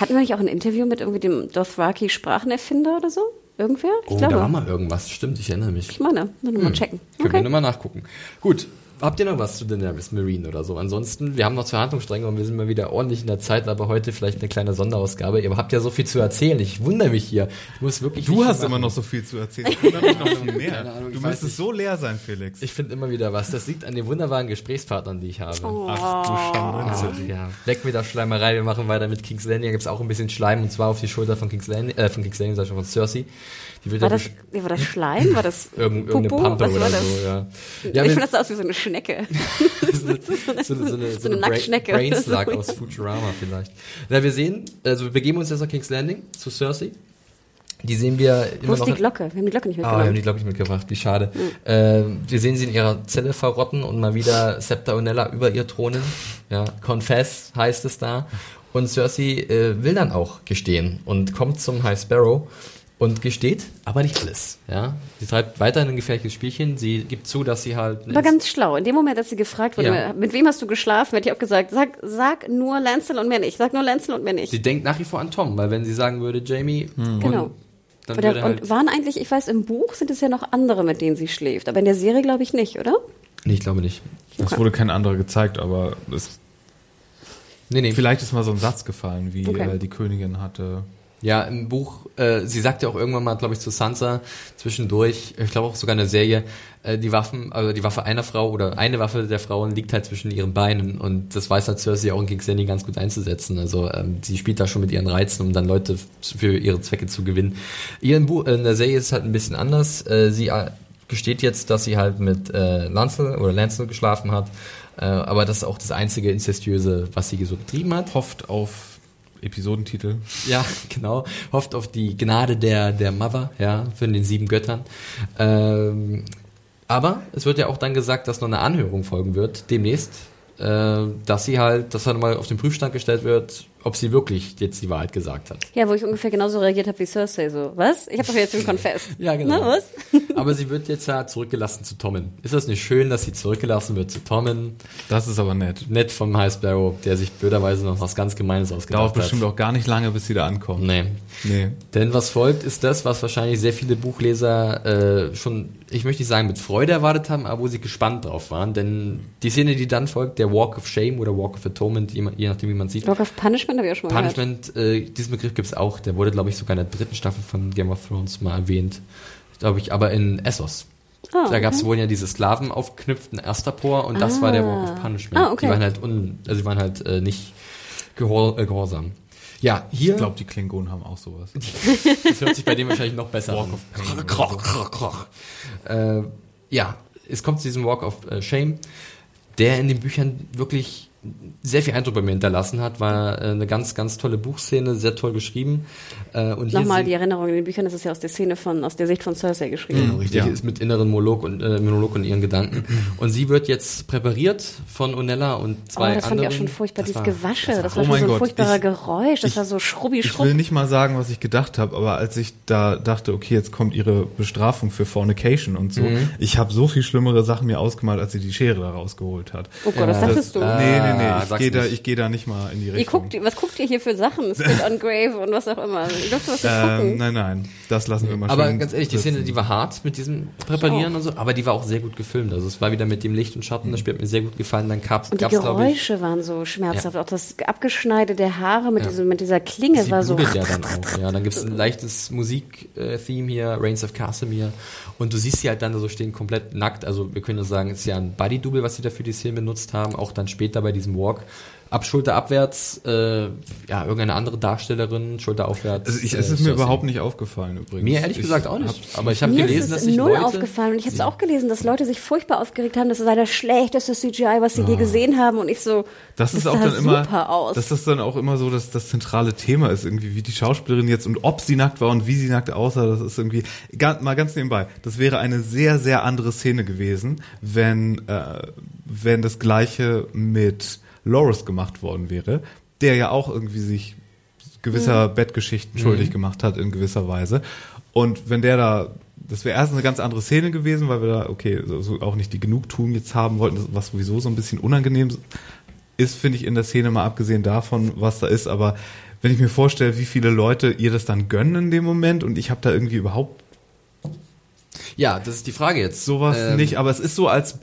Hatten wir nicht auch ein Interview mit irgendwie dem Dothraki Sprachenerfinder oder so? Irgendwer?
Ich oh, glaube. da war mal irgendwas. Stimmt, ich erinnere mich.
Ich meine, nur hm. mal checken.
Können wir nochmal nachgucken. Gut, Habt ihr noch was zu Daenerys Marine oder so? Ansonsten, wir haben noch zwei Handlungsstränge und wir sind mal wieder ordentlich in der Zeit, aber heute vielleicht eine kleine Sonderausgabe. Ihr habt ja so viel zu erzählen. Ich wundere mich hier. Ich muss wirklich.
Du hast immer noch so viel zu erzählen. Ich wundere mich noch viel mehr. Ahnung, du müsstest so leer sein, Felix.
Ich finde immer wieder was. Das liegt an den wunderbaren Gesprächspartnern, die ich habe.
Oh. Ach du
Schande. Ja. Weg mit der Schleimerei. Wir machen weiter mit King's Landing. Da gibt es auch ein bisschen Schleim und zwar auf die Schulter von King's Landing, äh, von King's Landing, sag ich schon, von Cersei.
War, das, war das Schleim? War das
Irgend, irgendeine Pampe oder so, ja.
ja ich finde das aus wie so eine Schnecke.
so, eine, so, eine, so, eine, so eine Nacktschnecke. Brainslug aus Futurama vielleicht. Na, wir sehen, also wir begeben uns jetzt nach King's Landing zu Cersei. Die sehen wir
immer Wo ist noch die Glocke? Wir haben die Glocke nicht mitgebracht.
Ah, wir haben die Glocke nicht mitgebracht. Wie schade. Mhm. Äh, wir sehen sie in ihrer Zelle verrotten und mal wieder Septa Unella über ihr thronen. Ja, Confess heißt es da. Und Cersei äh, will dann auch gestehen und kommt zum High Sparrow und gesteht, aber nicht alles. Ja, sie treibt weiterhin ein gefährliches Spielchen. Sie gibt zu, dass sie halt.
War ganz schlau. In dem Moment, dass sie gefragt wurde, ja. mit wem hast du geschlafen, hätte ich auch gesagt, sag, sag nur Lancel und mehr nicht. Sag nur Lancel und mehr nicht.
Sie denkt nach wie vor an Tom, weil wenn sie sagen würde, Jamie, hm.
genau. Dann oder, halt und waren eigentlich, ich weiß, im Buch sind es ja noch andere, mit denen sie schläft, aber in der Serie glaube ich nicht, oder?
Nee, ich glaube nicht.
Es okay. wurde kein anderer gezeigt, aber es. Nee, nee. Vielleicht ist mal so ein Satz gefallen, wie okay. äh, die Königin hatte
ja, im Buch, äh, sie sagt ja auch irgendwann mal, glaube ich, zu Sansa zwischendurch, ich glaube auch sogar in der Serie, äh, die Waffen, also die Waffe einer Frau oder eine Waffe der Frauen liegt halt zwischen ihren Beinen und das weiß halt Cersei auch in King's Landing ganz gut einzusetzen. Also ähm, sie spielt da schon mit ihren Reizen, um dann Leute für ihre Zwecke zu gewinnen. Ihr Buch, in der Serie ist es halt ein bisschen anders. Äh, sie äh, gesteht jetzt, dass sie halt mit äh, Lancel oder Lancel geschlafen hat, äh, aber das ist auch das einzige Inzestiöse, was sie so getrieben hat.
Hofft auf Episodentitel.
Ja, genau. Hofft auf die Gnade der, der Mother, ja, von den sieben Göttern. Ähm, aber es wird ja auch dann gesagt, dass noch eine Anhörung folgen wird, demnächst, äh, dass sie halt, dass halt mal auf den Prüfstand gestellt wird, ob sie wirklich jetzt die Wahrheit gesagt hat.
Ja, wo ich ungefähr genauso reagiert habe wie Cersei, so, was? Ich habe doch jetzt den Confess.
ja, genau. Na, was? aber sie wird jetzt ja zurückgelassen zu Tommen. Ist das nicht schön, dass sie zurückgelassen wird zu Tommen?
Das ist aber nett.
Nett vom High Sparrow, der sich blöderweise noch was ganz Gemeines ausgedacht Dauert
hat. Dauert bestimmt auch gar nicht lange, bis sie da ankommt.
Nee. Nee. Denn was folgt, ist das, was wahrscheinlich sehr viele Buchleser äh, schon, ich möchte nicht sagen mit Freude erwartet haben, aber wo sie gespannt drauf waren. Denn die Szene, die dann folgt, der Walk of Shame oder Walk of Atonement, je nachdem, wie man sieht.
Walk of Punishment habe ich auch schon
mal Punishment, gehört. Äh, diesen Begriff gibt es auch. Der wurde, glaube ich, sogar in der dritten Staffel von Game of Thrones mal erwähnt. Glaube ich, aber in Essos. Oh, okay. Da gab es wohl ja diese Sklaven aufgeknüpften Ersterpor und das ah. war der Walk of Punishment. Ah, okay. Die waren halt un, also die waren halt äh, nicht gehor, äh, gehorsam. Ja, hier.
Ich glaube, die Klingonen haben auch sowas.
das hört sich bei denen wahrscheinlich noch besser Walk an. Of Pain. äh, ja, es kommt zu diesem Walk of äh, Shame, der in den Büchern wirklich sehr viel Eindruck bei mir hinterlassen hat, war äh, eine ganz, ganz tolle Buchszene, sehr toll geschrieben.
Äh, und Nochmal die Erinnerung in den Büchern, das ist ja aus der Szene von, aus der Sicht von Cersei geschrieben.
Genau, richtig, ja. ist mit inneren Monolog und, äh, Monolog und ihren Gedanken. Und sie wird jetzt präpariert von Onella und zwei
oh, das
anderen.
fand ich auch schon furchtbar, dieses Gewasche, das war, das war oh schon so ein furchtbarer ich, Geräusch, das ich, war so schrubbi
schrubbi. Ich will nicht mal sagen, was ich gedacht habe, aber als ich da dachte, okay, jetzt kommt ihre Bestrafung für Fornication und so, mhm. ich habe so viel schlimmere Sachen mir ausgemalt, als sie die Schere da rausgeholt hat.
Oh Gott, das sagtest du.
Nee, nee, nee, ich gehe da, ich gehe da nicht mal in die Richtung.
Guckt, was guckt ihr hier für Sachen? Spit on Grave und was auch immer. Ich durfte was nicht
ähm, gucken. Nein, nein, das lassen wir mal
Aber ganz ehrlich, die Szene, die war hart mit diesem Präparieren und so, aber die war auch sehr gut gefilmt. Also es war wieder mit dem Licht und Schatten, das Spiel hat mir sehr gut gefallen. Dann gab's,
und die gab's, Geräusche ich, waren so schmerzhaft. Ja. Auch das Abgeschneide der Haare mit, ja. diesem, mit dieser Klinge Sie war so.
ja dann auch. Ja, dann gibt's ein leichtes Musik-Theme hier, Reigns of Casimir. Und du siehst sie halt dann so stehen komplett nackt. Also wir können ja sagen, es ist ja ein Body-Double, was sie dafür die Szene benutzt haben. Auch dann später bei diesem Walk ab Schulter abwärts, äh, ja, irgendeine andere Darstellerin, Schulter aufwärts.
Also ich, es ist äh, mir überhaupt nicht aufgefallen übrigens.
Mir ehrlich ich gesagt auch nicht. Aber ich habe gelesen, dass sich
null Leute aufgefallen und ich habe es auch gelesen, dass Leute sich furchtbar aufgeregt haben, das sei das schlechteste CGI, was sie oh. je gesehen haben und ich so,
das, das ist auch dann immer, aus. dass das dann auch immer so, dass das zentrale Thema ist irgendwie, wie die Schauspielerin jetzt und ob sie nackt war und wie sie nackt aussah, das ist irgendwie ganz, mal ganz nebenbei. Das wäre eine sehr sehr andere Szene gewesen, wenn äh, wenn das gleiche mit Loris gemacht worden wäre, der ja auch irgendwie sich gewisser mhm. Bettgeschichten schuldig mhm. gemacht hat in gewisser Weise. Und wenn der da, das wäre erst eine ganz andere Szene gewesen, weil wir da, okay, so, so auch nicht die Genugtuung jetzt haben wollten, was sowieso so ein bisschen unangenehm ist, finde ich, in der Szene mal abgesehen davon, was da ist. Aber wenn ich mir vorstelle, wie viele Leute ihr das dann gönnen in dem Moment und ich habe da irgendwie überhaupt
ja, das ist die Frage jetzt.
Sowas ähm, nicht, aber es ist so, als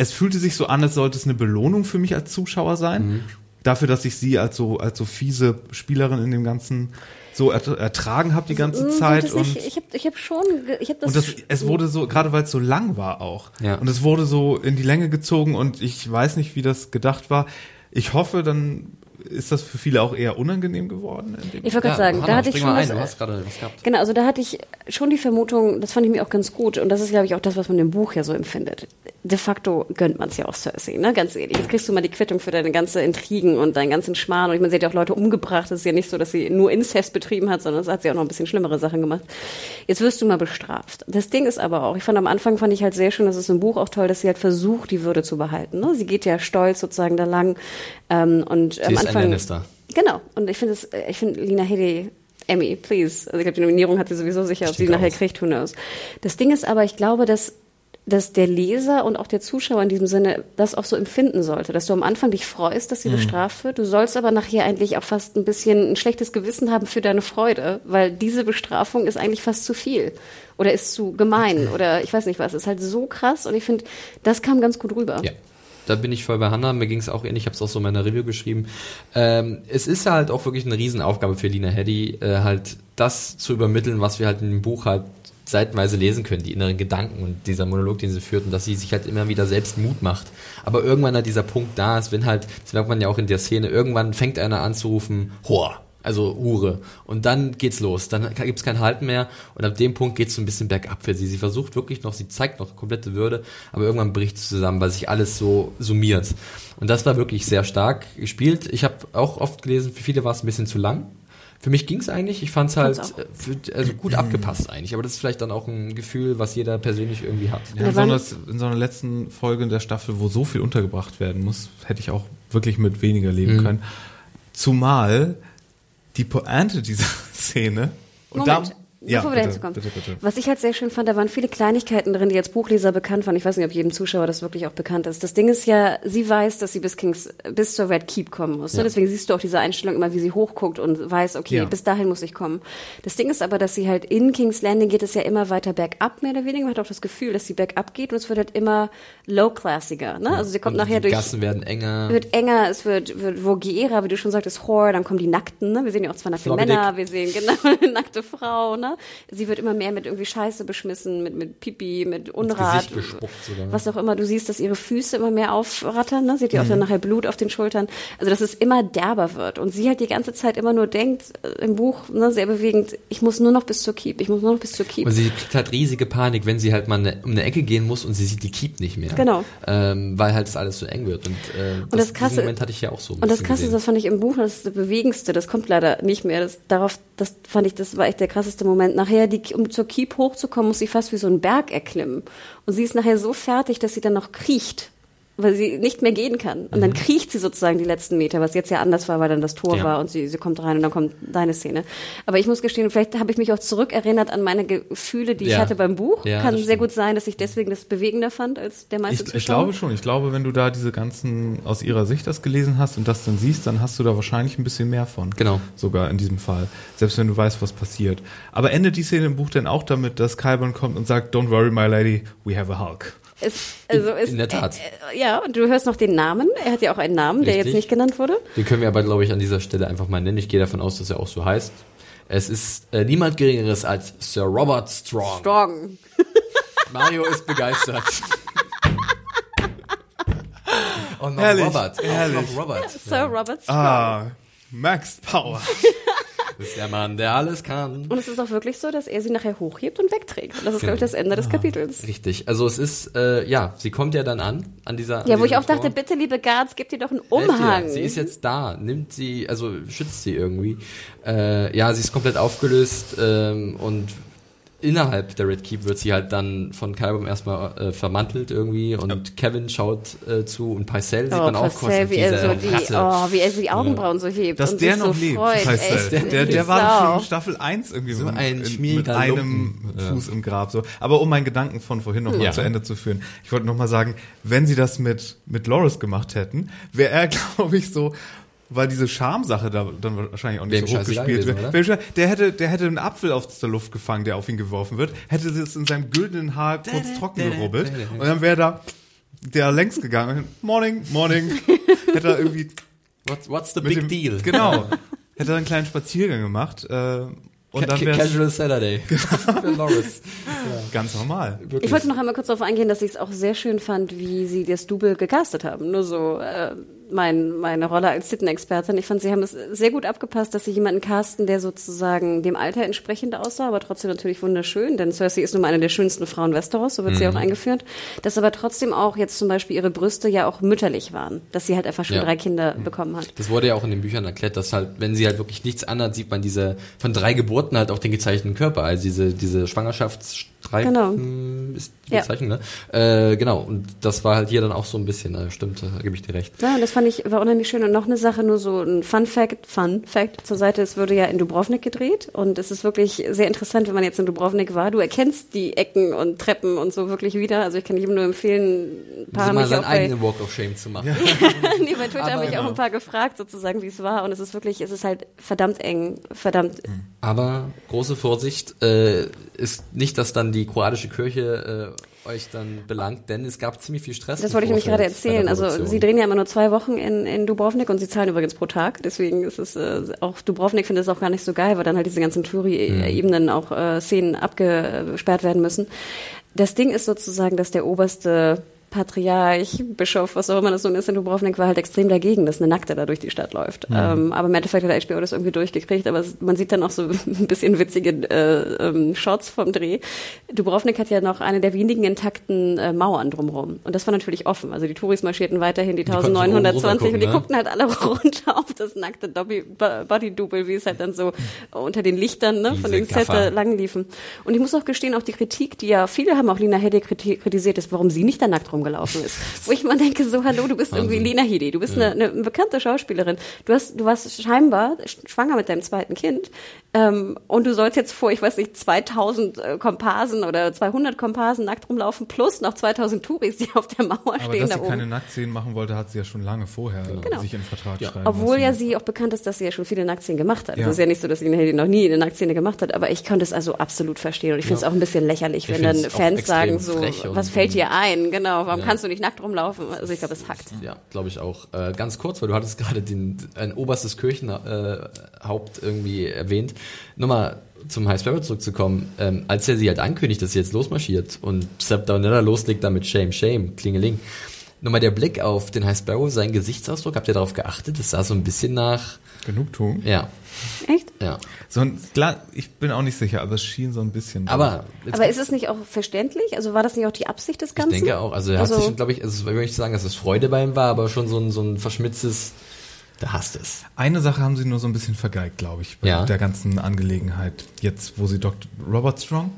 es fühlte sich so an, als sollte es eine Belohnung für mich als Zuschauer sein. Mhm. Dafür, dass ich sie als so, als so fiese Spielerin in dem ganzen so ertragen habe die ganze mm, Zeit. Das
und ich, ich habe ich hab schon, ich habe das.
Und das, es wurde so, gerade weil es so lang war auch. Ja. Und es wurde so in die Länge gezogen und ich weiß nicht, wie das gedacht war. Ich hoffe, dann ist das für viele auch eher unangenehm geworden?
ich wollte gerade ja, sagen, Hanna, da hatte ich schon was, was gehabt. Genau, also da hatte ich schon die Vermutung, das fand ich mir auch ganz gut und das ist glaube ich auch das, was man im Buch ja so empfindet. De facto gönnt man es ja auch Cersei, ne? Ganz ehrlich. Jetzt kriegst du mal die Quittung für deine ganze Intrigen und deinen ganzen Schmarrn und ich meine, sie hat ja auch Leute umgebracht. Es ist ja nicht so, dass sie nur Inzest betrieben hat, sondern es hat sie auch noch ein bisschen schlimmere Sachen gemacht. Jetzt wirst du mal bestraft. Das Ding ist aber auch, ich fand am Anfang fand ich halt sehr schön, das ist im Buch auch toll, dass sie halt versucht, die Würde zu behalten. Ne? Sie geht ja stolz sozusagen da lang ähm, und
sie am Anfang. Ist ein Lannister.
Genau. Und ich finde es, ich finde Lina Headey Emmy, please. Also ich glaube, die Nominierung hat sie sowieso sicher, ob sie nachher kriegt, who knows. Das Ding ist aber, ich glaube, dass dass der Leser und auch der Zuschauer in diesem Sinne das auch so empfinden sollte, dass du am Anfang dich freust, dass sie mhm. bestraft wird. Du sollst aber nachher eigentlich auch fast ein bisschen ein schlechtes Gewissen haben für deine Freude, weil diese Bestrafung ist eigentlich fast zu viel oder ist zu gemein oder ich weiß nicht was. Ist halt so krass und ich finde, das kam ganz gut rüber.
Ja da bin ich voll bei Hannah, mir ging es auch ähnlich, ich habe es auch so in meiner Review geschrieben. Ähm, es ist halt auch wirklich eine Riesenaufgabe für Lina Heddy, äh, halt das zu übermitteln, was wir halt in dem Buch halt seitenweise lesen können, die inneren Gedanken und dieser Monolog, den sie führt und dass sie sich halt immer wieder selbst Mut macht. Aber irgendwann halt dieser Punkt da ist, wenn halt, das merkt man ja auch in der Szene, irgendwann fängt einer an zu rufen, Hor, also Hure. Und dann geht's los. Dann gibt's kein Halten mehr. Und ab dem Punkt geht's so ein bisschen bergab für sie. Sie versucht wirklich noch, sie zeigt noch komplette Würde, aber irgendwann bricht es zusammen, weil sich alles so summiert. Und das war wirklich sehr stark gespielt. Ich habe auch oft gelesen, für viele war es ein bisschen zu lang. Für mich ging es eigentlich. Ich fand es halt für, also gut abgepasst eigentlich. Aber das ist vielleicht dann auch ein Gefühl, was jeder persönlich irgendwie hat.
Ja, in, so einer, in so einer letzten Folge der Staffel, wo so viel untergebracht werden muss, hätte ich auch wirklich mit weniger leben mhm. können. Zumal die Pointe dieser Szene
und Moment. Ja, bevor wir bitte, kommen. Bitte, bitte. Was ich halt sehr schön fand, da waren viele Kleinigkeiten drin, die als Buchleser bekannt waren. Ich weiß nicht, ob jedem Zuschauer das wirklich auch bekannt ist. Das Ding ist ja, sie weiß, dass sie bis Kings, bis zur Red Keep kommen muss. Ne? Ja. Deswegen siehst du auch diese Einstellung immer, wie sie hochguckt und weiß, okay, ja. bis dahin muss ich kommen. Das Ding ist aber, dass sie halt in Kings Landing geht es ja immer weiter bergab, mehr oder weniger. Man hat auch das Gefühl, dass sie bergab geht und es wird halt immer low-classiger. Ne? Also sie kommt und nachher
die
durch.
Gassen werden enger.
Wird enger, es wird, wird Vogiera, wie du schon sagtest, Horror, dann kommen die Nackten, ne? Wir sehen ja auch zwar nackte Männer, wir sehen genau eine nackte Frau, ne? Sie wird immer mehr mit irgendwie Scheiße beschmissen, mit, mit Pipi, mit Unrat, was auch immer. Du siehst, dass ihre Füße immer mehr aufrattern, ne? Sie hat ja mhm. auch dann nachher Blut auf den Schultern. Also, dass es immer derber wird. Und sie halt die ganze Zeit immer nur denkt, äh, im Buch, ne, sehr bewegend, ich muss nur noch bis zur Keep, ich muss nur noch bis zur Keep.
Und sie kriegt halt riesige Panik, wenn sie halt mal eine, um eine Ecke gehen muss und sie sieht die Keep nicht mehr.
Genau.
Ähm, weil halt das alles so eng wird. Und, äh,
und das, das krasse,
Moment hatte ich ja auch so.
Und das krasse ist, das fand ich im Buch, das ist das Bewegendste, das kommt leider nicht mehr. Das, darauf, das fand ich, das war echt der krasseste Moment. Nachher, die, um zur Keep hoch hochzukommen, muss sie fast wie so einen Berg erklimmen. Und sie ist nachher so fertig, dass sie dann noch kriecht weil sie nicht mehr gehen kann. Und mhm. dann kriecht sie sozusagen die letzten Meter, was jetzt ja anders war, weil dann das Tor ja. war und sie, sie kommt rein und dann kommt deine Szene. Aber ich muss gestehen, vielleicht habe ich mich auch zurückerinnert an meine Gefühle, die ja. ich hatte beim Buch. Ja, kann sehr gut sein, dass ich deswegen das bewegender fand als der meiste
ich, Zuschauer. Ich glaube schon. Ich glaube, wenn du da diese ganzen aus ihrer Sicht das gelesen hast und das dann siehst, dann hast du da wahrscheinlich ein bisschen mehr von.
Genau.
Sogar in diesem Fall. Selbst wenn du weißt, was passiert. Aber endet die Szene im Buch denn auch damit, dass Kyburn kommt und sagt, Don't worry, my lady, we have a Hulk.
Es, also
in, in der Tat.
Äh, ja, und du hörst noch den Namen. Er hat ja auch einen Namen, Richtig. der jetzt nicht genannt wurde.
Den können wir aber, glaube ich, an dieser Stelle einfach mal nennen. Ich gehe davon aus, dass er auch so heißt. Es ist äh, niemand Geringeres als Sir Robert Strong.
Strong.
Mario ist begeistert.
Und noch Herrlich. Robert. Herrlich.
Auch noch Robert. Sir Robert
Strong. Ah, Max Power.
Das ist der Mann, der alles kann.
Und es ist auch wirklich so, dass er sie nachher hochhebt und wegträgt. Und das ist, genau. glaube ich, das Ende des Kapitels.
Richtig. Also es ist, äh, ja, sie kommt ja dann an, an dieser.
Ja,
an
wo ich auch Tor. dachte, bitte, liebe Guards, gib dir doch einen Umhang.
Sie ist jetzt da, nimmt sie, also schützt sie irgendwie. Äh, ja, sie ist komplett aufgelöst ähm, und innerhalb der Red Keep wird sie halt dann von Kybum erstmal äh, vermantelt irgendwie und ja. Kevin schaut äh, zu und Pycelle sieht oh, man auch
kurz wie er so die, oh, wie er so die Augenbrauen ja. so hebt
dass
und
der noch
so
lebt
freut,
Pycelle. der, der, der war schon in Staffel 1 irgendwie so ein in, mit einem Fuß ja. im Grab so aber um meinen Gedanken von vorhin noch mal ja. zu Ende zu führen ich wollte noch mal sagen wenn sie das mit mit Loris gemacht hätten wäre er glaube ich so weil diese Schamsache da dann wahrscheinlich auch nicht so hoch gespielt wird. Der hätte, der hätte einen Apfel aus der Luft gefangen, der auf ihn geworfen wird, hätte es in seinem güldenen Haar kurz trocken gerubbelt und dann wäre da der längs gegangen. Morning, morning. hätte er irgendwie.
What's, what's the big dem, deal?
Genau. hätte er einen kleinen Spaziergang gemacht. Äh, und dann
Casual Saturday.
Für Loris. Ja. Ganz normal.
Wirklich. Ich wollte noch einmal kurz darauf eingehen, dass ich es auch sehr schön fand, wie sie das Double gecastet haben. Nur so, äh, mein, meine Rolle als Sitten-Expertin. Ich fand, sie haben es sehr gut abgepasst, dass sie jemanden casten, der sozusagen dem Alter entsprechend aussah, aber trotzdem natürlich wunderschön, denn Cersei ist nun mal eine der schönsten Frauen Westeros, so wird mhm. sie auch eingeführt. Dass aber trotzdem auch jetzt zum Beispiel ihre Brüste ja auch mütterlich waren, dass sie halt einfach schon ja. drei Kinder mhm. bekommen hat.
Das wurde ja auch in den Büchern erklärt, dass halt, wenn sie halt wirklich nichts anhat, sieht man diese, von drei Geburten halt auch den gezeichneten Körper, also diese, diese Schwangerschafts drei genau. ist die Bezeichnung, ja. ne? Äh, genau, und das war halt hier dann auch so ein bisschen, äh, stimmt, da gebe ich dir recht.
Ja, und das fand ich, war unheimlich schön. Und noch eine Sache, nur so ein Fun Fact, Fun Fact zur Seite, es wurde ja in Dubrovnik gedreht und es ist wirklich sehr interessant, wenn man jetzt in Dubrovnik war. Du erkennst die Ecken und Treppen und so wirklich wieder. Also ich kann jedem nur empfehlen,
ein paar mal seinen eigenen Walk of Shame zu machen. Ja.
nee, bei Twitter haben mich auch ein paar gefragt, sozusagen, wie es war. Und es ist wirklich, es ist halt verdammt eng, verdammt.
Aber große Vorsicht, äh, ist nicht, dass dann die kroatische Kirche äh, euch dann belangt, denn es gab ziemlich viel Stress.
Das wollte ich nämlich gerade erzählen. Also sie drehen ja immer nur zwei Wochen in, in Dubrovnik und sie zahlen übrigens pro Tag. Deswegen ist es äh, auch Dubrovnik findet es auch gar nicht so geil, weil dann halt diese ganzen Touri-Ebenen mhm. auch äh, Szenen abgesperrt werden müssen. Das Ding ist sozusagen, dass der oberste Patriarch, Bischof, was auch immer das nun ist in Dubrovnik, war halt extrem dagegen, dass eine Nackte da durch die Stadt läuft. Mhm. Ähm, aber im Endeffekt hat der HBO das irgendwie durchgekriegt, aber man sieht dann auch so ein bisschen witzige äh, ähm, Shots vom Dreh. Dubrovnik hat ja noch eine der wenigen intakten äh, Mauern drumherum. Und das war natürlich offen. Also die Touris marschierten weiterhin die, die 1920 und die ne? guckten halt alle runter auf das nackte Body-Double, wie es halt dann so unter den Lichtern ne, von den Set lang liefen. Und ich muss auch gestehen, auch die Kritik, die ja viele haben auch Lina Hedde kritisiert, ist, warum sie nicht da nackt rum rumgelaufen ist. Wo ich mal denke, so, hallo, du bist Wahnsinn. irgendwie Lena Headey, du bist ja. eine, eine bekannte Schauspielerin. Du hast, du warst scheinbar schwanger mit deinem zweiten Kind ähm, und du sollst jetzt vor, ich weiß nicht, 2000 äh, Komparsen oder 200 Komparsen nackt rumlaufen plus noch 2000 Touris, die auf der Mauer
Aber
stehen.
Aber dass sie keine Nacktszenen machen wollte, hat sie ja schon lange vorher genau. sich im Vertrag ja. schreiben
Obwohl lassen. ja sie auch bekannt ist, dass sie ja schon viele Nacktszenen gemacht hat. Ja. Es ist ja nicht so, dass Lena Headey noch nie eine Nacktszene gemacht hat, aber ich konnte es also absolut verstehen und ich finde es auch ein bisschen lächerlich, ich wenn dann Fans sagen so, was fällt dir ein? Genau, warum kannst du nicht nackt rumlaufen. Also ich glaube, es hackt.
Ja, glaube ich auch. Äh, ganz kurz, weil du hattest gerade den ein oberstes Kirchenhaupt äh, irgendwie erwähnt. Nochmal zum High Sparrow zurückzukommen, ähm, als er sie halt ankündigt, dass sie jetzt losmarschiert und Sepp Downella loslegt damit Shame, Shame, Klingeling. Nochmal der Blick auf den High Sparrow, seinen Gesichtsausdruck, habt ihr darauf geachtet? Das sah so ein bisschen nach...
Genugtuung?
Ja.
Echt?
Ja.
So ein, klar, ich bin auch nicht sicher, aber es schien so ein bisschen.
Aber,
aber ist es nicht auch verständlich? Also war das nicht auch die Absicht des Ganzen?
Ich denke auch. Also er also, hat sich, glaube ich, also ich nicht sagen, dass es Freude bei ihm war, aber schon so ein, so ein verschmitztes, der hasst es.
Eine Sache haben sie nur so ein bisschen vergeigt, glaube ich, bei ja. der ganzen Angelegenheit. Jetzt, wo sie Dr. Robert Strong,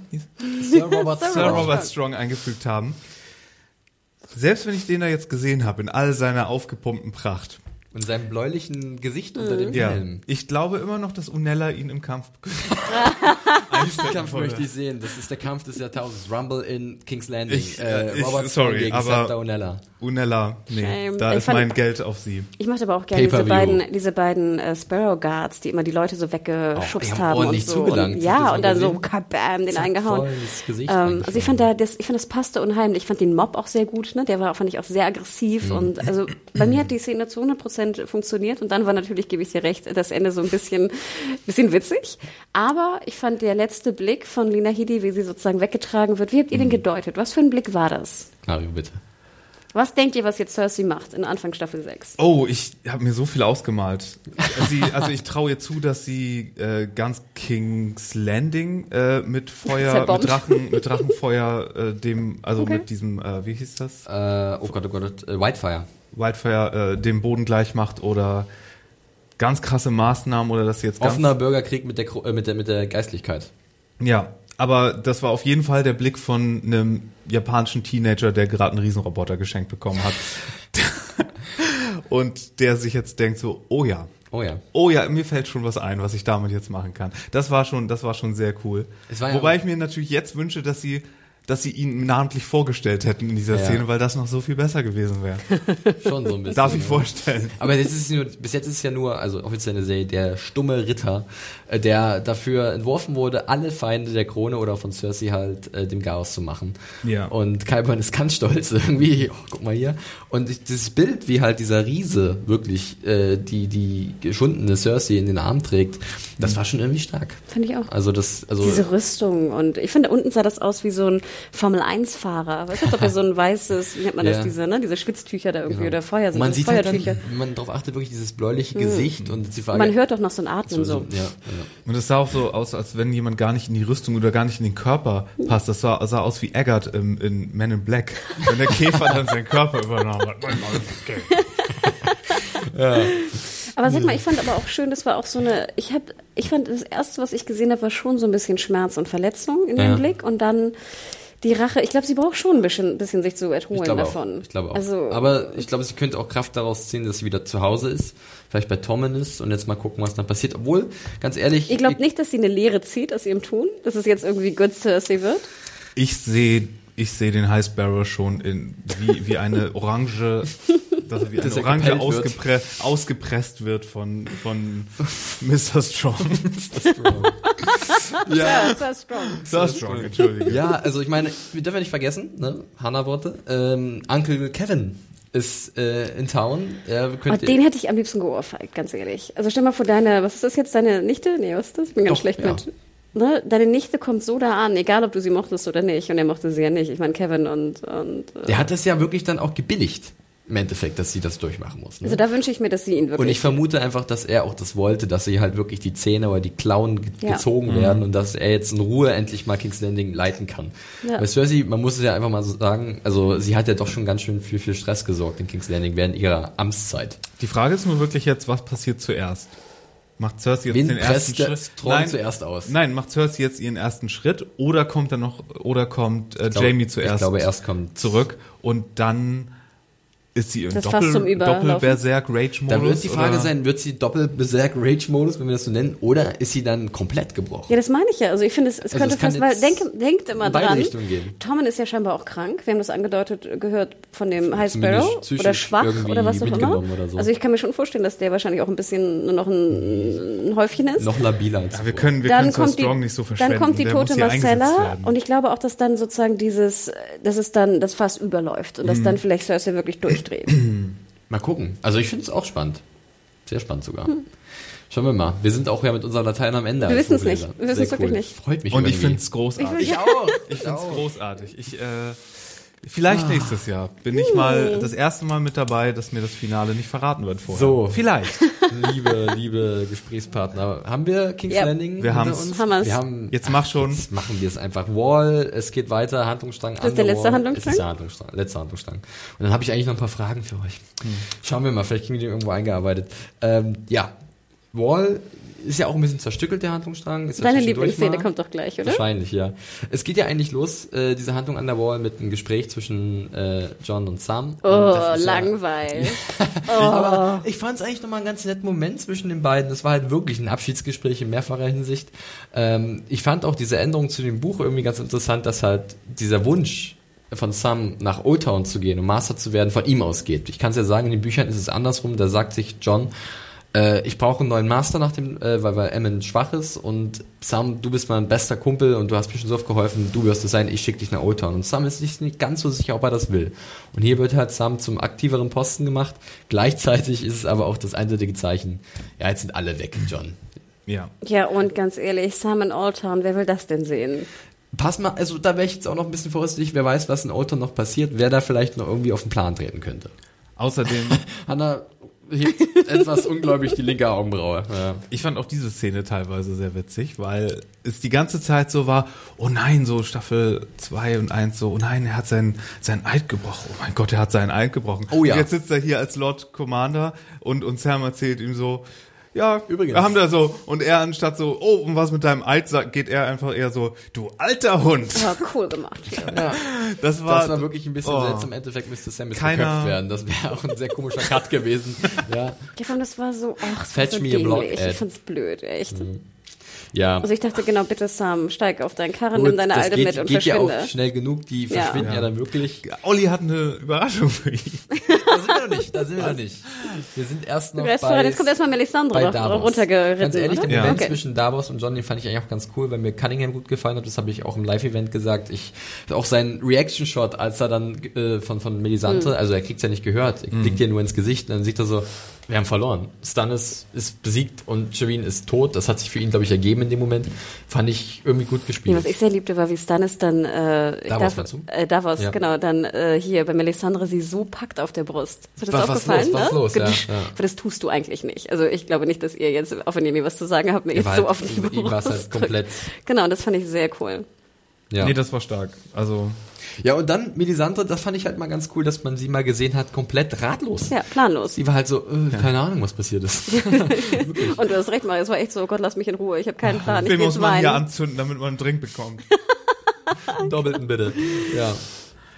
Sir Robert, Sir Robert Strong eingefügt haben. Selbst wenn ich den da jetzt gesehen habe, in all seiner aufgepumpten Pracht,
und seinem bläulichen Gesicht unter dem ja. Helm.
Ich glaube immer noch, dass Unella ihn im Kampf.
Den Kampf möchte ich sehen. Das ist der Kampf des Jahrtausends. Rumble in King's Landing.
Ich, äh, ich, Robert sorry, gegen aber Unella. Unella, nee, Shame. da ich ist fand, mein Geld auf sie.
Ich mochte aber auch gerne diese beiden, diese beiden äh, Sparrow Guards, die immer die Leute so weggeschubst oh, haben und so. Und, ja, und dann so kabam, den eingehauen. Ähm, also ich fand da, das, ich fand das passte unheimlich. Ich fand den Mob auch sehr gut, ne? Der war, fand ich auch sehr aggressiv mhm. und also bei mir hat die Szene zu 100 Prozent funktioniert und dann war natürlich, gebe ich dir recht, das Ende so ein bisschen, bisschen witzig. Aber ich fand der letzte Blick von Lina Hidi, wie sie sozusagen weggetragen wird, wie habt ihr den mhm. gedeutet? Was für ein Blick war das?
Mario, bitte.
Was denkt ihr, was jetzt Cersei macht in Anfang Staffel 6?
Oh, ich habe mir so viel ausgemalt. Sie, also ich traue ihr zu, dass sie äh, ganz King's Landing äh, mit Feuer, mit Drachen, mit Drachenfeuer, äh, dem, also okay. mit diesem, äh, wie hieß das?
Äh, oh Gott, oh Gott, äh, Whitefire.
Whitefire äh, dem Boden gleich macht oder ganz krasse Maßnahmen oder dass sie jetzt
offener Bürgerkrieg mit der äh, mit der mit der Geistlichkeit.
Ja, aber das war auf jeden Fall der Blick von einem japanischen Teenager, der gerade einen Riesenroboter geschenkt bekommen hat. und der sich jetzt denkt so, oh ja.
Oh ja.
Oh ja, mir fällt schon was ein, was ich damit jetzt machen kann. Das war schon, das war schon sehr cool. Wobei ich mir natürlich jetzt wünsche, dass sie dass sie ihn namentlich vorgestellt hätten in dieser ja. Szene, weil das noch so viel besser gewesen wäre.
Schon so ein bisschen.
Darf ich ja. vorstellen.
Aber jetzt ist nur, bis jetzt ist es ja nur, also offiziell eine Serie, der stumme Ritter, der dafür entworfen wurde, alle Feinde der Krone oder von Cersei halt äh, dem Chaos zu machen.
Ja.
Und Kyburn ist ganz stolz irgendwie, oh, guck mal hier. Und dieses Bild, wie halt dieser Riese wirklich äh, die, die geschundene Cersei in den Arm trägt, das war schon irgendwie stark.
Finde ich auch.
Also das, also.
Diese Rüstung und ich finde, unten sah das aus wie so ein Formel-1-Fahrer. Weißt du, ob er so ein weißes, wie nennt man ja. das, diese, ne, diese Schwitztücher da irgendwie genau. oder Feuer sind.
Man sieht halt dann, wenn man darauf achtet, wirklich dieses bläuliche hm. Gesicht hm. und die
Frage. Man hört doch noch so ein Atmen so. so.
Ja, ja.
Und es sah auch so aus, als wenn jemand gar nicht in die Rüstung oder gar nicht in den Körper passt. Das sah, sah aus wie Eggert im, in Men in Black. Wenn der Käfer dann seinen Körper übernahm hat.
ja. Aber sag mal, ich fand aber auch schön, das war auch so eine, ich habe Ich fand, das Erste, was ich gesehen habe, war schon so ein bisschen Schmerz und Verletzung in ja. dem Blick und dann die Rache, ich glaube, sie braucht schon ein bisschen, bisschen sich zu erholen ich davon.
Auch. Ich glaube auch. Also, Aber ich glaube, sie könnte auch Kraft daraus ziehen, dass sie wieder zu Hause ist, vielleicht bei Tommen ist und jetzt mal gucken, was dann passiert. Obwohl, ganz ehrlich.
Ich glaube nicht, dass sie eine Lehre zieht aus ihrem Tun, dass es jetzt irgendwie Good Cersei wird.
Ich sehe ich sehe den High Sparrow schon in, wie, wie eine Orange, dass er wie eine Orange ausgepre wird. ausgepresst wird von, von Mr. Strong. Mr. Strong.
Ja. Sir Strong. Sir Strong, entschuldige. Ja, also ich meine, wir dürfen nicht vergessen, ne? Hannah-Worte, ähm, Uncle Kevin ist äh, in Town.
Ja, oh, den hätte ich am liebsten geohrfeigt, ganz ehrlich. Also stell mal vor deine, was ist das jetzt, deine Nichte? Nee, was ist das? Ich bin ganz Doch, schlecht ja. mit ne, deine Nichte kommt so da an, egal ob du sie mochtest oder nicht. Und er mochte sie ja nicht. Ich meine, Kevin und. und
äh Der hat das ja wirklich dann auch gebilligt. Im Endeffekt, dass sie das durchmachen muss.
Ne? Also da wünsche ich mir, dass sie ihn wirklich.
Und ich vermute einfach, dass er auch das wollte, dass sie halt wirklich die Zähne oder die Klauen ge ja. gezogen mhm. werden und dass er jetzt in Ruhe endlich mal King's Landing leiten kann. Ja. Weil Cersei, man muss es ja einfach mal so sagen, also sie hat ja doch schon ganz schön viel, viel Stress gesorgt in King's Landing während ihrer Amtszeit.
Die Frage ist nur wirklich jetzt, was passiert zuerst? Macht Cersei jetzt
Wen
den ersten Schritt?
Nein, zuerst aus.
Nein, macht Cersei jetzt ihren ersten Schritt oder kommt dann noch oder kommt äh,
glaub,
Jamie zuerst? Ich
glaube, erst kommt
zurück und dann ist sie im Doppel, Doppel-Berserk Rage-Modus?
Da wird die Frage oder? sein, wird sie Doppel-Berserk Rage-Modus, wenn wir das so nennen, oder ist sie dann komplett gebrochen?
Ja, das meine ich ja. Also ich finde, es, es also könnte fast, weil denk, denkt immer dran. Tommen ist ja scheinbar auch krank. Wir haben das angedeutet gehört von dem High Sparrow oder schwach oder was auch immer. So. Also ich kann mir schon vorstellen, dass der wahrscheinlich auch ein bisschen nur noch ein, ein Häufchen ist.
Noch labiler als
ja, wir können, wir dann können Strong die, nicht so verschwenden.
Dann kommt die tote Marcella und ich glaube auch, dass dann sozusagen dieses, dass es dann das Fass überläuft und dass mhm. dann vielleicht Cersei wirklich durch durchdreht.
mal gucken. Also ich finde es auch spannend. Sehr spannend sogar. Hm. Schauen wir mal. Wir sind auch ja mit unserer Latein am Ende.
Wir wissen es nicht. Wir wissen es wirklich nicht.
Freut mich
Und irgendwie. ich finde es großartig. Ich, auch. Ich finde es großartig. Ich, äh, vielleicht ah. nächstes Jahr bin ich mal das erste Mal mit dabei, dass mir das Finale nicht verraten wird vorher.
So. Vielleicht. liebe, liebe Gesprächspartner. Haben wir King's yep. Landing
wir haben's.
uns?
Hammer's.
Wir haben,
jetzt mach schon.
Jetzt machen wir es einfach. Wall, es geht weiter, Handlungsstrang.
Das ist der letzte Handlungsstrang? Das ist
der Handlungsstrang, letzte Handlungsstrang. Und dann habe ich eigentlich noch ein paar Fragen für euch. Hm. Schauen wir mal, vielleicht kriegen wir die irgendwo eingearbeitet. Ähm, ja, Wall ist ja auch ein bisschen zerstückelt, der Handlungsstrang. Ist
Deine Lieblingsszene kommt doch gleich, oder?
Wahrscheinlich, ja. Es geht ja eigentlich los, äh, diese Handlung an der Wall, mit einem Gespräch zwischen äh, John und Sam.
Oh, und langweilig.
Ja, oh. Aber ich fand es eigentlich nochmal einen ganz netten Moment zwischen den beiden. Das war halt wirklich ein Abschiedsgespräch in mehrfacher Hinsicht. Ähm, ich fand auch diese Änderung zu dem Buch irgendwie ganz interessant, dass halt dieser Wunsch von Sam nach Old Town zu gehen und Master zu werden, von ihm ausgeht. Ich kann es ja sagen, in den Büchern ist es andersrum. Da sagt sich John, äh, ich brauche einen neuen Master nach dem, äh, weil, weil Emmon schwach ist und Sam, du bist mein bester Kumpel und du hast mir schon so oft geholfen, du wirst es sein, ich schicke dich nach Old Town. Und Sam ist sich nicht ganz so sicher, ob er das will. Und hier wird halt Sam zum aktiveren Posten gemacht. Gleichzeitig ist es aber auch das eindeutige Zeichen, ja, jetzt sind alle weg, John.
Ja. Ja, und ganz ehrlich, Sam in Old Town, wer will das denn sehen?
Pass mal, also da wäre ich jetzt auch noch ein bisschen vorsichtig, wer weiß, was in Old Town noch passiert, wer da vielleicht noch irgendwie auf den Plan treten könnte.
Außerdem.
Hanna, hebt etwas unglaublich die linke Augenbraue. Ja.
Ich fand auch diese Szene teilweise sehr witzig, weil es die ganze Zeit so war, oh nein, so Staffel 2 und 1 so, oh nein, er hat sein, sein Eid gebrochen. Oh mein Gott, er hat seinen Eid gebrochen. Oh ja. Und jetzt sitzt er hier als Lord Commander und, und Sam erzählt ihm so, ja, übrigens. Wir haben da so, und er anstatt so, oh, und was mit deinem Alt sagt, geht er einfach eher so, du alter Hund.
Ja, cool gemacht. Ja.
Das war, das war wirklich ein bisschen oh. selbst im Endeffekt müsste Sam jetzt geköpft werden. Das wäre auch ein sehr komischer Cut gewesen. Ja.
Ich fand, das war so, ach, das
Fetch
war so
me a block,
Ich fand's blöd, echt. Mhm.
Ja.
Also ich dachte genau, bitte Sam, steig auf deinen Karren, Gut, nimm deine Alte geht, mit und geht verschwinde.
Ja auch schnell genug, die verschwinden ja. ja. dann wirklich.
Olli hat eine Überraschung für ihn.
da sind wir noch nicht, da sind wir noch nicht. Wir sind erst noch bei,
voran, Jetzt kommt erstmal Melisandre runtergeritten.
Ganz ehrlich, oder? der Moment okay. zwischen Davos und John, den fand ich eigentlich auch ganz cool, weil mir Cunningham gut gefallen hat. Das habe ich auch im Live-Event gesagt. Ich auch sein Reaction-Shot, als er dann äh, von von Melisandre, mhm. also er kriegt's ja nicht gehört, er mhm. blickt ja nur ins Gesicht, und dann sieht er so, wir haben verloren. Stannis ist besiegt und Shireen ist tot. Das hat sich für ihn, glaube ich, ergeben in dem Moment. Fand ich irgendwie gut gespielt.
Ja, was ich sehr liebte, war, wie Stannis dann äh, Davos, darf, äh, Davos ja. genau, dann äh, hier bei Melisandre sie so packt auf der Brust. Ist das was, aufgefallen? Was los,
ne? was los, ja,
ja. Das tust du eigentlich nicht. Also ich glaube nicht, dass ihr jetzt, auch wenn ihr mir was zu sagen habt, mir jetzt so
halt,
auf die Brust
halt komplett.
Genau, das fand ich sehr cool.
Ja. Nee, das war stark. Also
ja, und dann Melisandre, das fand ich halt mal ganz cool, dass man sie mal gesehen hat, komplett ratlos.
Ja, planlos.
Sie war halt so, äh, keine Ahnung, was passiert ist.
und du hast recht, Mario, es war echt so, oh Gott, lass mich in Ruhe, ich habe keinen Plan.
Den muss man hier anzünden, damit man einen Drink bekommt.
Doppelten bitte. Ja.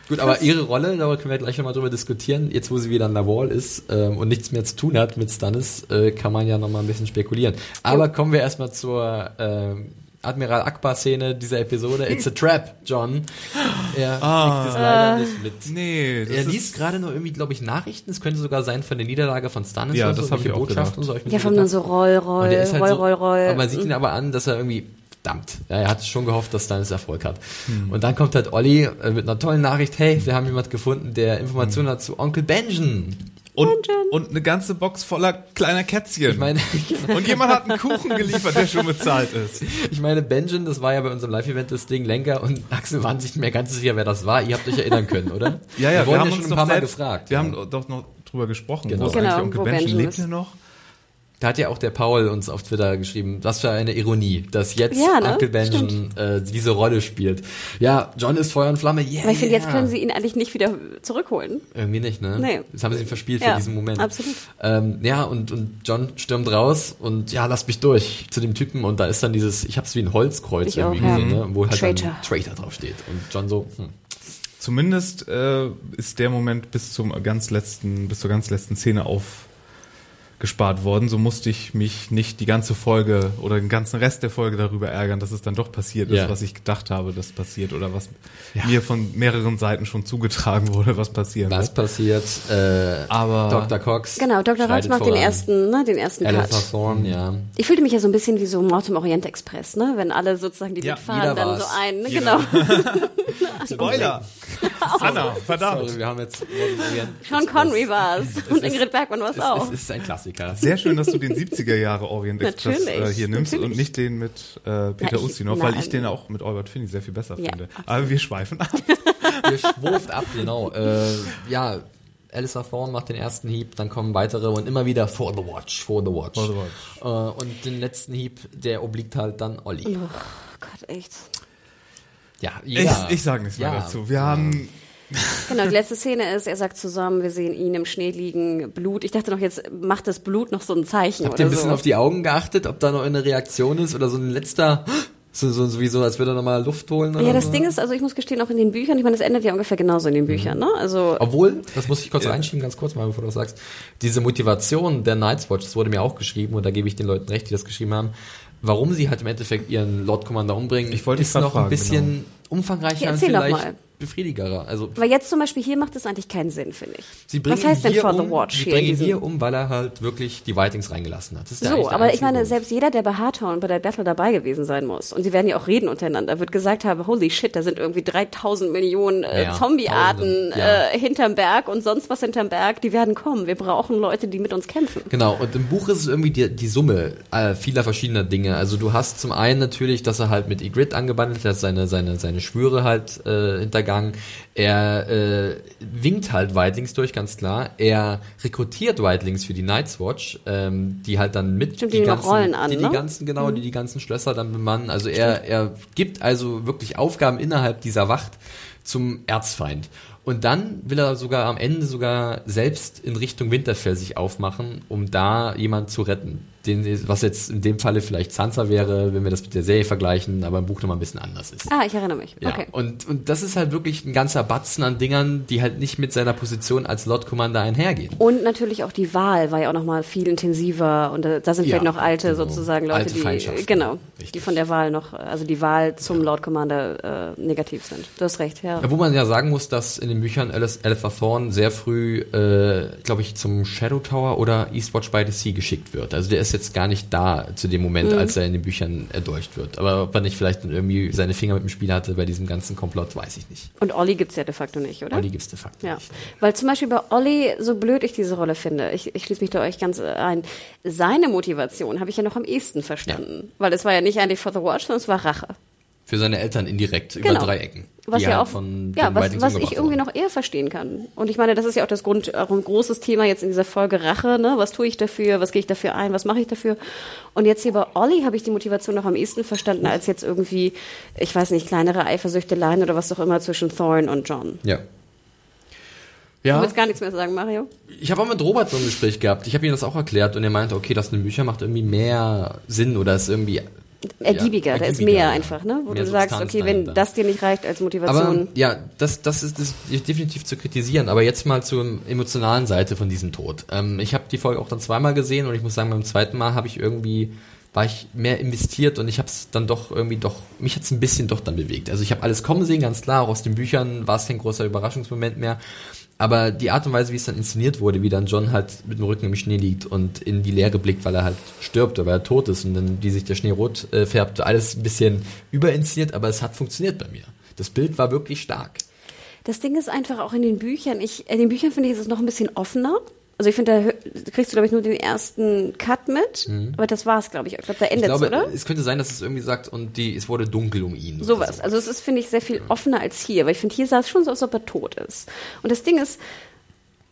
Gut, aber ihre Rolle, darüber können wir gleich nochmal drüber diskutieren. Jetzt, wo sie wieder an der Wall ist ähm, und nichts mehr zu tun hat mit Stannis, äh, kann man ja nochmal ein bisschen spekulieren. Aber kommen wir erstmal zur ähm, Admiral Akbar-Szene dieser Episode. It's a trap, John. Er ah, kriegt es leider nicht mit. Nee, das er liest gerade nur irgendwie, glaube ich, Nachrichten. Es könnte sogar sein von der Niederlage von Stannis
ja, oder das so, habe ich auch Botschaften
so. Ja, von nur so Roll, Roll, Roll,
halt
Roll, Roll.
Aber man sieht ihn aber an, dass er irgendwie verdammt. Ja, er hat schon gehofft, dass Stannis Erfolg hat. Hm. Und dann kommt halt Olli äh, mit einer tollen Nachricht, hey, wir haben jemand gefunden, der Informationen hm. hat zu Onkel Benjen.
Und, und eine ganze Box voller kleiner Kätzchen. Ich meine, und jemand hat einen Kuchen geliefert, der schon bezahlt ist.
Ich meine, Benjen, das war ja bei unserem Live-Event das Ding, Lenker und Axel waren sich nicht mehr ganz sicher, wer das war. Ihr habt euch erinnern können, oder?
ja, ja, wir, wir haben ja uns schon ein paar Mal gefragt. Wir ja. haben doch noch drüber gesprochen.
Genau. Wo genau, eigentlich
Onkel Benjen? Lebt er noch?
Da hat ja auch der Paul uns auf Twitter geschrieben, was für eine Ironie, dass jetzt ja, ne? Uncle Benjamin äh, diese Rolle spielt. Ja, John ist Feuer und Flamme, yeah.
Aber ich finde, jetzt können sie ihn eigentlich nicht wieder zurückholen.
Irgendwie nicht, ne?
Nee.
Das haben sie ihm verspielt ja, für diesen Moment.
Absolut.
Ähm, ja, und, und John stürmt raus und ja, lass mich durch zu dem Typen und da ist dann dieses, ich hab's wie ein Holzkreuz ich irgendwie auch, gesehen, ja. ne? wo halt Traitor. dann Traitor draufsteht. Und John so, hm.
Zumindest äh, ist der Moment bis zum ganz letzten, bis zur ganz letzten Szene auf gespart worden. So musste ich mich nicht die ganze Folge oder den ganzen Rest der Folge darüber ärgern, dass es dann doch passiert ist, ja. was ich gedacht habe, dass passiert oder was ja. mir von mehreren Seiten schon zugetragen wurde, was passiert.
Was wird. passiert? Äh, Aber Dr. Cox.
Genau, Dr. Cox macht den ersten, ne, den ersten Cut.
Thorne, ja.
Ich fühlte mich ja so ein bisschen wie so Mord im Orient Express, ne, wenn alle sozusagen die ja, mitfahren, dann so ein, ne? genau.
Spoiler. Anna, verdammt.
Sorry, wir haben jetzt
Sean Connery war es und Ingrid Bergmann war es auch.
Es ist ein Klassiker.
Sehr schön, dass du den 70er Jahre Orient Express äh, hier nimmst natürlich. und nicht den mit äh, Peter Ustinov, weil ich den auch mit Albert Finney sehr viel besser ja, finde. Absolut. Aber wir schweifen ab.
wir schwurft ab, genau. Äh, ja, Alistair Thorne macht den ersten Hieb, dann kommen weitere und immer wieder for the watch, for the watch. For the watch. Äh, und den letzten Hieb, der obliegt halt dann Olli.
Oh Gott, echt.
Ja,
ich, ich sage nichts ja. mehr dazu. Wir haben
Genau, die letzte Szene ist, er sagt zusammen, wir sehen ihn im Schnee liegen, Blut. Ich dachte noch, jetzt macht das Blut noch so ein Zeichen.
Habt ihr ein bisschen so. auf die Augen geachtet, ob da noch eine Reaktion ist oder so ein letzter so, so, sowieso, als würde er nochmal Luft holen.
ja, das so. Ding ist, also ich muss gestehen, auch in den Büchern, ich meine, das endet ja ungefähr genauso in den Büchern, mhm. ne? Also.
Obwohl, das muss ich kurz ja. einschieben, ganz kurz mal, bevor du das sagst. Diese Motivation der Night's Watch, das wurde mir auch geschrieben, und da gebe ich den Leuten recht, die das geschrieben haben, warum sie halt im Endeffekt ihren Lord Commander umbringen,
ich wollte
ist noch
fragen,
ein bisschen genau. umfangreicher
ja, vielleicht
befriedigerer. Also
weil jetzt zum Beispiel hier macht es eigentlich keinen Sinn, finde ich.
Sie bringen Was heißt denn for um, the watch sie hier? Sie bringen hier um, weil er halt wirklich die Whitings reingelassen hat.
so, aber ich meine, Grund. selbst jeder, der bei Hardtown bei der Battle dabei gewesen sein muss, und sie werden ja auch reden untereinander, wird gesagt haben, holy shit, da sind irgendwie 3000 Millionen äh, ja, Zombie-Arten ja. äh, hinterm Berg und sonst was hinterm Berg, die werden kommen. Wir brauchen Leute, die mit uns kämpfen.
Genau, und im Buch ist es irgendwie die, die Summe äh, vieler verschiedener Dinge. Also du hast zum einen natürlich, dass er halt mit Ygritte angebandelt hat, seine, seine, seine Schwüre halt äh, hintergangen. Er äh, winkt halt Whitelings durch, ganz klar. Er rekrutiert Whitelings für die Night's Watch, ähm, die halt dann mit
Stimmt, die, die ganzen, Rollen an,
die,
ne?
die ganzen, genau, mhm. die die ganzen Schlösser dann bemannen. Also er, er gibt also wirklich Aufgaben innerhalb dieser Wacht zum Erzfeind. Und dann will er sogar am Ende sogar selbst in Richtung Winterfell sich aufmachen, um da jemand zu retten den, was jetzt in dem Falle vielleicht Sansa wäre, wenn wir das mit der Serie vergleichen, aber im Buch nochmal ein bisschen anders ist.
Ah, ich erinnere mich.
Ja,
okay.
Und, und das ist halt wirklich ein ganzer Batzen an Dingern, die halt nicht mit seiner Position als Lord Commander einhergehen.
Und natürlich auch die Wahl war ja auch nochmal viel intensiver und da, da sind ja, vielleicht noch alte genau. sozusagen Leute, alte die, genau, Richtig. die von der Wahl noch, also die Wahl zum ja. Lord Commander äh, negativ sind. Du hast recht, ja.
ja. Wo man ja sagen muss, dass in den Büchern Alice, Alistair Thorne sehr früh, äh, glaube ich, zum Shadow Tower oder Eastwatch by the Sea geschickt wird. Also der ist jetzt gar nicht da zu dem Moment, mhm. als er in den Büchern erdolcht wird. Aber ob er nicht vielleicht irgendwie seine Finger mit dem Spiel hatte bei diesem ganzen Komplott, weiß ich nicht.
Und Olli gibt es ja de facto nicht, oder?
Olli gibt es de facto ja. nicht.
Weil zum Beispiel bei Olli, so blöd ich diese Rolle finde, ich, ich schließe mich da euch ganz ein, seine Motivation habe ich ja noch am ehesten verstanden. Ja. Weil es war ja nicht eigentlich for the watch, sondern es war Rache.
Für seine Eltern indirekt, genau. über drei Ecken.
Was ja auch, von ja, was, was ich irgendwie noch eher verstehen kann. Und ich meine, das ist ja auch das Grund, auch ein großes Thema jetzt in dieser Folge Rache, ne? Was tue ich dafür? Was gehe ich dafür ein? Was mache ich dafür? Und jetzt hier bei Olli habe ich die Motivation noch am ehesten verstanden, als jetzt irgendwie, ich weiß nicht, kleinere Eifersüchteleien oder was auch immer zwischen Thorne und John.
Ja.
Ja. Du willst gar nichts mehr sagen, Mario?
Ich habe auch mit Robert so ein Gespräch gehabt. Ich habe ihm das auch erklärt und er meinte, okay, das in den Büchern macht irgendwie mehr Sinn oder ist irgendwie
ergiebiger, ja, da ist mehr ja. einfach, ne? Wo mehr du Substanz sagst, okay, dahinter. wenn das dir nicht reicht als Motivation.
Aber, ja, das, das ist, das ist definitiv zu kritisieren, aber jetzt mal zur emotionalen Seite von diesem Tod. Ähm, ich habe die Folge auch dann zweimal gesehen und ich muss sagen, beim zweiten Mal habe ich irgendwie war ich mehr investiert und ich habe es dann doch irgendwie doch, mich hat es ein bisschen doch dann bewegt. Also ich habe alles kommen sehen, ganz klar, auch aus den Büchern war es kein großer Überraschungsmoment mehr. Aber die Art und Weise, wie es dann inszeniert wurde, wie dann John halt mit dem Rücken im Schnee liegt und in die Leere blickt, weil er halt stirbt oder weil er tot ist und dann wie sich der Schnee rot äh, färbt, alles ein bisschen überinszeniert, aber es hat funktioniert bei mir. Das Bild war wirklich stark.
Das Ding ist einfach auch in den Büchern, ich, in den Büchern finde ich, ist es noch ein bisschen offener. Also ich finde, da kriegst du, glaube ich, nur den ersten Cut mit. Mhm. Aber das war's, glaube ich. Ich glaube, da endet es, oder?
Es könnte sein, dass es irgendwie sagt, und die, es wurde dunkel um ihn.
Sowas. Also es ist, finde ich, sehr viel offener als hier. Weil ich finde, hier sah es schon so aus, als ob er tot ist. Und das Ding ist,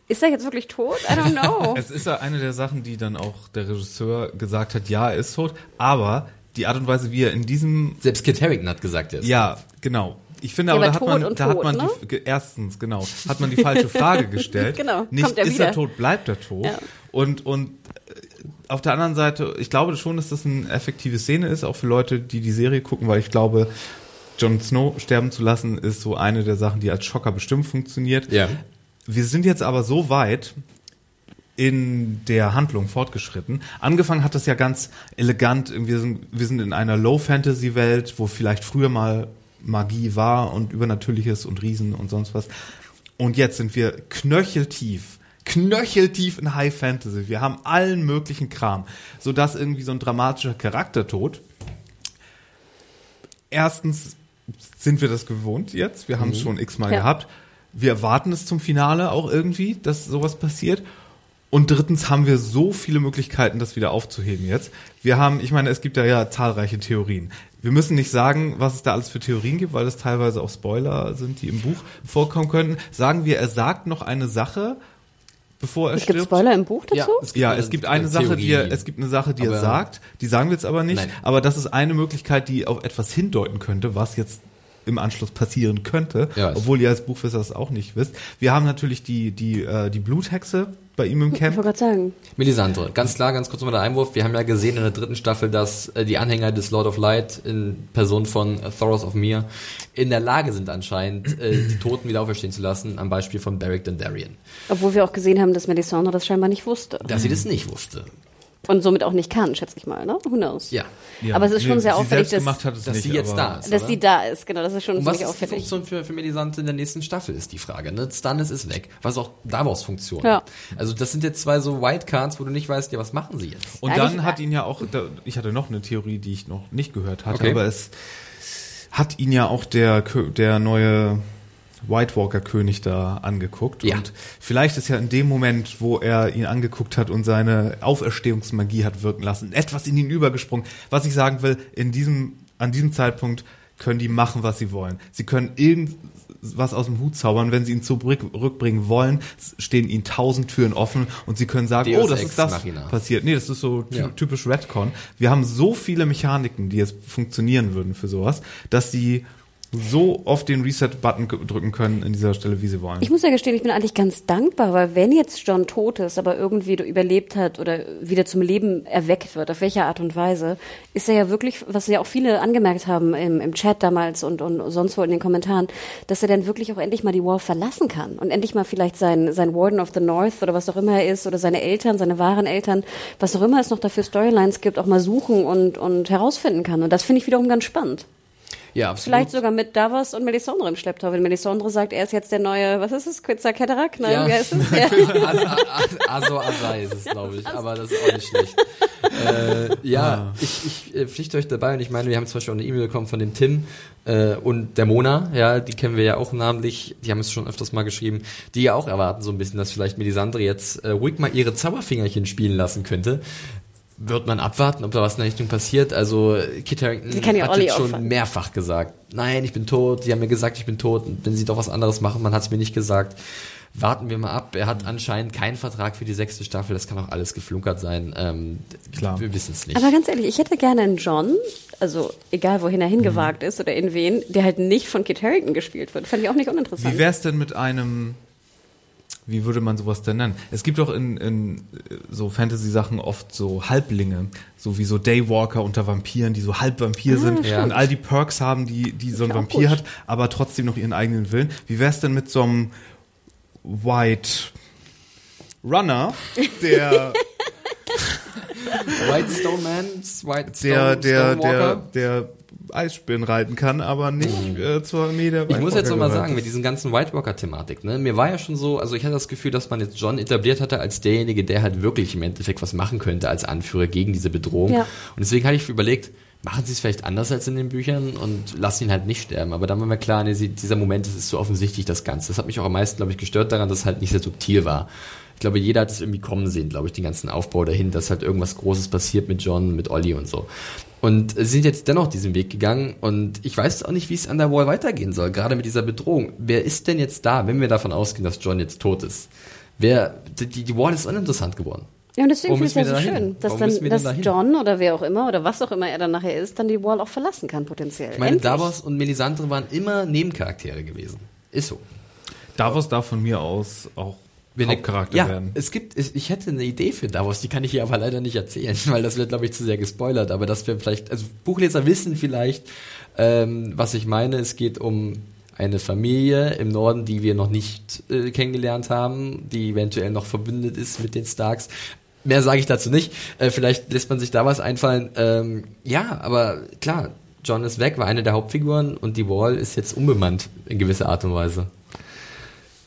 ist er jetzt wirklich tot? I don't know.
es ist ja eine der Sachen, die dann auch der Regisseur gesagt hat, ja, er ist tot. Aber die Art und Weise, wie er in diesem...
Selbst Kit Harington hat gesagt, er
ist Ja, genau. Ich finde, ja, aber da hat man, da tot, hat man ne? die, erstens, genau, hat man die falsche Frage gestellt. genau, Nicht, er ist wieder. er tot, bleibt er tot. Ja. Und, und äh, auf der anderen Seite, ich glaube schon, dass das eine effektive Szene ist, auch für Leute, die die Serie gucken, weil ich glaube, Jon Snow sterben zu lassen, ist so eine der Sachen, die als Schocker bestimmt funktioniert.
Ja.
Wir sind jetzt aber so weit in der Handlung fortgeschritten. Angefangen hat das ja ganz elegant. Wir sind, wir sind in einer Low-Fantasy-Welt, wo vielleicht früher mal Magie war und Übernatürliches und Riesen und sonst was. Und jetzt sind wir knöcheltief knöcheltief in High Fantasy. Wir haben allen möglichen Kram, sodass irgendwie so ein dramatischer Charaktertod. Erstens sind wir das gewohnt jetzt. Wir haben es mhm. schon x-mal ja. gehabt. Wir erwarten es zum Finale auch irgendwie, dass sowas passiert. Und drittens haben wir so viele Möglichkeiten, das wieder aufzuheben jetzt. Wir haben, ich meine, es gibt ja, ja zahlreiche Theorien. Wir müssen nicht sagen, was es da alles für Theorien gibt, weil es teilweise auch Spoiler sind, die im Buch vorkommen könnten. Sagen wir, er sagt noch eine Sache, bevor er es stirbt.
Gibt Spoiler im Buch dazu?
Ja, es gibt, ja, es gibt eine Sache, die er, es gibt eine Sache, die aber er sagt. Die sagen wir jetzt aber nicht. Nein. Aber das ist eine Möglichkeit, die auf etwas hindeuten könnte, was jetzt im Anschluss passieren könnte, ja, obwohl ihr als Buchwisser das auch nicht wisst. Wir haben natürlich die die äh, die Bluthexe bei ihm im Camp.
Ich wollte sagen.
Melisandre, ganz klar, ganz kurz nochmal der Einwurf. Wir haben ja gesehen in der dritten Staffel, dass äh, die Anhänger des Lord of Light in Person von äh, Thoros of Mir in der Lage sind anscheinend, äh, die Toten wieder auferstehen zu lassen, am Beispiel von Beric Dondarrion.
Obwohl wir auch gesehen haben, dass Melisandre das scheinbar nicht wusste.
Dass sie das nicht wusste.
Und somit auch nicht kann, schätze ich mal, ne? Who knows?
Ja.
ja. Aber es ist schon nee, sehr auffällig, dass,
dass nicht, sie jetzt da ist.
Dass oder? sie da ist, genau, das ist schon
ziemlich auffällig. Was die Funktion für, für Melisante in der nächsten Staffel ist die Frage, ne? Stannis ist weg. Was auch Davos Funktion. Ja. Also das sind jetzt zwei so Wildcards, wo du nicht weißt, ja, was machen sie jetzt?
Und dann hat ihn ja auch, ich hatte noch eine Theorie, die ich noch nicht gehört hatte, okay. aber es hat ihn ja auch der, der neue White Walker König da angeguckt. Ja. Und vielleicht ist ja in dem Moment, wo er ihn angeguckt hat und seine Auferstehungsmagie hat wirken lassen, etwas in ihn übergesprungen. Was ich sagen will, in diesem, an diesem Zeitpunkt können die machen, was sie wollen. Sie können irgendwas aus dem Hut zaubern. Wenn sie ihn zurückbringen wollen, stehen ihnen tausend Türen offen und sie können sagen, Deus oh, das ist das Machina. passiert. Nee, das ist so ja. typisch Redcon. Wir haben so viele Mechaniken, die jetzt funktionieren würden für sowas, dass sie so oft den Reset-Button drücken können in dieser Stelle, wie sie wollen.
Ich muss ja gestehen, ich bin eigentlich ganz dankbar, weil wenn jetzt John tot ist, aber irgendwie überlebt hat oder wieder zum Leben erweckt wird, auf welche Art und Weise, ist er ja wirklich, was ja auch viele angemerkt haben im, im Chat damals und, und sonst wo in den Kommentaren, dass er dann wirklich auch endlich mal die Wall verlassen kann und endlich mal vielleicht sein, sein Warden of the North oder was auch immer er ist oder seine Eltern, seine wahren Eltern, was auch immer es noch dafür Storylines gibt, auch mal suchen und, und herausfinden kann. Und das finde ich wiederum ganz spannend.
Ja, absolut.
Vielleicht sogar mit Davos und Melisandre im Schlepptau. Wenn Melisandre sagt, er ist jetzt der neue, was ist es, Quetzal Ketterak? Nein, ja. wer ist es?
Aso Asai ist es, glaube ich, aber das ist auch nicht schlecht. äh, ja, ah. ich, ich äh, pflichte euch dabei und ich meine, wir haben zum Beispiel auch eine E-Mail bekommen von dem Tim äh, und der Mona, ja, die kennen wir ja auch namentlich, die haben es schon öfters mal geschrieben, die ja auch erwarten so ein bisschen, dass vielleicht Melisandre jetzt äh, ruhig mal ihre Zauberfingerchen spielen lassen könnte wird man abwarten, ob da was in der Richtung passiert. Also Kit Harington
ja
hat jetzt schon aufhören. mehrfach gesagt, nein, ich bin tot. Sie haben mir gesagt, ich bin tot. Und wenn sie doch was anderes machen, man hat es mir nicht gesagt. Warten wir mal ab. Er hat anscheinend keinen Vertrag für die sechste Staffel. Das kann auch alles geflunkert sein. Ähm, Klar. Wir wissen es nicht.
Aber ganz ehrlich, ich hätte gerne einen John, also egal wohin er hingewagt mhm. ist oder in wen, der halt nicht von Kit Harington gespielt wird. Fand ich auch nicht uninteressant.
Wie wäre es denn mit einem wie würde man sowas denn nennen? Es gibt doch in, in so Fantasy-Sachen oft so Halblinge, so wie so Daywalker unter Vampiren, die so halb Vampir ah, sind ja. und all die Perks haben, die, die so ein Vampir hat, aber trotzdem noch ihren eigenen Willen. Wie wär's denn mit so einem White Runner, der
White Stone Man, White
Stone, der, der, der, der Eisspinnen reiten kann, aber nicht mhm. äh, zur Armee der
Ich muss jetzt nochmal sagen, mit diesen ganzen White Walker-Thematik, ne, mir war ja schon so, also ich hatte das Gefühl, dass man jetzt John etabliert hatte als derjenige, der halt wirklich im Endeffekt was machen könnte als Anführer gegen diese Bedrohung. Ja. Und deswegen hatte ich überlegt, machen sie es vielleicht anders als in den Büchern und lassen ihn halt nicht sterben. Aber dann war mir klar, nee, dieser Moment, das ist so offensichtlich das Ganze. Das hat mich auch am meisten, glaube ich, gestört daran, dass es halt nicht sehr subtil war. Ich glaube, jeder hat es irgendwie kommen sehen, glaube ich, den ganzen Aufbau dahin, dass halt irgendwas Großes passiert mit John, mit Ollie und so. Und sie sind jetzt dennoch diesen Weg gegangen und ich weiß auch nicht, wie es an der Wall weitergehen soll, gerade mit dieser Bedrohung. Wer ist denn jetzt da, wenn wir davon ausgehen, dass John jetzt tot ist? Wer, die, die Wall ist uninteressant geworden.
Ja, und deswegen finde ich es ja so schön, dass, dann, dass John oder wer auch immer oder was auch immer er dann nachher ist, dann die Wall auch verlassen kann potenziell.
Ich meine, Endlich. Davos und Melisandre waren immer Nebencharaktere gewesen. Ist so.
Davos darf von mir aus auch
Hauptcharakter ja, werden. Es gibt, ich hätte eine Idee für Davos, die kann ich hier aber leider nicht erzählen, weil das wird, glaube ich, zu sehr gespoilert. Aber dass wir vielleicht, also Buchleser wissen vielleicht, ähm, was ich meine. Es geht um eine Familie im Norden, die wir noch nicht äh, kennengelernt haben, die eventuell noch verbündet ist mit den Starks. Mehr sage ich dazu nicht. Äh, vielleicht lässt man sich da was einfallen. Ähm, ja, aber klar, John ist weg, war eine der Hauptfiguren und die Wall ist jetzt unbemannt in gewisser Art und Weise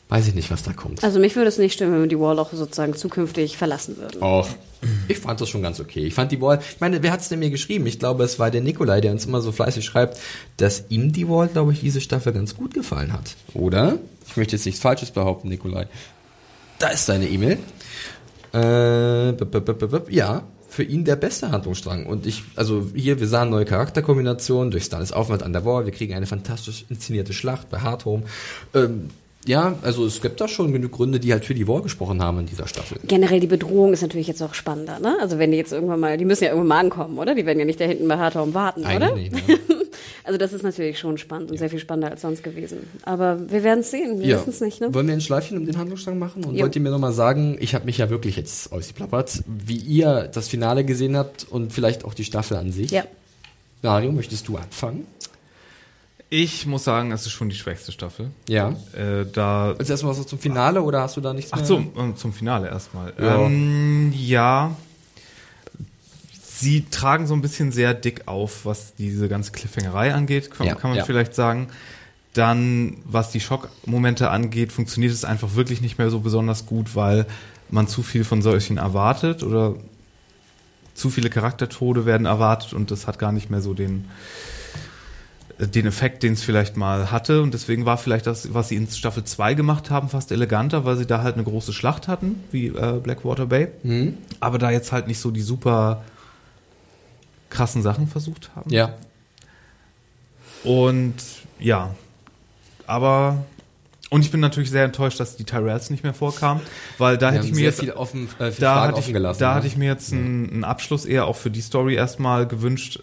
weiß ich nicht, was da kommt.
Also mich würde es nicht stimmen, wenn wir die Wall auch sozusagen zukünftig verlassen würden.
Och, ich fand das schon ganz okay. Ich fand die Wall, ich meine, wer hat es denn mir geschrieben? Ich glaube, es war der Nikolai, der uns immer so fleißig schreibt, dass ihm die Wall, glaube ich, diese Staffel ganz gut gefallen hat. Oder? Ich möchte jetzt nichts Falsches behaupten, Nikolai. Da ist deine E-Mail. Äh, ja, für ihn der beste Handlungsstrang. Und ich, also hier, wir sahen neue Charakterkombinationen durch Stannis Aufwand an der Wall, wir kriegen eine fantastisch inszenierte Schlacht bei Hardhome. Ähm, ja, also es gibt da schon genug Gründe, die halt für die War gesprochen haben in dieser Staffel.
Generell die Bedrohung ist natürlich jetzt auch spannender, ne? Also wenn die jetzt irgendwann mal, die müssen ja irgendwann mal ankommen, oder? Die werden ja nicht da hinten bei Hartau warten, Eigentlich oder? Nicht, ne? also das ist natürlich schon spannend und ja. sehr viel spannender als sonst gewesen. Aber wir werden es sehen, wir ja. wissen es nicht, ne?
Wollen wir ein Schleifchen um den Handlungsstrang machen? Und jo. wollt ihr mir nochmal sagen, ich habe mich ja wirklich jetzt ausgeplappert, wie ihr das Finale gesehen habt und vielleicht auch die Staffel an sich. Ja. Mario, möchtest du anfangen?
Ich muss sagen, es ist schon die schwächste Staffel.
Ja.
Äh, da
also erstmal was zum Finale oder hast du da nichts
Ach, mehr? Ach zum, ähm, zum Finale erstmal. Ja. Ähm, ja. Sie tragen so ein bisschen sehr dick auf, was diese ganze Cliffhangerei angeht, kann, ja, kann man ja. vielleicht sagen. Dann, was die Schockmomente angeht, funktioniert es einfach wirklich nicht mehr so besonders gut, weil man zu viel von solchen erwartet oder zu viele Charaktertode werden erwartet und das hat gar nicht mehr so den, den Effekt, den es vielleicht mal hatte. Und deswegen war vielleicht das, was sie in Staffel 2 gemacht haben, fast eleganter, weil sie da halt eine große Schlacht hatten, wie äh, Blackwater Bay. Mhm. Aber da jetzt halt nicht so die super krassen Sachen versucht haben.
Ja.
Und ja, aber und ich bin natürlich sehr enttäuscht, dass die Tyrells nicht mehr vorkamen, weil da hätte ich mir jetzt
viel offen, äh, viel
da hatte ich, gelassen, da ja. hatte ich mir jetzt einen, einen, Abschluss eher auch für die Story erstmal gewünscht,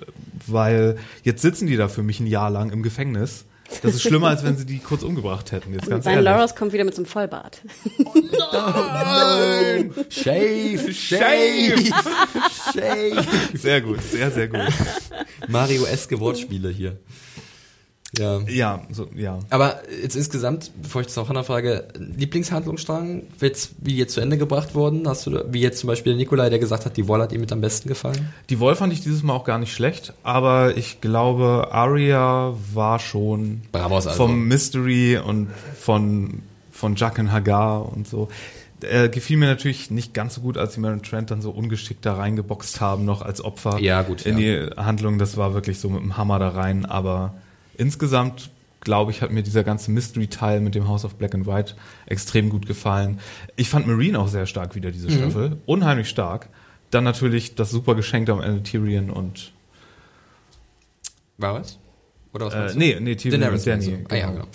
weil jetzt sitzen die da für mich ein Jahr lang im Gefängnis. Das ist schlimmer, als wenn sie die kurz umgebracht hätten. Jetzt ganz
Sein Loras kommt wieder mit so einem Vollbart.
Oh nein! Shave, shave,
shave. Sehr gut, sehr, sehr gut.
Mario-eske Wortspiele hier.
Ja. Ja, so, ja.
Aber jetzt insgesamt, bevor ich das auch Hannah frage, Lieblingshandlungsstrang, jetzt, wie jetzt zu Ende gebracht worden? Hast du, wie jetzt zum Beispiel der Nikolai, der gesagt hat, die Wall hat ihm mit am besten gefallen?
Die Wall fand ich dieses Mal auch gar nicht schlecht, aber ich glaube, Arya war schon
Bravos also.
vom Mystery und von, von Jack und Hagar und so. Er gefiel mir natürlich nicht ganz so gut, als die Maren Trent dann so ungeschickt da reingeboxt haben, noch als Opfer
ja, gut,
in
ja.
die Handlung. Das war wirklich so mit dem Hammer da rein, aber insgesamt glaube ich, hat mir dieser ganze Mystery-Teil mit dem House of Black and White extrem gut gefallen. Ich fand Marine auch sehr stark wieder, diese mhm. Staffel. Unheimlich stark. dann natürlich das super Geschenk am Ende Tyrion und
war was?
Oder was äh, nee, nee, Tyrion
Daenerys und Danny. So. Genau. Ah, ja, genau.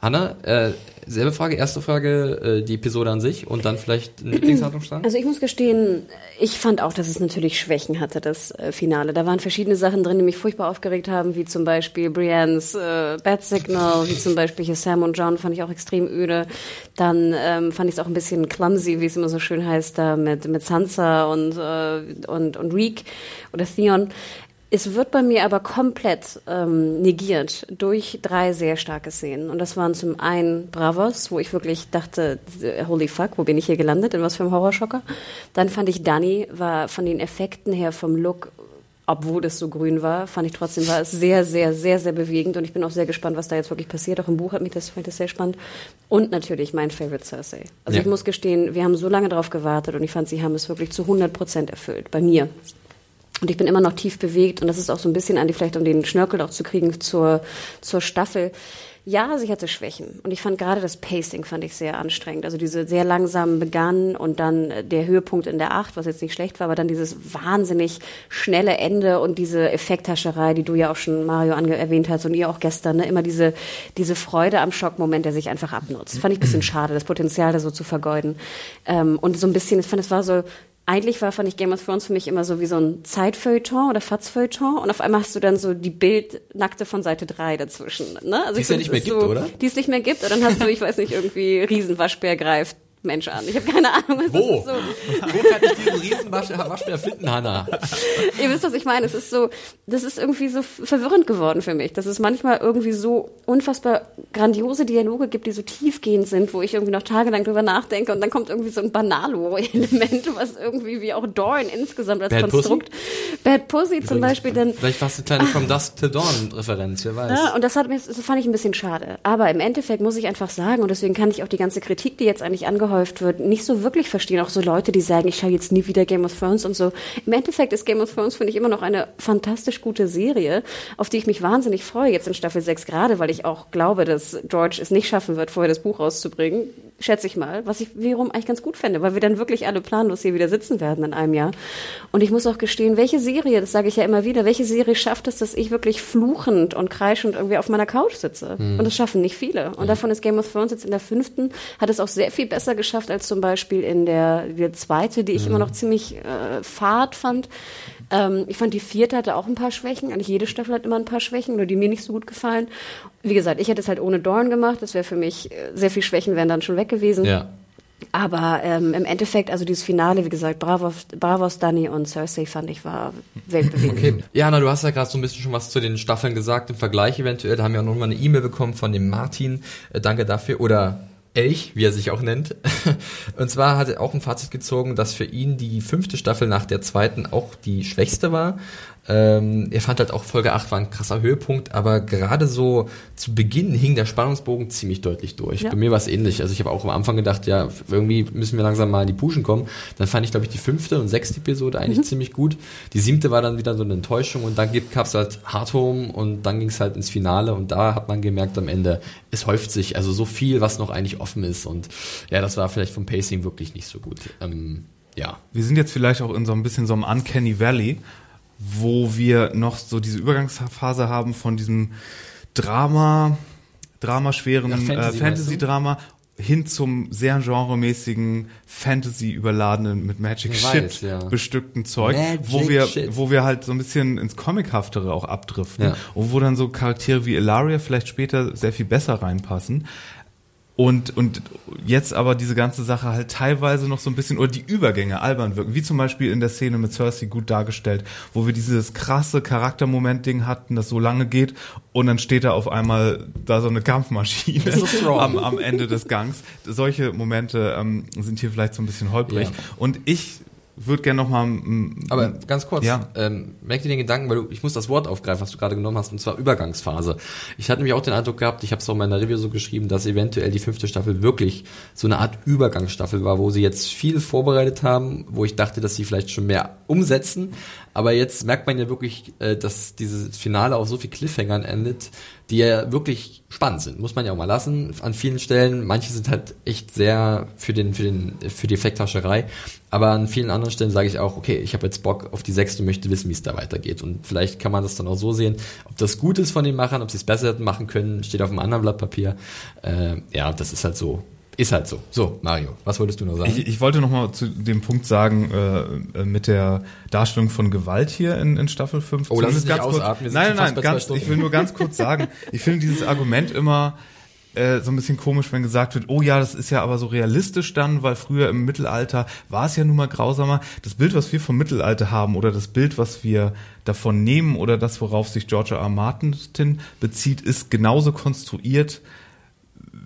Hanna, äh, selbe Frage, erste Frage, äh, die Episode an sich und dann vielleicht ein Lieblingshandlungsstrang?
Also ich muss gestehen, ich fand auch, dass es natürlich Schwächen hatte, das äh, Finale. Da waren verschiedene Sachen drin, die mich furchtbar aufgeregt haben, wie zum Beispiel Briennes äh, Bad Signal, wie zum Beispiel hier Sam und John, fand ich auch extrem öde. Dann ähm, fand ich es auch ein bisschen clumsy, wie es immer so schön heißt, da mit, mit Sansa und, äh, und, und Reek oder Theon. Es wird bei mir aber komplett ähm, negiert durch drei sehr starke Szenen. Und das waren zum einen Bravos, wo ich wirklich dachte, holy fuck, wo bin ich hier gelandet? In was für einem Horrorschocker? Dann fand ich Danny, war von den Effekten her, vom Look, obwohl es so grün war, fand ich trotzdem, war es sehr, sehr, sehr, sehr bewegend. Und ich bin auch sehr gespannt, was da jetzt wirklich passiert. Auch im Buch hat mich das, fand ich das sehr spannend. Und natürlich mein Favorite Cersei. Also ja. ich muss gestehen, wir haben so lange darauf gewartet und ich fand, sie haben es wirklich zu 100 Prozent erfüllt. Bei mir. Und ich bin immer noch tief bewegt und das ist auch so ein bisschen, Andi, vielleicht um den Schnörkel auch zu kriegen zur, zur Staffel. Ja, sie hatte Schwächen. Und ich fand gerade das Pacing fand ich sehr anstrengend. Also diese sehr langsam begann und dann der Höhepunkt in der Acht, was jetzt nicht schlecht war, aber dann dieses wahnsinnig schnelle Ende und diese Effekthascherei, die du ja auch schon, Mario, erwähnt hast und ihr auch gestern, ne? immer diese, diese Freude am Schockmoment, der sich einfach abnutzt. Fand ich ein bisschen schade, das Potenzial da so zu vergeuden. Ähm, und so ein bisschen, ich fand, es war so eigentlich war, fand ich Game of Thrones für mich immer so wie so ein Zeitfeuilleton oder Fatzfeuilleton und auf einmal hast du dann so die Bildnackte von Seite 3 dazwischen. Ne?
Also die es ja nicht mehr gibt,
so,
oder?
Die es nicht mehr gibt und dann hast du, ich weiß nicht, irgendwie Riesenwaschbär greift Mensch an. Ich habe keine Ahnung.
Was Wo? So. Wo kann ich diesen Riesenwaschbär finden, Hanna?
Ihr wisst, was ich meine. Es ist so, das ist irgendwie so verwirrend geworden für mich, dass es manchmal irgendwie so unfassbar grandiose Dialoge gibt, die so tiefgehend sind, wo ich irgendwie noch tagelang drüber nachdenke und dann kommt irgendwie so ein Banalo-Element, was irgendwie wie auch Dorn insgesamt als Bad Konstrukt. Pussy? Bad Pussy zum Beispiel. Denn,
Vielleicht war es eine kleine From Dust to Dawn-Referenz, wer weiß.
Ja, und das, hat mir, das fand ich ein bisschen schade. Aber im Endeffekt muss ich einfach sagen, und deswegen kann ich auch die ganze Kritik, die jetzt eigentlich angehört angehäuft wird, nicht so wirklich verstehen. Auch so Leute, die sagen, ich schaue jetzt nie wieder Game of Thrones und so. Im Endeffekt ist Game of Thrones, finde ich, immer noch eine fantastisch gute Serie, auf die ich mich wahnsinnig freue, jetzt in Staffel 6 gerade, weil ich auch glaube, dass George es nicht schaffen wird, vorher das Buch rauszubringen. Schätze ich mal. Was ich wiederum eigentlich ganz gut fände, weil wir dann wirklich alle planlos hier wieder sitzen werden in einem Jahr. Und ich muss auch gestehen, welche Serie, das sage ich ja immer wieder, welche Serie schafft es, dass ich wirklich fluchend und kreischend irgendwie auf meiner Couch sitze? Mhm. Und das schaffen nicht viele. Und mhm. davon ist Game of Thrones jetzt in der fünften, hat es auch sehr viel besser geschafft als zum Beispiel in der, der zweite, die ich mhm. immer noch ziemlich äh, fad fand. Ähm, ich fand, die vierte hatte auch ein paar Schwächen. Eigentlich jede Staffel hat immer ein paar Schwächen, nur die mir nicht so gut gefallen. Wie gesagt, ich hätte es halt ohne Dorn gemacht. Das wäre für mich, äh, sehr viel Schwächen wären dann schon weg gewesen. Ja. Aber ähm, im Endeffekt, also dieses Finale, wie gesagt, Bravos, Bravos, Danny und Cersei fand ich war weltbewegend. Okay.
Jana, du hast ja gerade so ein bisschen schon was zu den Staffeln gesagt, im Vergleich eventuell. Da haben wir auch nochmal eine E-Mail bekommen von dem Martin. Äh, danke dafür. Oder Elch, wie er sich auch nennt. Und zwar hat er auch ein Fazit gezogen, dass für ihn die fünfte Staffel nach der zweiten auch die schwächste war. Ähm, er fand halt auch Folge 8 war ein krasser Höhepunkt, aber gerade so zu Beginn hing der Spannungsbogen ziemlich deutlich durch. Ja. Bei mir war es ähnlich. Also ich habe auch am Anfang gedacht, ja, irgendwie müssen wir langsam mal in die Puschen kommen. Dann fand ich, glaube ich, die fünfte und sechste Episode eigentlich mhm. ziemlich gut. Die siebte war dann wieder so eine Enttäuschung und dann gab es halt Hard Home und dann ging es halt ins Finale und da hat man gemerkt am Ende, es häuft sich, also so viel, was noch eigentlich offen ist und ja, das war vielleicht vom Pacing wirklich nicht so gut. Ähm, ja.
Wir sind jetzt vielleicht auch in so ein bisschen so einem Uncanny Valley, wo wir noch so diese Übergangsphase haben von diesem Drama, Dramaschweren äh, Fantasy-Drama Fantasy hin zum sehr genremäßigen Fantasy überladenen mit Magic ich Shit weiß, ja. bestückten Zeug, Magic wo wir Shit. wo wir halt so ein bisschen ins comichaftere auch abdriften ja. und wo dann so Charaktere wie Ilaria vielleicht später sehr viel besser reinpassen. Und, und jetzt aber diese ganze Sache halt teilweise noch so ein bisschen, oder die Übergänge albern wirken, wie zum Beispiel in der Szene mit Cersei gut dargestellt, wo wir dieses krasse Charaktermoment-Ding hatten, das so lange geht, und dann steht da auf einmal da so eine Kampfmaschine am, am Ende des Gangs. Solche Momente ähm, sind hier vielleicht so ein bisschen holprig. Ja. Und ich würde gerne noch mal. Mm,
Aber ganz kurz, ja. ähm, merk dir den Gedanken, weil du, ich muss das Wort aufgreifen, was du gerade genommen hast, und zwar Übergangsphase. Ich hatte nämlich auch den Eindruck gehabt, ich habe es auch in meiner Review so geschrieben, dass eventuell die fünfte Staffel wirklich so eine Art Übergangsstaffel war, wo sie jetzt viel vorbereitet haben, wo ich dachte, dass sie vielleicht schon mehr umsetzen, Aber jetzt merkt man ja wirklich, äh, dass dieses Finale auf so viel Cliffhangern endet, die ja wirklich spannend sind, muss man ja auch mal lassen an vielen Stellen. Manche sind halt echt sehr für den für den für die Effekthascherei, aber an vielen anderen Stellen sage ich auch, okay, ich habe jetzt Bock auf die sechste, möchte wissen, wie es da weitergeht und vielleicht kann man das dann auch so sehen, ob das gut ist von den Machern, ob sie es besser hätten machen können, steht auf einem anderen Blatt Papier. Äh, ja, das ist halt so ist halt so. So, Mario, was wolltest du noch sagen?
Ich, ich wollte noch mal zu dem Punkt sagen, äh, mit der Darstellung von Gewalt hier in, in Staffel 5.
Oh, lass es nicht ausatmen.
Nein, nein, nein, ganz, ich will nur ganz kurz sagen, ich finde dieses Argument immer äh, so ein bisschen komisch, wenn gesagt wird, oh ja, das ist ja aber so realistisch dann, weil früher im Mittelalter war es ja nun mal grausamer. Das Bild, was wir vom Mittelalter haben oder das Bild, was wir davon nehmen oder das, worauf sich George R. R. Martin bezieht, ist genauso konstruiert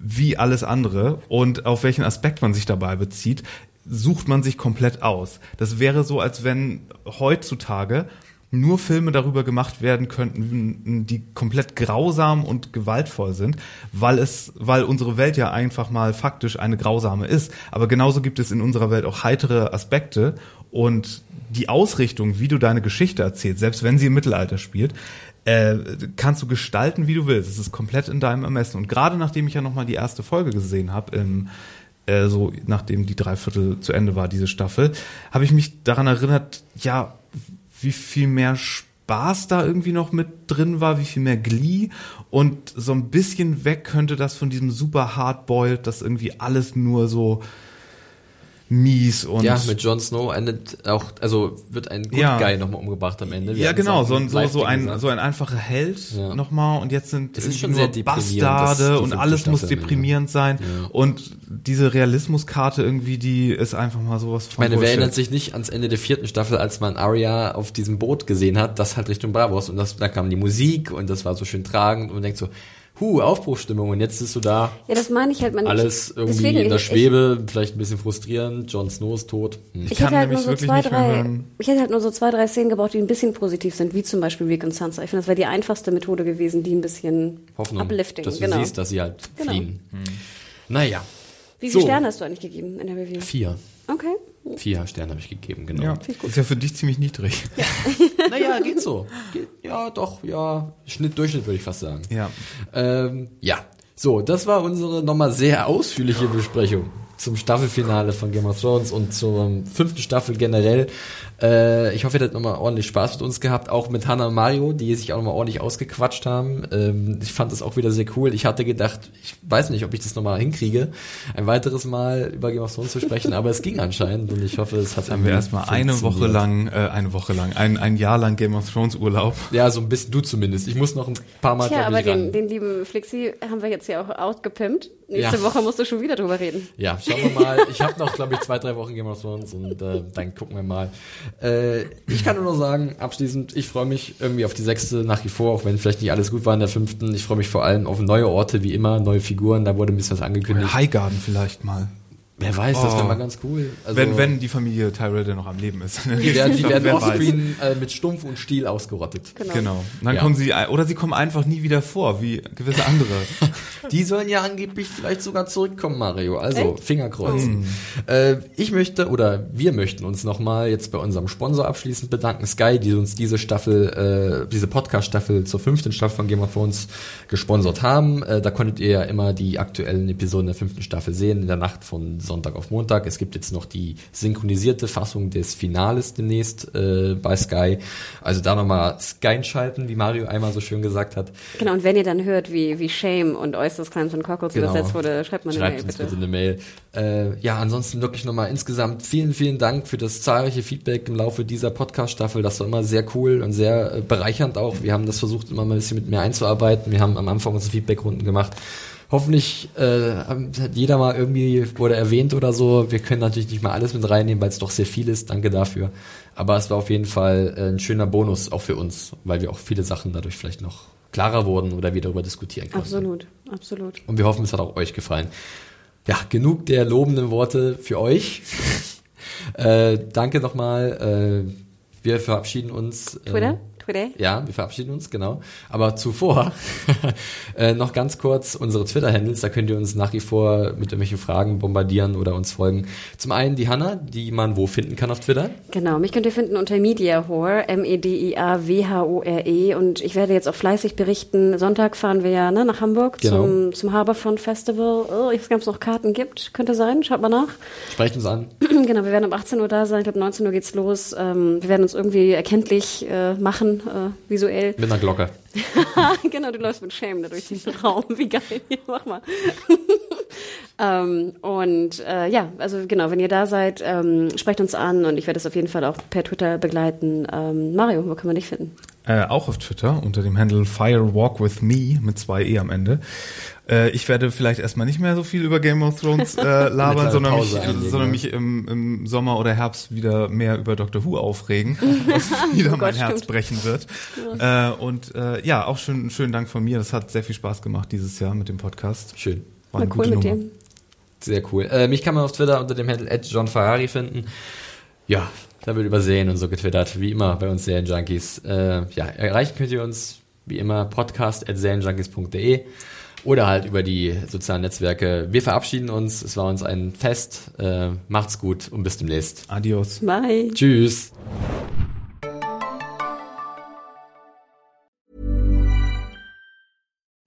wie alles andere und auf welchen Aspekt man sich dabei bezieht, sucht man sich komplett aus. Das wäre so, als wenn heutzutage nur Filme darüber gemacht werden könnten, die komplett grausam und gewaltvoll sind, weil es, weil unsere Welt ja einfach mal faktisch eine grausame ist. Aber genauso gibt es in unserer Welt auch heitere Aspekte und die Ausrichtung, wie du deine Geschichte erzählst, selbst wenn sie im Mittelalter spielt, äh, kannst du gestalten, wie du willst. Es ist komplett in deinem Ermessen. Und gerade nachdem ich ja nochmal die erste Folge gesehen habe, im äh, so nachdem die Dreiviertel zu Ende war, diese Staffel, habe ich mich daran erinnert, ja, wie viel mehr Spaß da irgendwie noch mit drin war, wie viel mehr Glee und so ein bisschen weg könnte das von diesem super Hardboiled, das irgendwie alles nur so mies und
ja mit Jon Snow endet auch also wird ein Good ja. Guy nochmal umgebracht am Ende
Wir ja genau so, so, so ein gesagt. so ein einfacher Held ja. nochmal und jetzt sind
es schon nur
Bastarde und alles muss deprimierend sein ja. und diese Realismuskarte irgendwie die ist einfach mal sowas
von ich meine wer erinnert sich nicht ans Ende der vierten Staffel als man Arya auf diesem Boot gesehen hat das halt Richtung Bravos und das da kam die Musik und das war so schön tragend und man denkt so huh, Aufbruchstimmung und jetzt bist du da.
Ja, das meine ich halt. Man
Alles irgendwie deswegen, in der Schwebe, ich, vielleicht ein bisschen frustrierend. Jon Snow ist tot.
Hm. Ich, ich kann halt nämlich so wirklich zwei, nicht drei, mehr hören. Ich hätte halt nur so zwei, drei Szenen gebraucht, die ein bisschen positiv sind, wie zum Beispiel Rick und Sansa. Ich finde, das wäre die einfachste Methode gewesen, die ein bisschen
Hoffnung,
uplifting.
Dass du genau. siehst, dass sie halt genau. fliehen. Hm. Naja.
Wie viele so. Sterne hast du eigentlich gegeben in der Review?
Vier.
Okay.
Vier Sterne habe ich gegeben, genau.
Ja, ist ja für dich ziemlich niedrig.
Ja. naja, geht so. Geht, ja, doch, ja. Schnitt, Durchschnitt würde ich fast sagen.
Ja.
Ähm, ja. So, das war unsere nochmal sehr ausführliche Besprechung zum Staffelfinale von Game of Thrones und zur fünften Staffel generell. Äh, ich hoffe, ihr habt nochmal ordentlich Spaß mit uns gehabt, auch mit Hannah und Mario, die sich auch nochmal ordentlich ausgequatscht haben. Ähm, ich fand das auch wieder sehr cool. Ich hatte gedacht, ich weiß nicht, ob ich das nochmal hinkriege, ein weiteres Mal über Game of Thrones zu sprechen, aber es ging anscheinend und ich hoffe, es hat
haben wir erstmal eine Woche lang, äh, eine Woche lang, ein, ein Jahr lang Game of Thrones Urlaub.
Ja, so ein bisschen, du zumindest. Ich muss noch ein paar Mal
Tja, aber den, den lieben Flixi haben wir jetzt ja auch outgepimpt. Nächste ja. Woche musst du schon wieder drüber reden.
Ja, schauen wir mal. Ich habe noch, glaube ich, zwei, drei Wochen Game of Thrones und äh, dann gucken wir mal. Äh, ich kann nur noch sagen, abschließend, ich freue mich irgendwie auf die sechste nach wie vor, auch wenn vielleicht nicht alles gut war in der fünften. Ich freue mich vor allem auf neue Orte, wie immer, neue Figuren, da wurde ein bisschen was angekündigt.
Highgarden vielleicht mal.
Wer weiß, oh. das wäre mal ganz cool.
Also, wenn, wenn die Familie Tyrell noch am Leben ist.
Die werden, die werden offscreen äh, mit Stumpf und Stiel ausgerottet.
Genau. genau. dann ja. kommen sie, oder sie kommen einfach nie wieder vor, wie gewisse andere.
die sollen ja angeblich vielleicht sogar zurückkommen, Mario. Also, Echt? Fingerkreuz. Mm. Äh, ich möchte, oder wir möchten uns nochmal jetzt bei unserem Sponsor abschließend bedanken, Sky, die uns diese Staffel, äh, diese Podcast-Staffel zur fünften Staffel von Game of Thrones gesponsert haben. Äh, da konntet ihr ja immer die aktuellen Episoden der fünften Staffel sehen, in der Nacht von Sonntag auf Montag. Es gibt jetzt noch die synchronisierte Fassung des Finales demnächst äh, bei Sky. Also da nochmal Sky schalten, wie Mario einmal so schön gesagt hat.
Genau, und wenn ihr dann hört, wie, wie Shame und Oysters, Clams und Cockles genau. übersetzt wurde, schreibt mal eine
schreibt Mail, bitte. bitte eine Mail. Äh, ja, ansonsten wirklich nochmal insgesamt vielen, vielen Dank für das zahlreiche Feedback im Laufe dieser Podcast-Staffel. Das war immer sehr cool und sehr äh, bereichernd auch. Wir haben das versucht, immer mal ein bisschen mit mir einzuarbeiten. Wir haben am Anfang unsere Feedback-Runden gemacht hoffentlich äh, hat jeder mal irgendwie wurde erwähnt oder so. Wir können natürlich nicht mal alles mit reinnehmen, weil es doch sehr viel ist. Danke dafür. Aber es war auf jeden Fall äh, ein schöner Bonus auch für uns, weil wir auch viele Sachen dadurch vielleicht noch klarer wurden oder wir darüber diskutieren können.
Absolut, absolut.
Und wir hoffen, es hat auch euch gefallen. Ja, genug der lobenden Worte für euch. äh, danke nochmal. Äh, wir verabschieden uns.
Twitter? Twitter.
Ja, wir verabschieden uns, genau. Aber zuvor äh, noch ganz kurz unsere Twitter-Handles, da könnt ihr uns nach wie vor mit irgendwelchen Fragen bombardieren oder uns folgen. Zum einen die Hanna, die man wo finden kann auf Twitter.
Genau, mich könnt ihr finden unter Mediahore, M-E-D-I-A-W-H-O-R-E -E. und ich werde jetzt auch fleißig berichten. Sonntag fahren wir ja ne, nach Hamburg genau. zum, zum Harbourfront Festival. Oh, ich weiß nicht, ob es noch Karten gibt, könnte sein, schaut mal nach.
Sprecht uns an.
genau, wir werden um 18 Uhr da sein, ich glaube 19 Uhr geht's los. Ähm, wir werden uns irgendwie erkenntlich äh, machen, äh, visuell.
Mit einer Glocke.
genau, du läufst mit Shame da durch den Raum. Wie geil. Hier, mach mal. ähm, und äh, ja, also genau, wenn ihr da seid, ähm, sprecht uns an und ich werde es auf jeden Fall auch per Twitter begleiten. Ähm, Mario, wo kann man dich finden?
Äh, auch auf Twitter unter dem Handle Firewalk with Me mit zwei E am Ende. Äh, ich werde vielleicht erstmal nicht mehr so viel über Game of Thrones äh, labern, sondern mich, sondern mich im, im, Sommer oder Herbst wieder mehr über Doctor Who aufregen, was wieder oh mein Herz stimmt. brechen wird. Äh, und äh, ja, auch schön, schönen Dank von mir. Das hat sehr viel Spaß gemacht dieses Jahr mit dem Podcast.
Schön.
War eine cool gute mit Nummer. dem.
Sehr cool. Äh, mich kann man auf Twitter unter dem Handle John Ferrari finden. Ja, da wird übersehen und so getwittert, wie immer bei uns Serienjunkies. Äh, ja, erreichen könnt ihr uns wie immer podcast at serienjunkies.de oder halt über die sozialen Netzwerke. Wir verabschieden uns. Es war uns ein Fest. Äh, macht's gut und bis demnächst.
Adios.
Bye.
Tschüss.